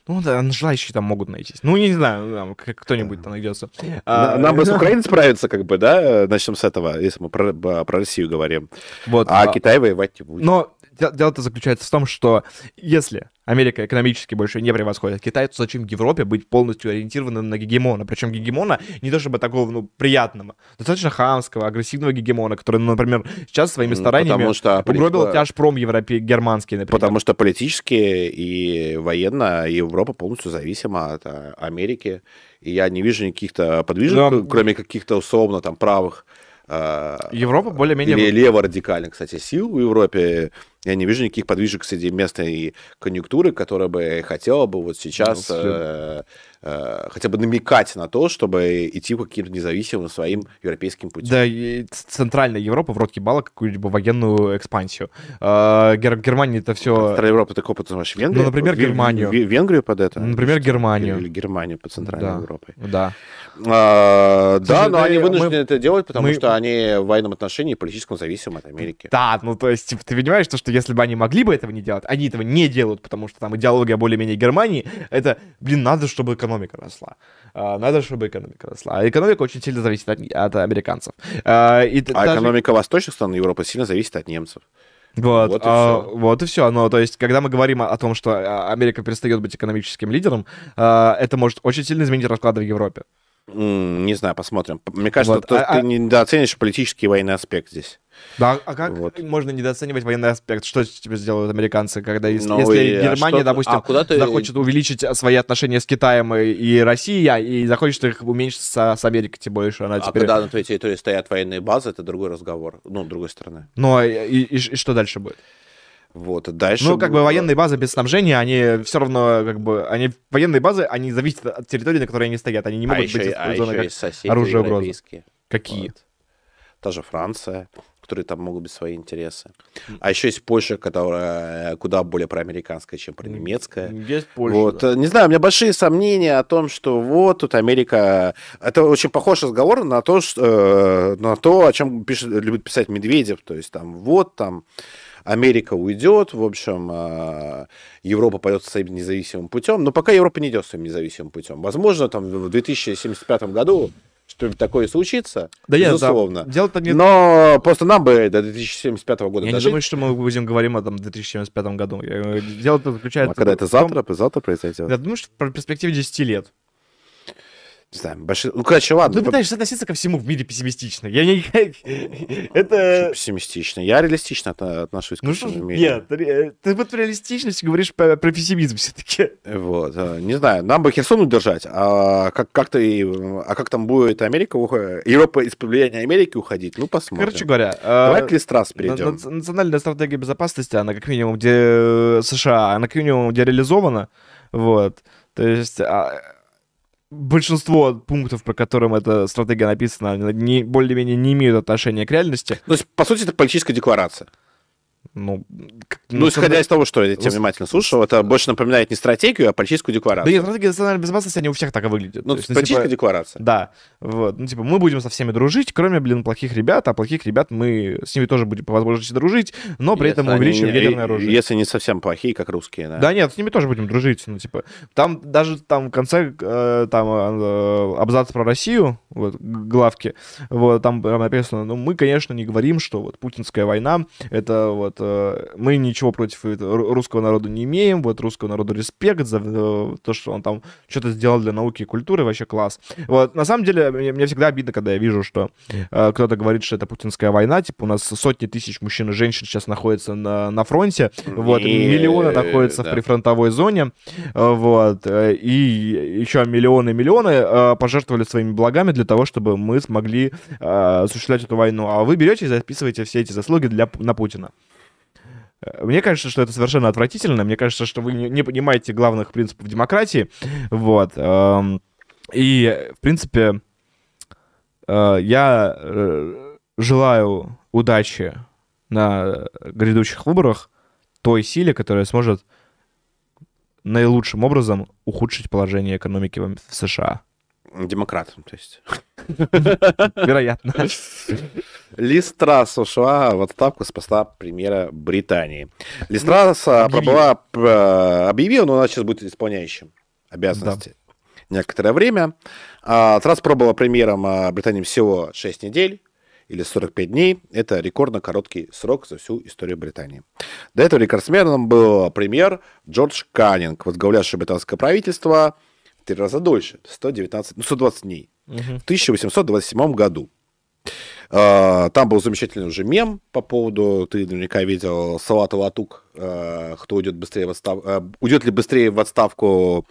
ну, да, желающие там могут найтись. Ну, не знаю, ну, там, кто-нибудь там найдется. А, Нам бы с Украиной справиться, как бы, да? Начнем с этого, если мы про, про Россию говорим. вот, А а- Китай воевать не будет. Но дело-то заключается в том, что если Америка экономически больше не превосходит Китай, то зачем Европе быть полностью ориентированным на гегемона? Причем гегемона не то чтобы такого, ну, приятного, достаточно хамского, агрессивного гегемона, который, ну, например, сейчас своими стараниями потому что угробил полит- тяжпром европе германский, например. Потому что политически и военно Европа полностью зависима от а, Америки. И я не вижу никаких-то подвижек, Да. кроме каких-то условно там правых а, Европа более-менее... лево-радикальных, кстати, сил в Европе. Я не вижу никаких подвижек среди местной конъюнктуры, которая бы хотела бы вот сейчас Ну, э, э, хотя бы намекать на то, чтобы идти по каким-то независимым своим европейским путем. Да, и центральная Европа в рот ебала какую-либо военную экспансию. А, Гер- Германия это все... Центральная Европа, ты кого называешь? Венгрию? Ну, например, Германию. Ве- Венгрию под это? Например, Германию. Или Германию под Центральной Да. Европой. Да. А, да, Слушай, но да они вынуждены мы- это делать, потому мы- что они в военном отношении политическом зависимы от Америки. Да, ну то есть, типа, ты понимаешь, то, что если бы они могли бы этого не делать, они этого не делают, потому что там идеология более-менее Германии, это, блин, надо, чтобы экономика росла. А, надо, чтобы экономика росла. А экономика очень сильно зависит от, от американцев. А, и А даже- экономика восточных стран Европы сильно зависит от немцев. Вот, Вот и а, всё. вот и все. Ну, то есть, когда мы говорим о, о том, что а, Америка перестает быть экономическим лидером, а, это может очень сильно изменить расклады в Европе. Не знаю, посмотрим. Мне кажется, Вот, а- ты а- недооценишь политический военный аспект здесь. Да, а как Вот. можно недооценивать военный аспект? Что тебе сделают американцы, когда если, Ну если и, а Германия, что- допустим, а куда ты- захочет увеличить а, свои отношения с Китаем и, и Россией, а, и захочет их уменьшить с, с Америкой, тем более, что она А теперь... когда на твоей территории стоят военные базы, это другой разговор. Ну, с другой стороны. Ну, и, и- и и что дальше будет? Вот, дальше... Ну, как бы будет- военные базы без снабжения, они все равно, как бы, они военные базы, они зависят от территории, на которой они стоят. Они не а могут еще, быть а использованы еще как оружие угрозы. какие. Вот. Та же Франция, которые там могут быть свои интересы. А еще есть Польша, которая куда более проамериканская, чем пронемецкая. Есть Польша. Вот, да. не знаю, у меня большие сомнения о том, что вот тут Америка... Это очень похож разговор на то, что, э, на то о чем пишет, любит писать Медведев. То есть там вот там Америка уйдет, в общем, э, Европа пойдет своим независимым путем. Но пока Европа не идет своим независимым путем. Возможно, там в 2075 году что-нибудь такое случится, Да безусловно. да, дело-то не... Но просто нам бы до 2075 года Я не дожить. думаю, что мы будем говорить о там, 2075 году. Я- Дело-то заключается... А когда это в том- завтра, завтра произойдет? Я думаю, что в перспективе 10 лет. Не знаю, большие... Ну, короче, ладно. Ты пытаешься относиться ко всему в мире пессимистично. Я не... Это... Пессимистично. Я реалистично от- отношусь к Ну ж, этому миру. нет, ты вот про реалистичность говоришь про, пессимизм все-таки. Вот, э, не знаю, нам бы Херсон удержать, а как, как ты, а как там будет Америка, Европа из-под влияния Америки уходить, ну, посмотрим. Короче говоря, Давай э, к Листрас перейдем. на- национальная стратегия безопасности, она как минимум где э, США, она как минимум где реализована, вот. То есть а, большинство пунктов, про которым эта стратегия написана, не, более-менее не имеют отношения к реальности. Ну, с- по сути, это политическая декларация. Ну, Ну, исходя из того, что я тебя внимательно слушал, это больше напоминает не стратегию, а политическую Да декларацию. нет, стратегия национальной безопасности, они у всех так и выглядят. ну, То есть, ну, политическая типа, декларация. Да, вот, ну, типа, мы будем со всеми дружить, кроме, блин, плохих ребят, а плохих ребят мы с ними тоже будем по возможности дружить, но при этом Если они увеличим не- ядерное оружие. Если не совсем плохие, как русские, да. Да нет, с ними тоже будем дружить, ну, типа, там даже там в конце, э, там э, абзац про Россию, вот, главки, вот, там написано, ну, мы, конечно, не говорим, что вот путинская война, это вот, э, мы ничего против ру- русского народа не имеем, вот, русского народу респект за э, то, что он там что-то сделал для науки и культуры, вообще класс. Вот, на самом деле, мне, мне всегда обидно, когда я вижу, что э, кто-то говорит, что это путинская война, типа, у нас сотни тысяч мужчин и женщин сейчас находятся на, на фронте, вот, Не, миллионы находятся в да. прифронтовой зоне, э, вот, э, и еще миллионы и миллионы э, пожертвовали своими благами для того, чтобы мы смогли э, осуществлять эту войну. А вы берете и записываете все эти заслуги для, на Путина. Э, Мне кажется, что это совершенно отвратительно. Мне кажется, что вы не, понимаете главных принципов демократии. Вот. эм, И, в принципе, э, я э, желаю удачи на грядущих выборах той силе, которая сможет наилучшим образом ухудшить положение экономики в США. Демократ, то есть. Вероятно. Листрас ушла в отставку с поста премьера Британии. Листрас а, объявила. пробыла, п- объявила, но она сейчас будет исполняющим обязанности некоторое время. А, Трасс пробовала премьером а, Британии всего 6 недель или 45 дней. Это рекордно короткий срок за всю историю Британии. До этого рекордсменом был премьер Джордж Каннинг, возглавлявший британское правительство три раза дольше, 119, ну, 120 дней, в 1827 году. А, Там был замечательный уже мем по поводу, ты наверняка видел, Салат Латук, а, кто уйдет быстрее в отставку, уйдет ли быстрее в отставку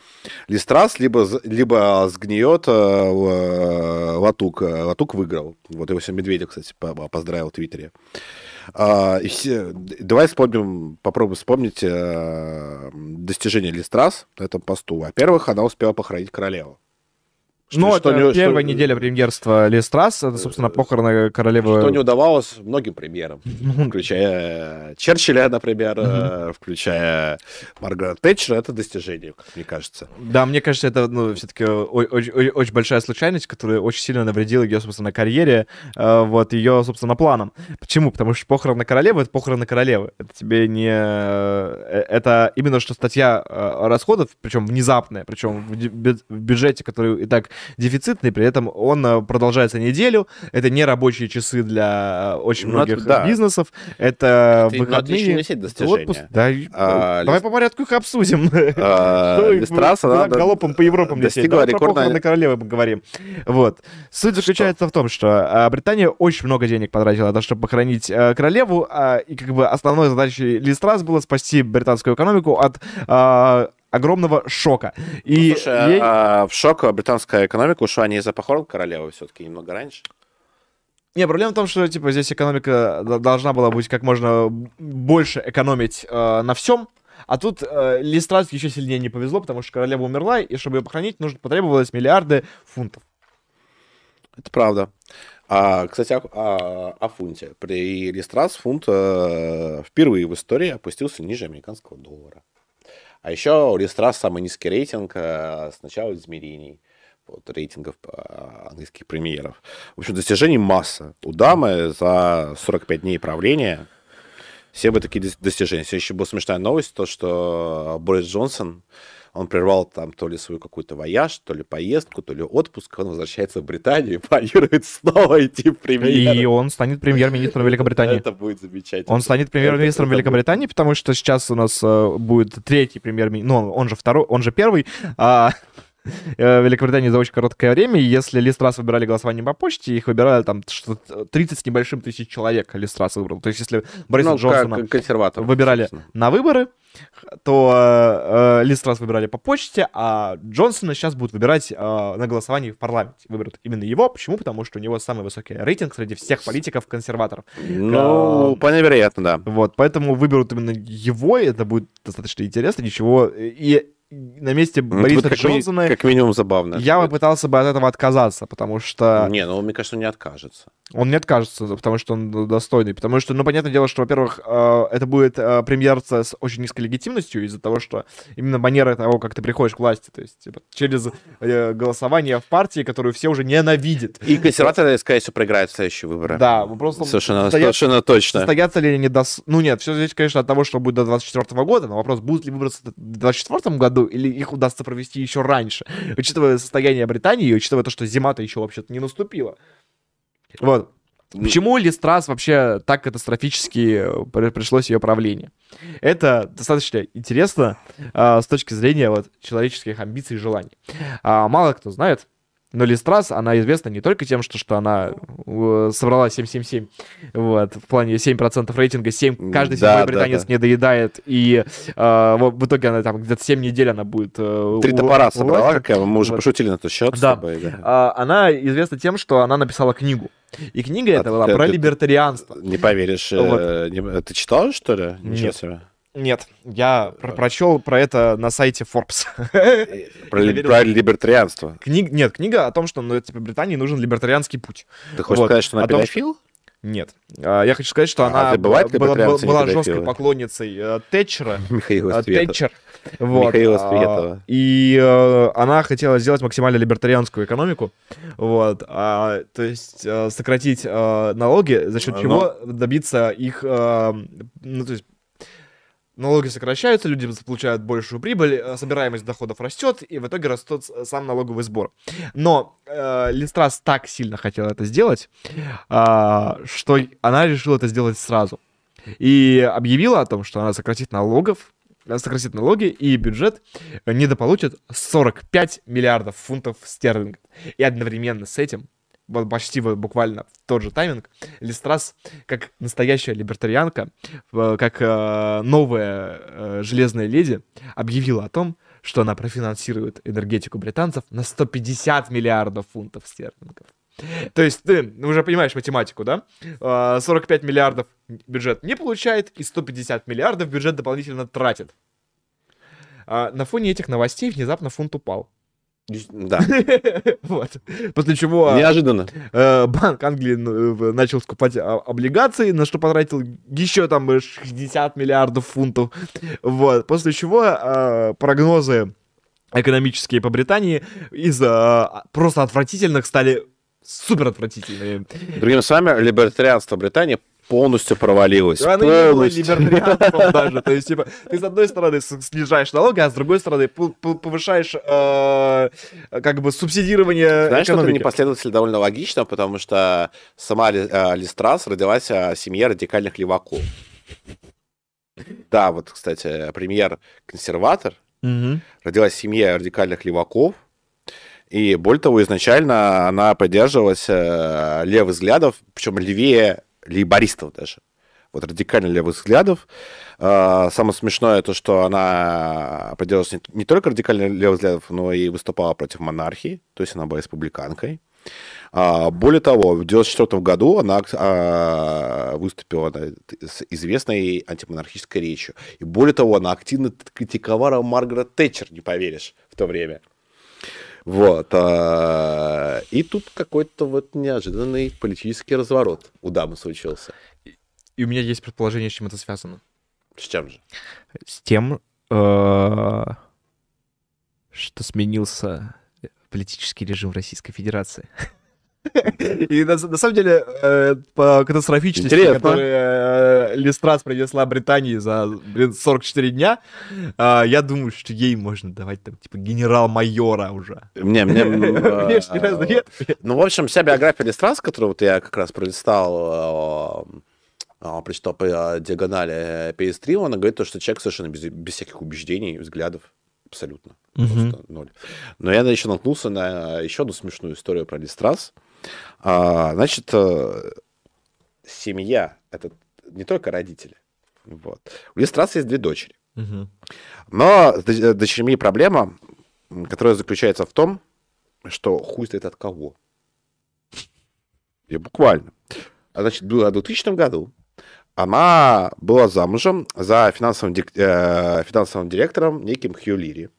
Листрас, либо, либо сгниет а, Латук. А, Латук выиграл. Вот его сегодня Медведев, кстати, по- поздравил в Твиттере. А, Давай вспомним, попробуем вспомнить а, достижения Листрас на этом посту. Во-первых, она успела похоронить королеву. Что- Ну, что это не- что- первая неделя премьерства Лестрас, это, собственно, похороны королевы... Что не удавалось многим премьерам, включая Черчилля, например, э, включая Маргарет Тэтчер, это достижение, как мне кажется. Да, мне кажется, это, ну, все-таки очень, большая случайность, которая очень сильно навредила ее, собственно, карьере, э, вот, ее, собственно, планам. Почему? Потому что похороны королевы — это похороны королевы. Это тебе не... э, Это именно что статья э, расходов, причем внезапная, причем в бюджете, который и так дефицитный, при этом он э, продолжается неделю, это не рабочие часы для э, очень Ну, многих да. бизнесов, это Это- ну, выходные, это отпуск. Да, А, давай Лис- по порядку их обсудим. А, Что их Листрас, куда она галопом по Европам лететь. достигла рекордной- похороны королевы говорим. Вот. Суть заключается в том, что Британия очень много денег потратила на то, чтобы похоронить королеву, а, и как бы основной задачей Листрас было спасти британскую экономику от огромного шока. И Ну, Слушай, ей- а в шок британская экономика ушла не из-за похорон королевы все-таки немного раньше. Не, проблема в том, что, типа, здесь экономика должна была быть как можно больше экономить э, на всем, а тут э, Листрас еще сильнее не повезло, потому что королева умерла, и чтобы ее похоронить, нужно потребовалось миллиарды фунтов. Это правда. А, кстати, о, о- о фунте. При Листрас фунт э, впервые в истории опустился ниже американского доллара. А еще у Листрас самый низкий рейтинг э, с начала измерений. Вот, рейтингов э, английских премьеров. В общем, достижений масса. У дамы за 45 дней правления все бы такие дос- достижения. Еще была смешная новость, то, что Борис Джонсон, он прервал там то ли свою какую-то вояж, то ли поездку, то ли отпуск, он возвращается в Британию и планирует снова идти в премьер. И он станет премьер-министром Великобритании. Это будет замечательно. Он станет премьер-министром Великобритании, потому что сейчас у нас э, будет третий премьер-министр, ну, он же второй, он же первый, а, э, Великобритании за очень короткое время. Если Листрас выбирали голосование по почте, их выбирали там что 30 с небольшим тысяч человек Листрас выбрал. То есть если Бориса Ну, Джонсона консерватор. выбирали на выборы, то э, э, Листрас выбирали по почте, а Джонсона сейчас будут выбирать э, на голосовании в парламенте. Выберут именно его. Почему? Потому что у него самый высокий рейтинг среди всех политиков-консерваторов. Ну, вполне вероятно, да. Вот, поэтому выберут именно его, и это будет достаточно интересно, ничего. И на месте Ну, Бориса как, ми- Джонсона как минимум забавно. я бы пытался бы от этого отказаться, потому что Не, ну, мне кажется, он не откажется. он не откажется, потому что он достойный. Потому что, ну, понятное дело, что, во-первых, э, это будет э, премьерца с очень низкой легитимностью из-за того, что именно манера того, как ты приходишь к власти, то есть типа, через э, голосование в партии, которую все уже ненавидят. И консерваторы, скорее всего, проиграют в следующие выборы. Да, вопрос Совершенно, состоят- совершенно точно. Состоятся ли они до... Ну нет, все зависит, конечно, от того, что будет до 24 года, но вопрос, будут ли выборы в 24 году, или их удастся провести еще раньше, учитывая состояние Британии, и учитывая то, что зима-то еще вообще-то не наступила. Вот. Почему Листрас вообще так катастрофически э, при- пришлось ее правление? Это достаточно интересно а, с точки зрения вот, человеческих амбиций и желаний. А, мало кто знает, но Листрас, она известна не только тем, что, что она э, собрала 777, вот, в плане 7% рейтинга, 7, каждый Да, седьмой да, британец да. не доедает, и э, в в итоге она там где-то 7 недель она будет... э, Три у- топора у собрала, как мы уже Вот. пошутили на тот счет Да. тобой, да. А, она известна тем, что она написала книгу. И книга эта А, была ты- про ты- либертарианство. Не поверишь. Вот. э, не- Ты читал, что ли? Ничего Нет. себе. Нет, я про- прочел про это на сайте Forbes. Про, ли- про либертарианство. Книг, нет, книга о том, что ну, типа, Британии нужен либертарианский путь. Ты хочешь Вот. сказать, что она том, педофил? Нет. А, Я хочу сказать, что А она бывает была, была, была жесткой поклонницей э, Тэтчера. Михаил э. Тэтчер. Вот. Михаила а, Светова. И э, она хотела сделать максимально либертарианскую экономику. Вот. а, то есть э, сократить э, налоги, за счет чего добиться их... э, ну, то есть налоги сокращаются, люди получают большую прибыль, э, собираемость доходов растет, и в итоге растет сам налоговый сбор. Но э, Листрас так сильно хотела это сделать, а, что она решила это сделать сразу. И объявила о том, что она сократит налогов, э, сократит налоги, и бюджет недополучит 45 миллиардов фунтов стерлингов. И одновременно с этим, вот почти вот буквально в тот же тайминг, Листрас, как настоящая либертарианка, э, как э, новая э, железная леди, объявила о том, что она профинансирует энергетику британцев на 150 миллиардов фунтов стерлингов. То есть ты ну, уже понимаешь математику, да? А, 45 миллиардов бюджет не получает, и 150 миллиардов бюджет дополнительно тратит. А на фоне этих новостей внезапно фунт упал. Да, Вот. После чего неожиданно. э, Банк Англии ну, в- начал скупать а, облигации, на что потратил еще там э, 60 миллиардов фунтов. Вот. После чего э, прогнозы экономические по Британии из э, просто отвратительных стали супер отвратительными. Другими словами, либертарианство Британии полностью провалилось. Не было Полностью. либертарианством даже. То есть, типа, ты с одной стороны снижаешь налоги, а с другой стороны повышаешь э, как бы субсидирование Знаешь, что это непоследовательно довольно логично, потому что сама Ли- э, Листрас родилась э, в семье радикальных леваков. Да, вот, кстати, премьер-консерватор родилась в семье радикальных леваков, и более того, изначально она поддерживалась э, левых взглядов, причем левее лейбористов даже. Вот радикально левых взглядов. Э, самое смешное то, что она поддерживалась не, не только радикально левых взглядов, но и выступала против монархии, то есть она была республиканкой. А, более того, в 1994 году она а, выступила с известной антимонархической речью. И более того, она активно критиковала Маргарет Тэтчер, не поверишь, в то время. Вот. а, и тут какой-то вот неожиданный политический разворот у дамы случился. И у меня есть предположение, с чем это связано. С чем же? С тем, э, что сменился политический режим Российской Федерации. И на, на самом деле, э, по катастрофичности, Интересно. которую э, Листрас принесла Британии за блин, 44 дня, э, я думаю, что ей можно давать там, типа, генерал-майора уже. Мне, мне, м, Внешний а, развед. Ну, в общем, вся биография Листрас, которую вот я как раз пролистал, э, э, прочитал по э, диагонали PS3, она говорит, то, что человек совершенно без, без всяких убеждений, взглядов, Абсолютно. Просто ноль. Но я еще наткнулся на еще одну смешную историю про Листрас. А, значит, э, семья — это не только родители. Вот. У Листраса есть две дочери. Мгм. Но с доч- дочерьми проблема, которая заключается в том, что хуй стоит от кого. И буквально. А, Значит, в 2000 году. Она была замужем за финансовым, дик- э, финансовым директором неким Хью Лири.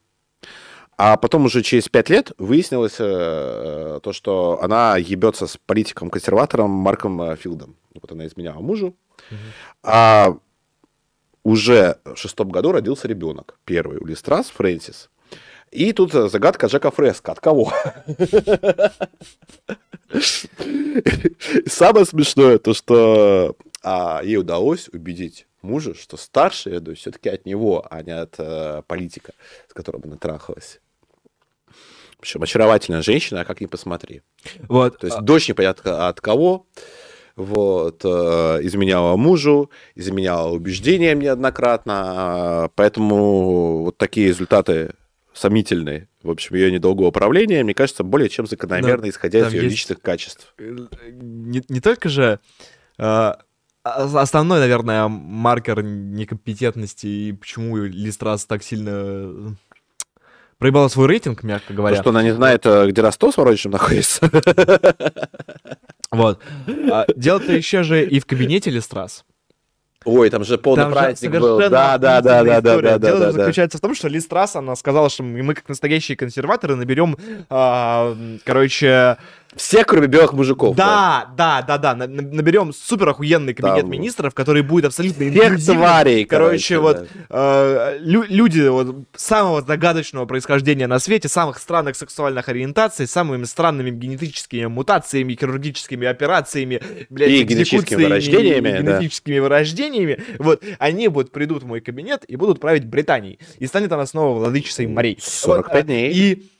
А потом уже через пять лет выяснилось э, то, что она ебется с политиком-консерватором Марком э, Филдом. Вот она изменяла мужу. А уже в шестом году родился ребенок. Первый у Листрас, Фрэнсис. И тут загадка Джека Фреска. От кого? Самое смешное, то, что а, ей удалось убедить мужа, что старшая дочь все-таки от него, а не от э, политика, с которым она трахалась. В общем, очаровательная женщина, а как ни посмотри. Вот. То есть дочь непонятно от кого, вот, э, изменяла мужу, изменяла убеждениям неоднократно, а, поэтому вот такие результаты сомнительные. В общем, ее недолгого управления, мне кажется, более чем закономерно, Да, исходя из ее есть- личных качеств. э, не, не только же э, а- основной, наверное, маркер некомпетентности и почему Листрас так сильно э, проебала свой рейтинг, мягко То, говоря. что она не знает, э, где Ростов с Воронежем находится. Вот. А, Дело-то еще же и в кабинете Листрас. Ой, там же полный Там праздник был. Да, да, да, да, да, да, да, Дело да, да. заключается в том, что Лиз Трасс, она сказала, что мы, как настоящие консерваторы, наберем, а, короче, Все, кроме белых мужиков. да, да, да, да, на- наберем супер охуенный кабинет Там министров, который будет абсолютно Всех тварей, Короче, короче, вот да. э, лю- люди вот, самого загадочного происхождения на свете, самых странных сексуальных ориентаций, самыми странными генетическими мутациями, хирургическими операциями, блядь, И генетическими вырождениями, и да. генетическими вырождениями. Вот, они вот придут в мой кабинет и будут править Британией. И станет она снова владычицей морей. 45 Вот, э, дней. И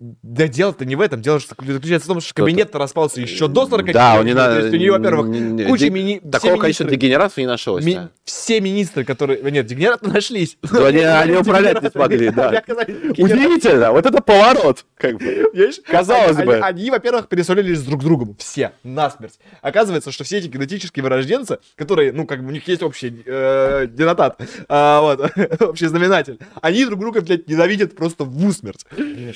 да дело-то не в этом, дело заключается в том, что Что-то- кабинет-то распался еще до 40 Да, он не То есть у нее, во-первых, куча мини... Такого количества дегенератов не нашлось. Ми- да. Все министры, которые... Нет, дегенераты нашлись. Да они- они управлять не смогли, да. Удивительно, вот это поворот, как бы. Казалось бы. Они, во-первых, перессорились друг с другом. Все. Насмерть. Оказывается, что все эти генетические вырожденцы, которые, ну, как бы у них есть общий э, денотат, а, вот, общий знаменатель, они друг друга, блядь, ненавидят просто в усмерть.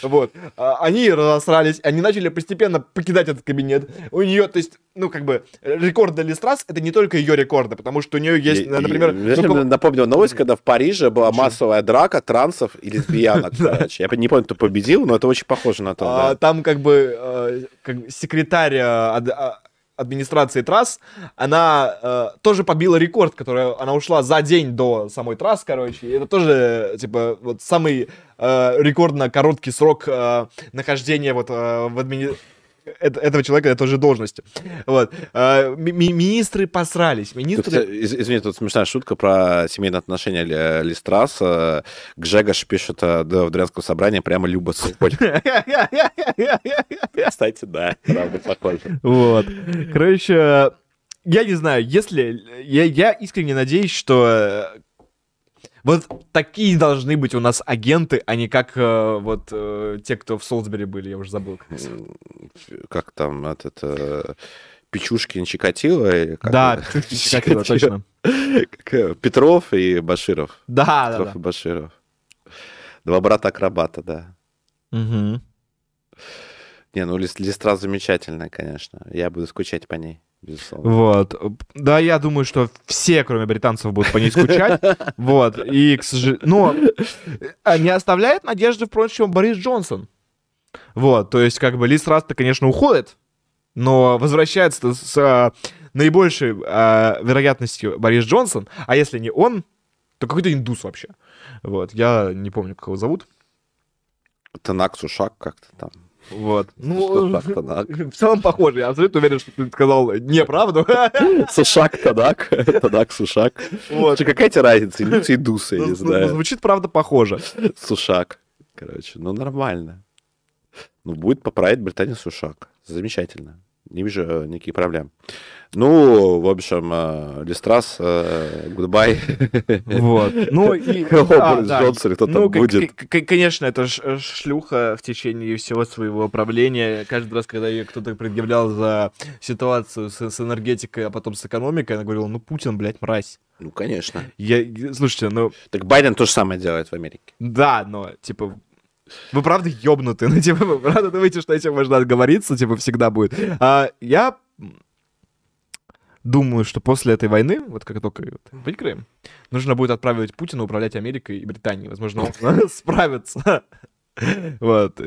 Вот. А, они разосрались, они начали постепенно покидать этот кабинет. У нее, то есть, ну, как бы, рекорд для Листрас это не только ее рекорды, потому что у нее есть, И- например... и- ну, я напомню новость, когда в Париже была массовая драка трансов и лесбиянок, короче. Я не помню, кто победил, но это очень похоже на то, А. Там как бы, как бы секретарь а, администрации трасс, она э, тоже побила рекорд, который она ушла за день до самой трасс, короче. И это тоже, типа, вот самый э, рекордно короткий срок э, нахождения вот э, в админи... эт- этого человека на той же должности. Вот. Э, ми- ми- министры посрались. Тут, Министры... э, из- извини, тут смешная шутка про семейные отношения Листрас. Э, Гжегош пишет э, да, в Дрянском собрании прямо Люба Сухоль. Кстати, да, правда, похоже. Вот. Короче, я не знаю, если... Я, я искренне надеюсь, что э, вот такие должны быть у нас агенты, а не как э, вот э, те, кто в Солсбери были, я уже забыл. как. Как там этот... э, Печушкин, Чикатило? как Да? Петрович Чикатило, точно. Э, Петров и Баширов. Да, да, Петров и. Баширов. Два брата-акробата, да. Мгм. Не, ну Лис- Листра замечательная, конечно. Я буду скучать по ней. Вот. Да, я думаю, что все, кроме британцев, будут по ней скучать. Вот. И, к сожалению... Но э, не оставляет надежды, впрочем, Борис Джонсон. Вот. То есть, как бы, Лиз Раст-то, конечно, уходит, но возвращается с а, наибольшей а, вероятностью Борис Джонсон. А если не он, то какой-то индус вообще. Вот. Я не помню, как его зовут. Танак Сушак как-то там. Вот. Ну, так, Танак? в целом похоже. Я абсолютно уверен, что ты сказал неправду. Сушак, Танак. Танак, Сушак. Вот. Какая тебе разница? Индусы, индусы, я Ну, не ну, знаю. Звучит, правда, похоже. Сушак. Короче, ну нормально. Ну, будет поправить Британию Сушак. Замечательно. Не вижу э, никаких проблем. Ну, в общем, э, Листрас, э, гудбай. Вот. Ну, и... а, да. Джонсон, кто ну, там будет. Конечно, это шлюха в течение всего своего правления. Каждый раз, когда ее кто-то предъявлял за ситуацию с, с энергетикой, а потом с экономикой, она говорила, ну, Путин, блядь, мразь. Ну, конечно. Я, слушайте, ну... Так Байден то же самое делает в Америке. Да, но, типа, вы правда ёбнуты, ну, типа, вы правда думаете, что этим можно отговориться, типа, всегда будет. А, я думаю, что после этой войны, вот как только вот, выиграем, нужно будет отправить Путина управлять Америкой и Британией. Возможно, он справится. Вот.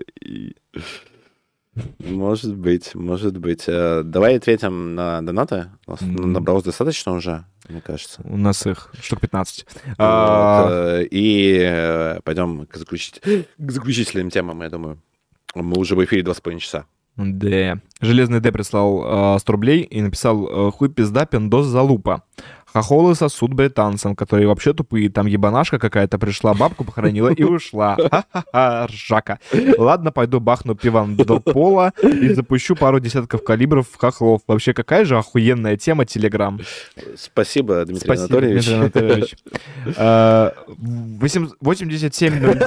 Может быть, может быть. Э, давай ответим на донаты. Набралось достаточно уже, мне кажется. У нас их штук 15. Вот, а... И э, пойдем к, заключить... к заключительным темам, я думаю. Мы уже в эфире 2,5 часа. Да. Железный Д прислал э, 100 рублей и написал э, «Хуй пизда, пиндос залупа». Хохолы сосуд британцам, которые вообще тупые. Там ебанашка какая-то пришла, бабку похоронила и ушла. Ха-ха-ха, ржака. Ладно, пойду бахну пиван до пола и запущу пару десятков калибров в хохлов. Вообще, какая же охуенная тема Телеграм. Спасибо, Дмитрий Спасибо, Анатольевич. Дмитрий Анатольевич. 8709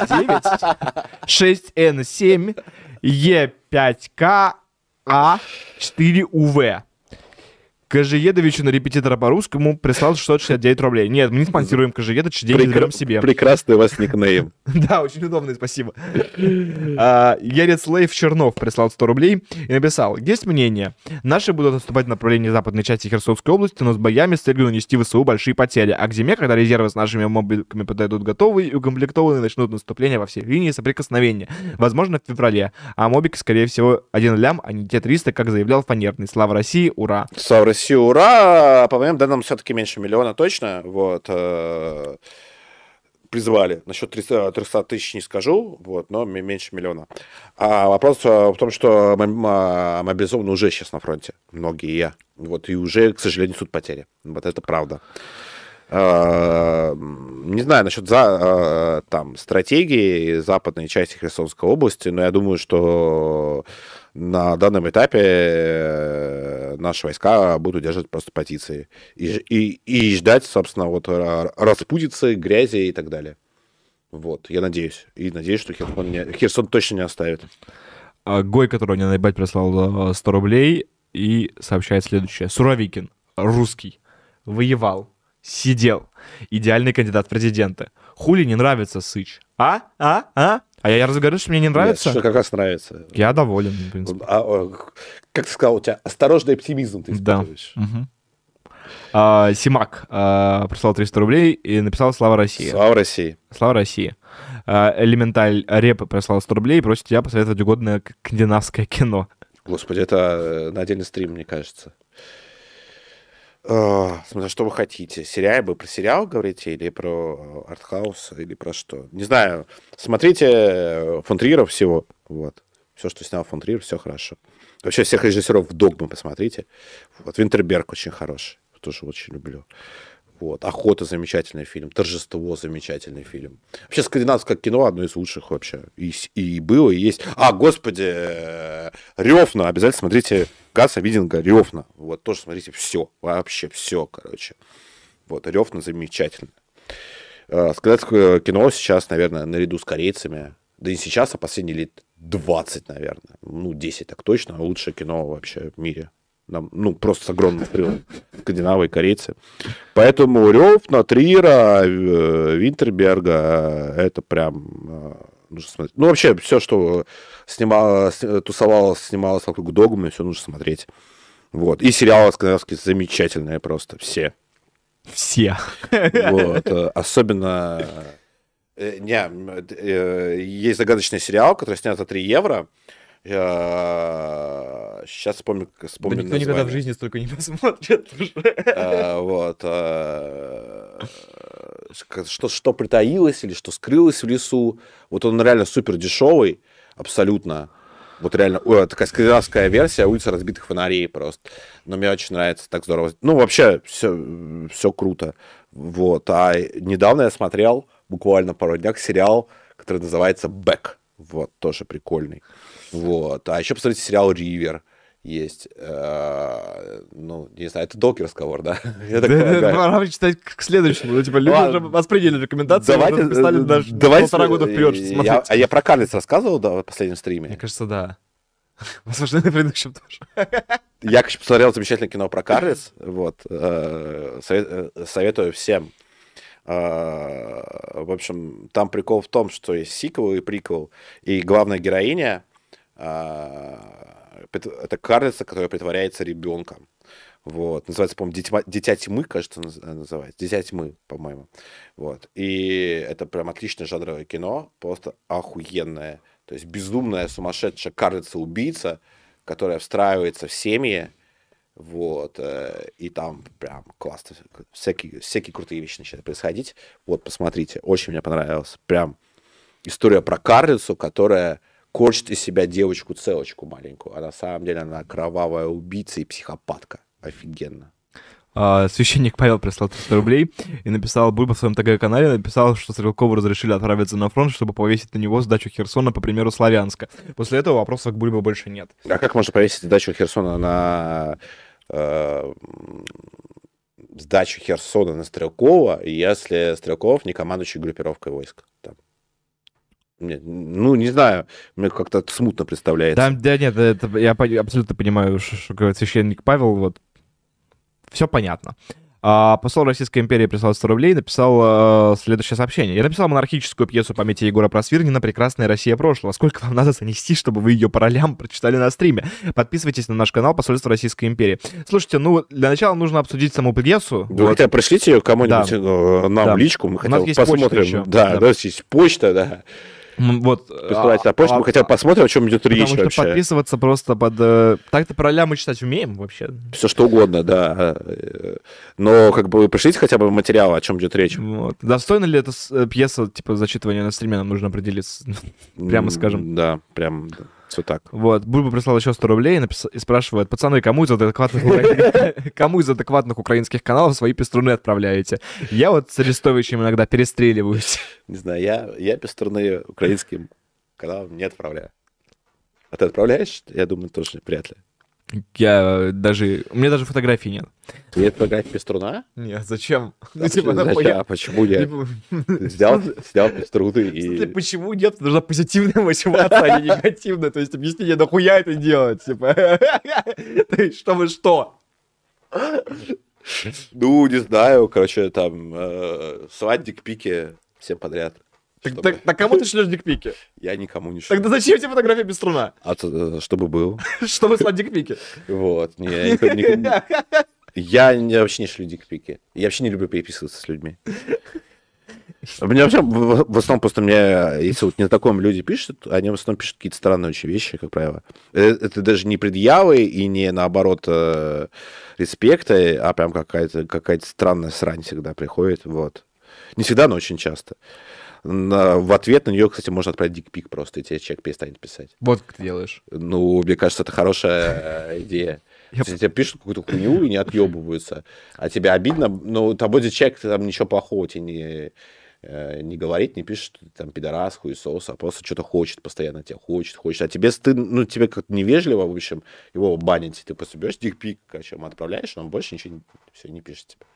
6N7 Е5К А4УВ. Кожеедовичу на репетитора по-русскому прислал 669 рублей. Нет, мы не спонсируем Кожеедович, деньги Прекра... берем себе. Прекрасный у вас никнейм. Да, очень удобный, спасибо. А, Ярец Лейв Чернов прислал 100 рублей и написал. Есть мнение. Наши будут отступать в направлении западной части Херсонской области, но с боями с целью нанести ВСУ большие потери. А к зиме, когда резервы с нашими мобильками подойдут готовые и укомплектованные, начнут наступление во все линии соприкосновения. Возможно, в феврале. А мобик, скорее всего, один лям, а не те 300, как заявлял Фанерный. Слава России, ура! Слава России! Россию, ура! По моим данным, все-таки меньше миллиона точно. Вот. Э, призвали. Насчет 300, 300 тысяч не скажу, вот, но меньше миллиона. А вопрос э, в том, что мобилизованы уже сейчас на фронте. Многие. Вот, и уже, к сожалению, несут потери. Вот это правда. Э, не знаю насчет за, там, стратегии западной части Херсонской области, но я думаю, что на данном этапе э, наши войска будут держать просто позиции и, и, и ждать, собственно, вот распутицы, грязи и так далее. Вот, я надеюсь. И надеюсь, что Херсон, не, Херсон точно не оставит. А Гой, который мне наебать прислал 100 рублей, и сообщает следующее. Суровикин, русский, воевал, сидел, идеальный кандидат в президенты. Хули не нравится Сыч? А? А? А? А я, я разговариваю, что мне не нравится? Нет, что как раз нравится. Я доволен, в принципе. А, как ты сказал, у тебя осторожный оптимизм ты испытываешь. Да. Угу. А, Симак а, прислал 300 рублей и написал «Слава России». Слава России. Слава России. А, Элементаль Реп прислал 100 рублей и просит тебя посоветовать угодное скандинавское кино. Господи, это э, на отдельный стрим, мне кажется. Uh, смотря что вы хотите. Сериал бы про сериал говорите или про артхаус, или про что? Не знаю. Смотрите э, фон Триера всего. Вот. Все, что снял фон Триер, все хорошо. Вообще всех режиссеров в Догму посмотрите. Вот. Винтерберг очень хороший. Тоже очень люблю. Вот. Охота замечательный фильм. Торжество замечательный фильм. Вообще скандинавское кино одно из лучших вообще. И, и было, и есть. А, господи, э, Ревна. Обязательно смотрите Гаса Видинга Ревна. Вот тоже смотрите все. Вообще все, короче. Вот, Ревна замечательно. Э, скандинавское кино сейчас, наверное, наряду с корейцами. Да не сейчас, а последние лет 20, наверное. Ну, 10 так точно. Лучшее кино вообще в мире. Нам, ну, просто с огромным стрелом. Скандинавы и корейцы. Поэтому Рев, Натриера, э, Винтерберга, это прям э, нужно смотреть. Ну, вообще, все, что снимало, тусовалось, снималось вокруг догмы, все нужно смотреть. Вот. И сериалы скандинавские замечательные просто, все. Все. Вот. Э, особенно... Не, есть загадочный сериал, который снят за 3 евро. Сейчас вспомню, вспомню да никто никогда в жизни столько не посмотрит а, вот. А, что, что притаилось или что скрылось в лесу. Вот он реально супер дешевый, абсолютно. Вот реально, о, такая скандинавская версия улица разбитых фонарей просто. Но мне очень нравится, так здорово. Ну, вообще, все, все круто. Вот. А недавно я смотрел, буквально пару днях, сериал, который называется «Бэк». Вот, тоже прикольный. Вот. А еще посмотрите сериал «Ривер». есть, э, ну, не знаю, это долгий разговор, да? Пора читать к следующему. Ну, типа, люди уже восприняли рекомендации, давайте, написали даже давайте, полтора года вперед. Я, а я про Карлиц рассказывал в последнем стриме? Мне кажется, да. Возможно, на предыдущем тоже. Я, конечно, посмотрел замечательное кино про Карлиц. Вот. Э, советую всем. В общем, там прикол в том, что есть сиквел и приквел, и главная героиня это карлица, которая притворяется ребенком. Вот. Называется, по-моему, Дитя, тьмы, кажется, называется. Дитя тьмы, по-моему. Вот. И это прям отличное жанровое кино, просто охуенное. То есть безумная, сумасшедшая карлица-убийца, которая встраивается в семьи, вот, э, и там прям классно, всякие, всякие крутые вещи начинают происходить. Вот, посмотрите, очень мне понравилось. Прям история про карлицу, которая корчит из себя девочку-целочку маленькую, а на самом деле она кровавая убийца и психопатка. Офигенно. А, священник Павел прислал 300 рублей и написал, Бульба в своем ТГ-канале написал, что Стрелкову разрешили отправиться на фронт, чтобы повесить на него сдачу Херсона, по примеру, Славянска. После этого вопросов к Бульбе больше нет. А как можно повесить сдачу Херсона на э, сдачу Херсона на Стрелкова, если Стрелков не командующий группировкой войск? Там. Ну, не знаю, мне как-то смутно представляется. Да, да нет, это, я абсолютно понимаю, что, говорит священник Павел, вот, все понятно. А, посол Российской империи прислал 100 рублей и написал э, следующее сообщение. Я написал монархическую пьесу памяти Егора Просвирнина «Прекрасная Россия прошлого». Сколько вам надо занести, чтобы вы ее по ролям прочитали на стриме? Подписывайтесь на наш канал Посольство Российской империи. Слушайте, ну, для начала нужно обсудить саму пьесу. Вы вот. хотя пришлите ее кому-нибудь да. Э, нам да. в личку, мы хотя бы посмотрим. Да, да, да, есть почта, да. Вот. Присылайте на почту, а, мы хотя бы посмотрим, о чем идет речь что подписываться просто под... Э, так-то про ля мы читать умеем вообще. Все что угодно, да. Но как бы вы пришлите хотя бы материал, о чем идет речь. Вот. Достойна ли эта э, пьеса, типа, зачитывания на стриме, нам нужно определиться, прямо скажем. Да, прям все так. Вот, Бульба прислал еще 100 рублей и, напис... и спрашивает, пацаны, кому из адекватных кому из адекватных украинских каналов свои пеструны отправляете? Я вот с Арестовичем иногда перестреливаюсь. Не знаю, я, я пеструны украинским каналам не отправляю. А ты отправляешь? Я думаю, тоже вряд ли. Я даже... У меня даже фотографий нет. Нет фотографии пеструна? Нет, зачем? Ну, типа, нахуя? А почему я взял, взял пеструны и... Почему нет? Нужна позитивная мотивация, а не негативная. То есть объяснение, нахуя это делать? Типа, чтобы что? Ну, не знаю, короче, там, э, свадьбик пики всем подряд. Так, так, так кому ты шлешь дикпики? Я никому не шлю. Тогда зачем тебе фотография без струна? А то, э, чтобы был. Чтобы слать дикпики. Вот. Не, я, я вообще не шлю дикпики. Я вообще не люблю переписываться с людьми. Мне вообще, в основном, просто мне, если вот не таком люди пишут, они в основном пишут какие-то странные очень вещи, как правило. Э, это даже не предъявы и не, наоборот, э, респекта, а прям какая-то какая странная срань всегда приходит, вот. Не всегда, но очень часто в ответ на нее, кстати, можно отправить дикпик просто, и тебе человек перестанет писать. Вот как ты делаешь. Ну, мне кажется, это хорошая идея. Если тебе пишут какую-то хуйню и не отъебываются, а тебе обидно, ну, тобой человек там ничего плохого тебе не, э, не говорит, не пишет, там, пидорас, хуесос, а просто что-то хочет постоянно, тебя хочет, хочет. А тебе стыдно, ну, тебе как-то невежливо, в общем, его банить. Ты просто берешь дикпик, короче, ему отправляешь, он больше ничего не, все, не пишет тебе.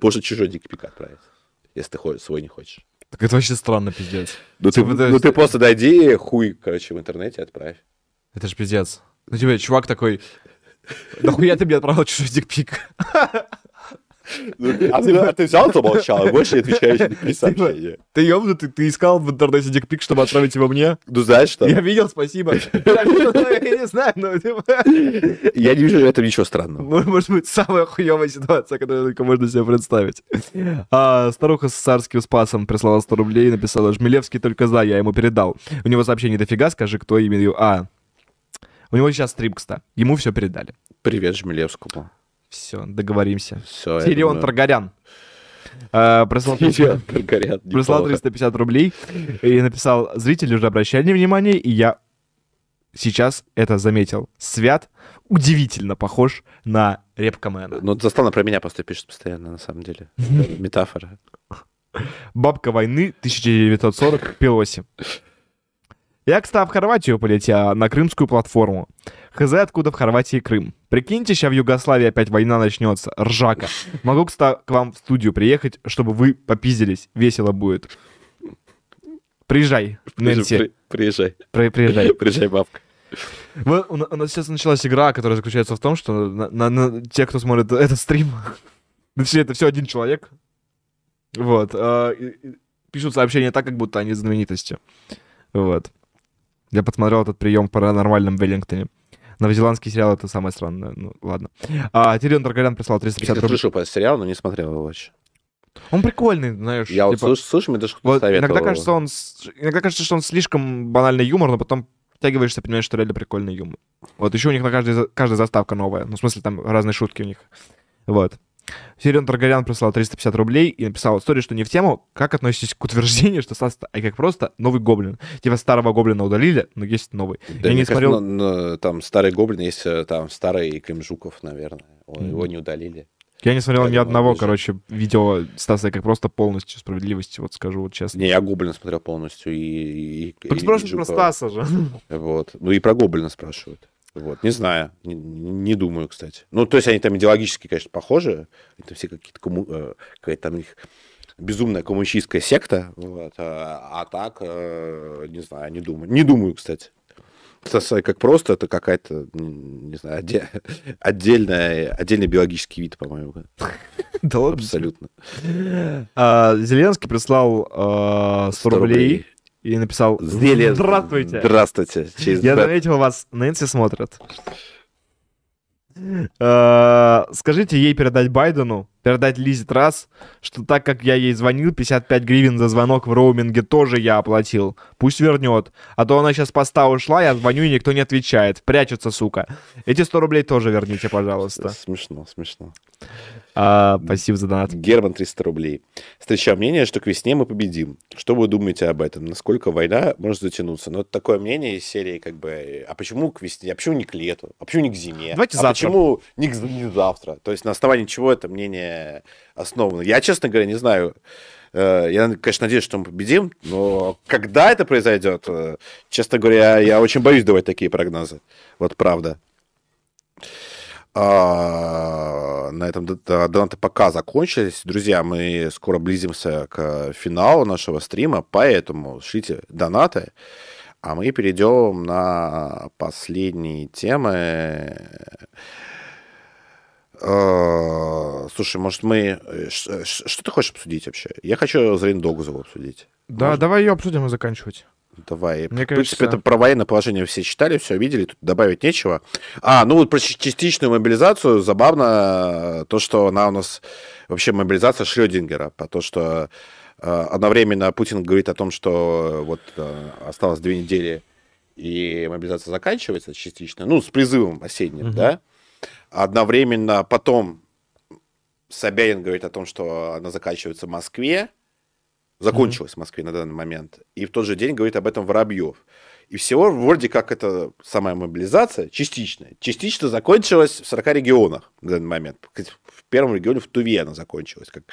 Можно чужой дикпик отправить, если ты свой не хочешь. Так это вообще странно, пиздец. Ну, ты, типа, ну ты просто дойди, хуй, короче, в интернете отправь. Это ж пиздец. Ну, тебе чувак такой, нахуя ты мне отправил чужой дикпик? Ну, а, ты, а ты взял, замолчал, больше не отвечаешь ни сообщения. Ты ёбнутый, ты искал в интернете дикпик, чтобы отправить его мне? Ну, знаешь что? Я видел, спасибо. Я не знаю, но... Типа. Я не вижу в этом ничего странного. Ну, может быть, самая хуевая ситуация, которую только можно себе представить. А, старуха с царским спасом прислала 100 рублей и написала, Жмелевский только за, я ему передал. У него сообщение дофига, скажи, кто именно... А, у него сейчас стрипкста. Ему все передали. Привет Жмелевскому. Все, договоримся. Все, Тирион Таргарян. Uh, прислал, прислал 350 рублей и написал, зрители уже обращали внимание, и я сейчас это заметил. Свят удивительно похож на Репкомена. Ну, Заслана про меня просто пишет постоянно, на самом деле. Метафора. Бабка войны 1940 Пелоси. Я, кстати, в Хорватию полетел на крымскую платформу. Хз, откуда в Хорватии Крым. Прикиньте, сейчас в Югославии опять война начнется. Ржака. Могу, кстати, к вам в студию приехать, чтобы вы попиздились. Весело будет. Приезжай, Нэнси. При- Приезжай. При- Приезжай. Приезжай, бабка. Вот у у нас сейчас началась игра, которая заключается в том, что на, на- на- те, кто смотрит этот стрим, точнее, это все один человек, вот, и пишут сообщения так, как будто они знаменитости. Вот. Я подсмотрел этот прием в паранормальном Веллингтоне. Новозеландский сериал — это самое странное. Ну, ладно. А, Тирион Таргарян прислал 350 Я рублей. слышал про сериал, но не смотрел его вообще. Он прикольный, знаешь. Я вот типа- слышу, слышу, мне даже Вот советовал. иногда кажется, он иногда кажется, что он слишком банальный юмор, но потом втягиваешься, понимаешь, что реально прикольный юмор. Вот еще у них на каждой, каждая заставка новая. Ну, в смысле, там разные шутки у них. Вот. Сирион Таргарян прислал 350 рублей и написал историю, что не в тему, как относитесь к утверждению, что Саста, а как просто новый гоблин. Типа старого гоблина удалили, но есть новый. Да, Я не кажется, смотрел... ну, ну, там старый гоблин, есть э, там старый Клим Жуков, наверное. Он- Мгм. Его не удалили. Я не смотрел ни одного, ближе. короче, видео Стаса как просто полностью справедливости, вот скажу вот честно. Не, я гоблина смотрел полностью и... и, и- спрашивай про. Стаса же. Вот. Ну и про гоблина спрашивают. Вот. Не знаю. Не, не думаю, кстати. Ну, то есть они там идеологически, конечно, похожи. Это все какие-то... комму- э, Какая-то там их безумная коммунистическая секта. Вот. А, а так, э, не знаю, не думаю. Не думаю, кстати. Как просто, это какая-то, не знаю, отде- отдельная, отдельный биологический вид, по-моему. Да ладно. Абсолютно. А, Зеленский прислал а, 100 рублей и написал Зеле- «Здравствуйте». Здравствуйте. Через Я заметил вас, Нэнси смотрят. А, Скажите ей передать Байдену, передать Лизе Трасс, что так как я ей звонил, 55 гривен за звонок в роуминге тоже я оплатил. Пусть вернет. А то она сейчас поста ушла, я звоню, и никто не отвечает. Прячется, сука. Эти 100 рублей тоже верните, пожалуйста. Смешно, смешно. А, спасибо за донат. Герман 300 рублей. Встречаю мнение, что к весне мы победим. Что вы думаете об этом? Насколько война может затянуться? Ну, это такое мнение из серии, как бы, а почему к весне? А почему не к лету? А почему не к зиме? Давайте а завтра. почему не, к- не завтра? То есть на основании чего это мнение основано? Я, честно говоря, не знаю. Э, Я, конечно, надеюсь, что мы победим, но когда это произойдет, э, честно говоря, я очень боюсь давать такие прогнозы. Вот правда. А, на этом донаты пока закончились. Друзья, мы скоро близимся к финалу нашего стрима, поэтому шлите донаты. А мы перейдем на последние темы. Э, Слушай, может мы... э, ш- Что ты хочешь обсудить вообще? Я хочу Зрендогузову обсудить. Да, Можно? давай ее обсудим и заканчивать. Давай. Мне в принципе, кажется- это про военное положение все читали, все видели, тут добавить нечего. А, ну вот про частичную мобилизацию забавно э, то, что она у нас вообще мобилизация Шрёдингера, по то, что э, одновременно Путин говорит о том, что э, вот э, осталось две недели и мобилизация заканчивается частично, ну, с призывом осенним, Мгм. да. Одновременно потом Собянин говорит о том, что она заканчивается в Москве, закончилась в Москве на данный момент, и в тот же день говорит об этом Воробьев. И всего вроде как это самая мобилизация частичная. Частично закончилась в 40 регионах на данный момент. В первом регионе в Туве она закончилась. Как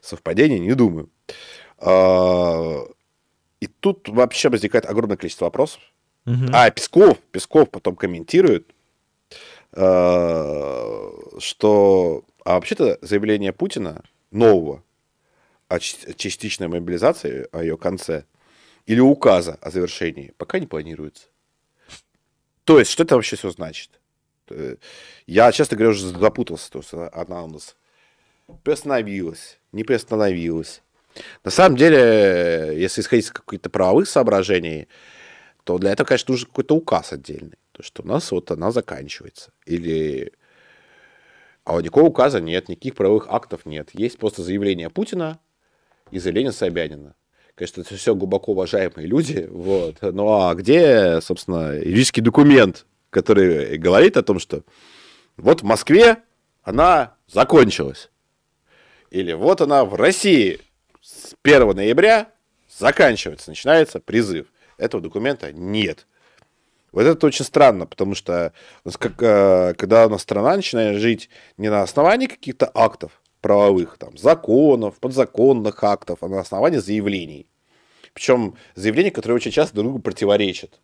совпадение, не думаю. А, И тут вообще возникает огромное количество вопросов. А, Песков, Песков потом комментирует, что а вообще-то заявление Путина нового о частичной мобилизации, о ее конце, или указа о завершении, пока не планируется. То есть, что это вообще все значит? Э, Я, честно говоря, уже запутался. То есть, она у нас приостановилась, не приостановилась. На самом деле, если исходить из каких-то правовых соображений, то для этого, конечно, нужен какой-то указ отдельный. То, что у нас вот она заканчивается. Или... А вот никакого указа нет, никаких правовых актов нет. Есть просто заявление Путина и заявление Собянина. Конечно, это все глубоко уважаемые люди. Вот. Ну а где, собственно, юридический документ, который говорит о том, что вот в Москве она закончилась. Или вот она в России с 1 ноября заканчивается, начинается призыв. Этого документа нет. Вот это очень странно, потому что как, э, когда у нас страна начинает жить не на основании каких-то актов правовых, там, законов, подзаконных актов, а на основании заявлений. Причем заявления, которые очень часто друг другу противоречат.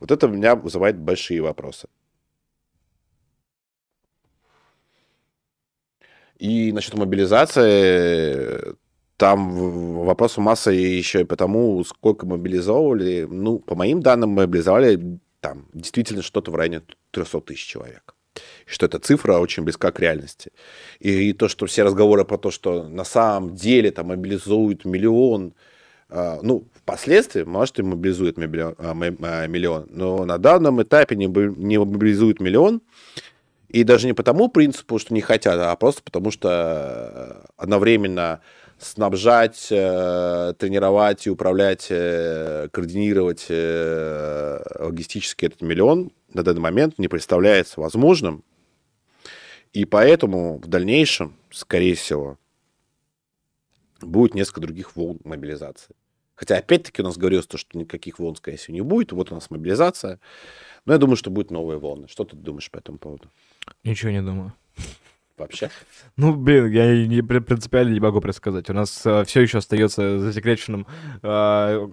Вот это у меня вызывает большие вопросы. И насчет мобилизации, там вопрос масса еще и потому, сколько мобилизовали. Ну, по моим данным, мобилизовали там действительно что-то в районе 300 тысяч человек. Что эта цифра очень близка к реальности. И, и то, что все разговоры про то, что на самом деле там мобилизуют миллион, э, ну, впоследствии, может, и мобилизует миллион, э, миллион, но на данном этапе не, не мобилизует миллион, и даже не по тому принципу, что не хотят, а просто потому, что одновременно снабжать, э, тренировать и управлять, э, координировать э, логистически этот миллион на данный момент не представляется возможным. И поэтому в дальнейшем, скорее всего, будет несколько других волн мобилизации. Хотя, опять-таки, у нас говорилось, то, что никаких волн, скорее всего, не будет. Вот у нас мобилизация. Но я думаю, что будут новые волны. Что ты думаешь по этому поводу? Ничего не думаю. Вообще? Ну, блин, я не принципиально не могу предсказать. У нас э, все еще остается засекреченным э,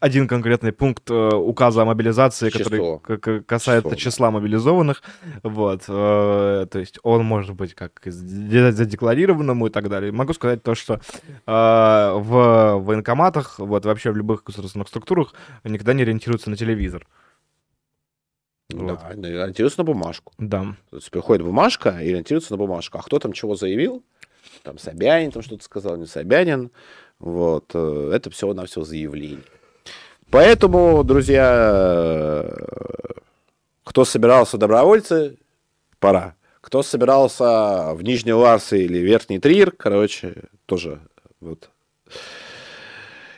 один конкретный пункт э, указа о мобилизации, Число. который касается Число, числа мобилизованных. Вот, э, то есть он может быть как задекларированному и так далее. Могу сказать то, что э, в военкоматах, вот вообще в любых государственных структурах никогда не ориентируются на телевизор. Вот. Да, ориентируется на бумажку. Да. То есть приходит бумажка и ориентируется на бумажку. А кто там чего заявил? Там Собянин там что-то сказал, не Собянин. Вот. Э, это всего на все заявление. Поэтому, друзья, кто собирался добровольцы, пора. Кто собирался в Нижний Ларс или Верхний Трир, короче, тоже вот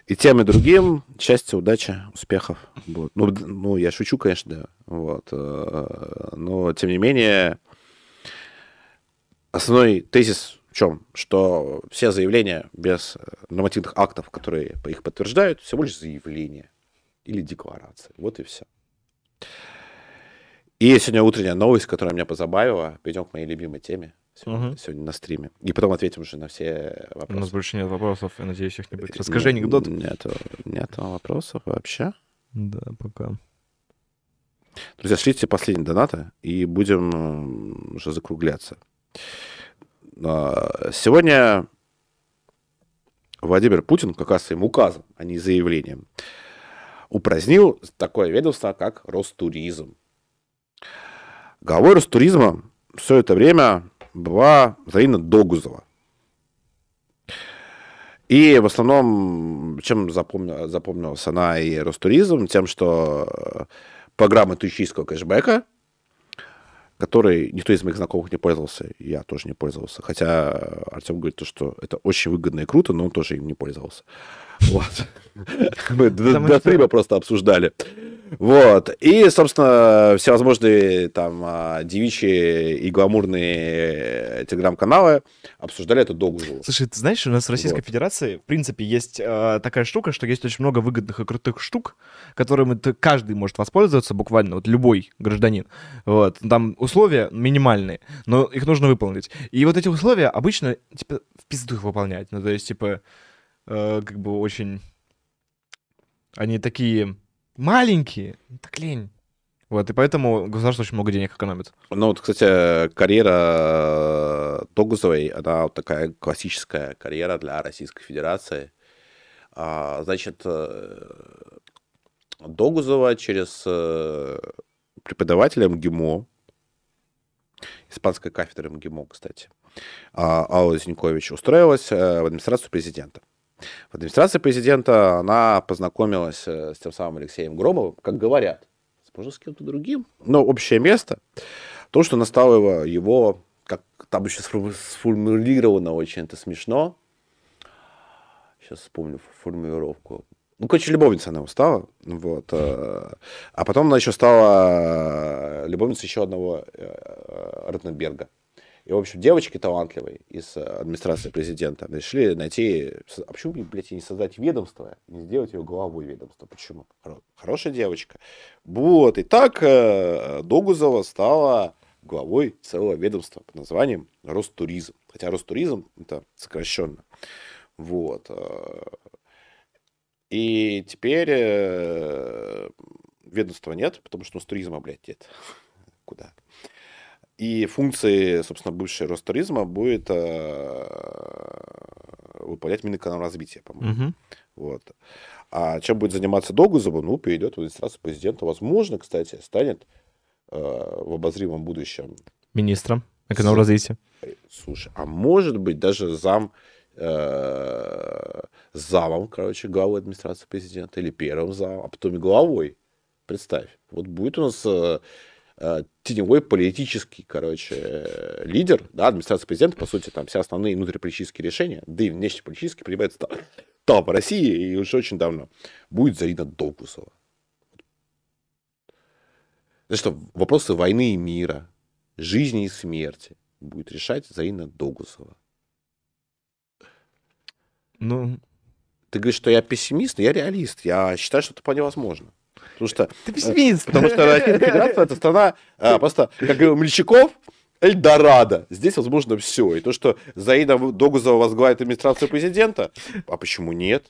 и тем, и другим счастья, удачи, успехов. Вот. Ну, ну, я шучу, конечно, да. Вот. Э, но, тем не менее, основной тезис в чем? Что все заявления без нормативных актов, которые их подтверждают, всего лишь заявления или декларации. Вот и все. И сегодня утренняя новость, которая меня позабавила. Перейдем к моей любимой теме сегодня, угу. сегодня на стриме. И потом ответим уже на все вопросы. У нас больше нет вопросов, я надеюсь, их не будет. Расскажи нет, анекдот. Нет, нет вопросов вообще. Да, пока. Друзья, шлите последние донаты, и будем уже закругляться. А, сегодня Владимир Путин, как раз своим указом, а не заявлением, упразднил такое ведомство, как Ростуризм. Главой Ростуризма все это время была Зарина Догузова. И в основном, чем запомнил, запомнилась она и Ростуризм, тем, что программа туристического кэшбэка, который никто из моих знакомых не пользовался, я тоже не пользовался. Хотя Артем говорит, то, что это очень выгодно и круто, но он тоже им не пользовался. Вот. Мы до стрима просто обсуждали. Вот. И, собственно, всевозможные там а, девичьи и гламурные э, телеграм-каналы обсуждали эту догжу. Слушай, ты знаешь, у нас в Российской вот. Федерации, в принципе, есть э, такая штука, что есть очень много выгодных и крутых штук, которыми ты, каждый может воспользоваться, буквально, вот любой гражданин. Вот. Там условия минимальные, но их нужно выполнить. И вот эти условия обычно, типа, в пизду их выполнять. Ну, то есть, типа, э, как бы очень... Они такие маленькие, так лень. Вот, и поэтому государство очень много денег экономит. Ну, вот, кстати, карьера э, Тогузовой, она вот такая классическая карьера для Российской Федерации. А, значит, Догузова через э, преподавателя МГИМО, испанской кафедры МГИМО, кстати, а, Алла Зинькович устроилась в администрацию президента. В администрации президента она познакомилась э, с тем самым Алексеем Громовым, как говорят, может, с кем-то другим, но общее место, то, что настало его, его как там еще сформулировано очень это смешно, сейчас вспомню формулировку, ну, короче, любовница она стала, вот, э, а потом она еще стала любовницей еще одного э, Ротенберга. И, в общем, девочки талантливые из э, администрации президента решили найти... А почему, блядь, не создать ведомство, не сделать ее главой ведомства? Почему? Хорошая девочка. Вот. И так э, Догузова стала главой целого ведомства под названием Ростуризм. Хотя Ростуризм это сокращенно. Вот. Э. И теперь ведомства нет, потому что у нас туризма, блядь, нет. Куда? И функции, собственно, бывшей Ростуризма будет э, выполнять Минэкономразвития, по-моему. Угу. Вот. А чем будет заниматься Догузова? Ну, перейдет в администрацию президента. Возможно, кстати, станет э, в обозримом будущем министром экономразвития. Слушай, а может быть даже зам э, замом, короче, главы администрации президента или первым замом, а потом и главой. Представь, вот будет у нас э, э, теневой политический, короче, э, лидер, да, администрация президента, по сути, там все основные внутриполитические решения, да и внешнеполитические принимаются там, там в России и уже очень давно, будет Зарина Долгусова. Значит, что вопросы войны и мира, жизни и смерти будет решать Зарина Долгусова. Ну, ты говоришь, что я пессимист, но я реалист. Я считаю, что это вполне возможно. Потому что, Ты пессимист. Потому что Российская Федерация это страна а, просто, как говорил Мельчаков, Эльдорадо. Здесь возможно все. И то, что Заида Догузова возглавит администрацию президента, а почему нет?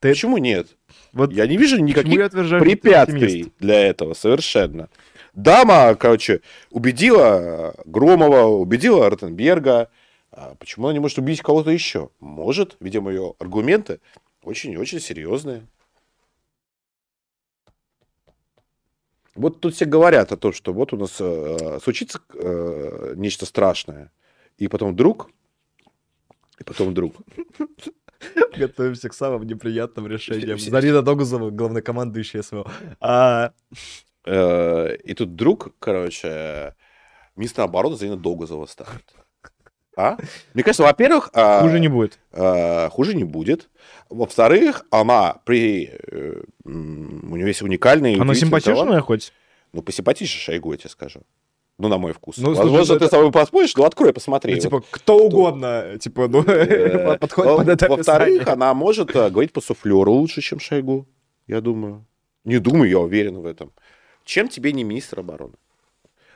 Ты... Почему нет? Вот я не вижу никаких препятствий для этого совершенно. Дама, короче, убедила Громова, убедила Ротенберга. А почему она не может убедить кого-то еще? Может, видимо, ее аргументы очень-очень серьезные. Вот тут все говорят о том, что вот у нас э, случится э, нечто страшное, и потом вдруг, и потом вдруг. Готовимся к самым неприятным решениям. Зарина Догузова, главнокомандующая СВО. А... Э, и тут вдруг, короче, министр обороны Зарина Догузова ставит. А? Мне кажется, во-первых... А, хуже не будет. А, хуже не будет. Во-вторых, она при... Э, у нее есть уникальный... Она симпатичная хоть? Ну, посимпатичнее Шойгу, я тебе скажу. Ну, на мой вкус. Ну, Возможно, слушай, ты это... с тобой поспоришь, ну, открой, посмотри. Ну, типа, вот. кто угодно, типа, ну, э, подходит под это Во-вторых, она может э, говорить по суфлеру лучше, чем Шойгу, я думаю. Не думаю, я уверен в этом. Чем тебе не министр обороны?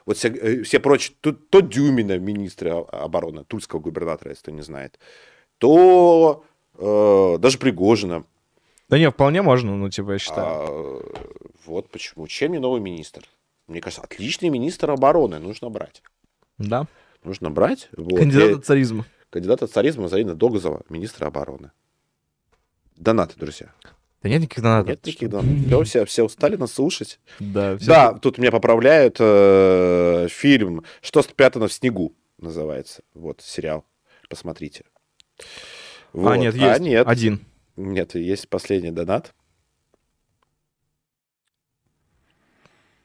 Вот все, э, все прочие, то, то Дюмина, министра обороны, тульского губернатора, если кто не знает, то э, даже Пригожина. Да не, вполне можно, ну, типа, я считаю. А, вот почему. Чем не новый министр? Мне кажется, отличный министр обороны нужно брать. Да. Нужно брать. Вот. Кандидат от царизма. Кандидат от царизма Зарина Догозова, министра обороны. Донаты, друзья. Да нет никаких донатов. Нет никаких донатов. Все, все устали нас слушать. Да, все да тут меня поправляют э, фильм «Что спрятано в снегу» называется. Вот, сериал. Посмотрите. А, вот. А, нет, есть. А, нет. Один. Нет, есть последний донат.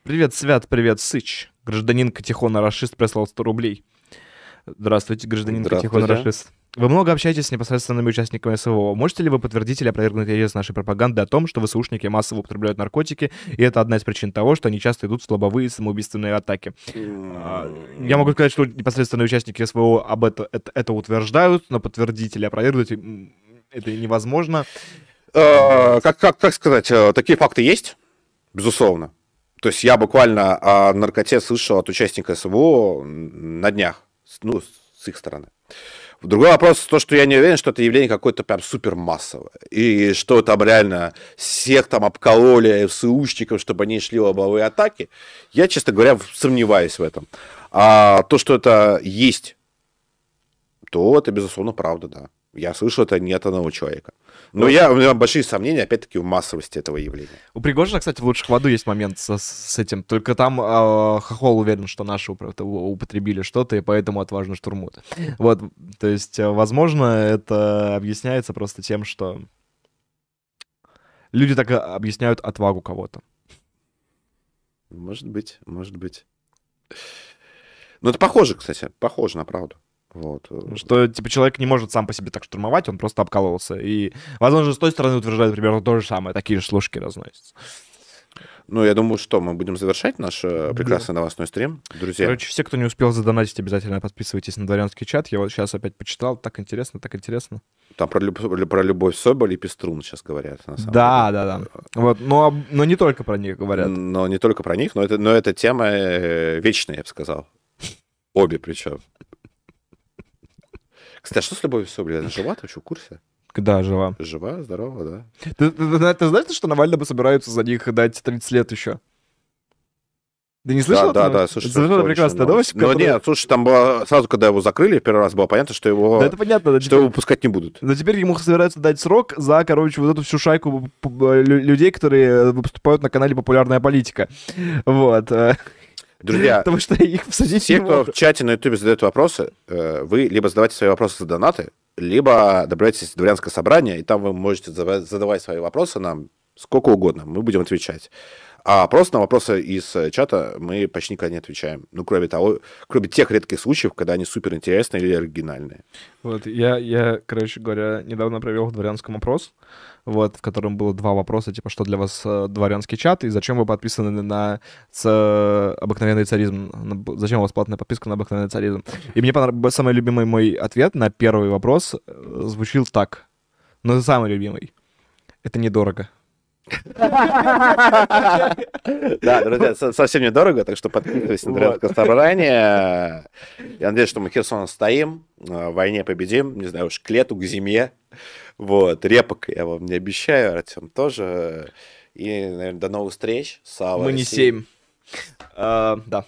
Привет, Свят, привет, Сыч. Гражданин Катихона Рашист прислал 100 рублей. Здравствуйте, гражданин Катихон Рашист. Вы много общаетесь с непосредственными участниками СВО. Можете ли вы подтвердить или опровергнуть тезис нашей пропаганды о том, что ВСУшники массово употребляют наркотики, и это одна из причин того, что они часто идут в слабовые самоубийственные атаки? А, я могу сказать, что непосредственные участники СВО об это, это, это утверждают, но подтвердить или опровергнуть это невозможно. Э, как, как, как сказать, э, такие факты есть, безусловно. То есть я буквально о наркоте слышал от участника СВО на днях, ну, с их стороны. Другой вопрос, то, что я не уверен, что это явление какое-то прям супер массовое. И что там реально всех там обкололи ФСУшников, чтобы они шли лобовые атаки. Я, честно говоря, сомневаюсь в этом. А то, что это есть, то это, безусловно, правда, да. Я слышал это не от одного человека. Но я, у меня большие сомнения, опять-таки, в массовости этого явления. У Пригожина, кстати, в «Лучших в аду» есть момент со, с этим. Только там э, Хохол уверен, что наши употребили что-то, и поэтому отважно штурмут. Вот, то есть, э, возможно, это объясняется просто тем, что люди так объясняют отвагу кого-то. Может быть, может быть. Ну, это похоже, кстати, похоже на правду. Вот. Э, что, типа, человек не может сам по себе так штурмовать, он просто обкалывался. И, возможно, с той стороны утверждают примерно то же самое, такие же слушки разносятся. Ну, я думаю, что мы будем завершать наш э, прекрасный новостной стрим, друзья. Короче, все, кто не успел задонатить, обязательно подписывайтесь на дворянский чат. Я вот сейчас опять почитал. Так интересно, так интересно. Там про, люб- про любовь Соболь и Пеструн сейчас говорят, на самом Да, да, да. Вот, но, но не только про них деле. говорят. Но не только про них, но это, но это тема э, вечная, я бы сказал. Обе причем. Кстати, а что с Любовью Соболь? Она жива? Ты вообще в курсе? Да, жива. Жива, здорова, да? Ты, ты- ты- ты знаешь, что Навальному собираются за них дать 30 лет еще? Ты не слышал? да, да, да, слушай, Это совершенно точно прекрасная новость. Но которая- нет, слушай, там было, сразу, когда его закрыли, первый раз было понятно, что его, Да это понятно. да, что теперь- его выпускать не будут. Но теперь ему собираются дать срок за, короче, вот эту всю шайку людей, которые выступают на канале «Популярная политика». Вот. Друзья, Потому что их посадить Все, кто в чате на Ютубе задают вопросы, э, вы либо задавайте свои вопросы за донаты, либо добавляйтесь в дворянское собрание, и там вы можете задавать свои вопросы нам сколько угодно, мы будем отвечать. А просто на вопросы из э, чата мы почти никогда не отвечаем. Ну, кроме того, кроме тех редких случаев, когда они супер интересные или оригинальные. Вот, я, я, короче говоря, недавно провел в дворянском опрос, вот, в котором было два вопроса, типа, что для вас э, дворянский чат и зачем вы подписаны на ц- обыкновенный царизм, на зачем у вас платная подписка на обыкновенный царизм. И мне понрав- самый любимый мой ответ на первый вопрос э, звучил так, но самый любимый. Это недорого. Да, друзья, со- совсем недорого, так что подписывайтесь на Вот. дворянское собрание. Я надеюсь, что мы Херсон стоим, э, в войне победим, не знаю уж, к лету, к зиме. Вот, репок я вам не обещаю, Артем тоже. И, наверное, до новых встреч. Слава Мы не семь. А, Да.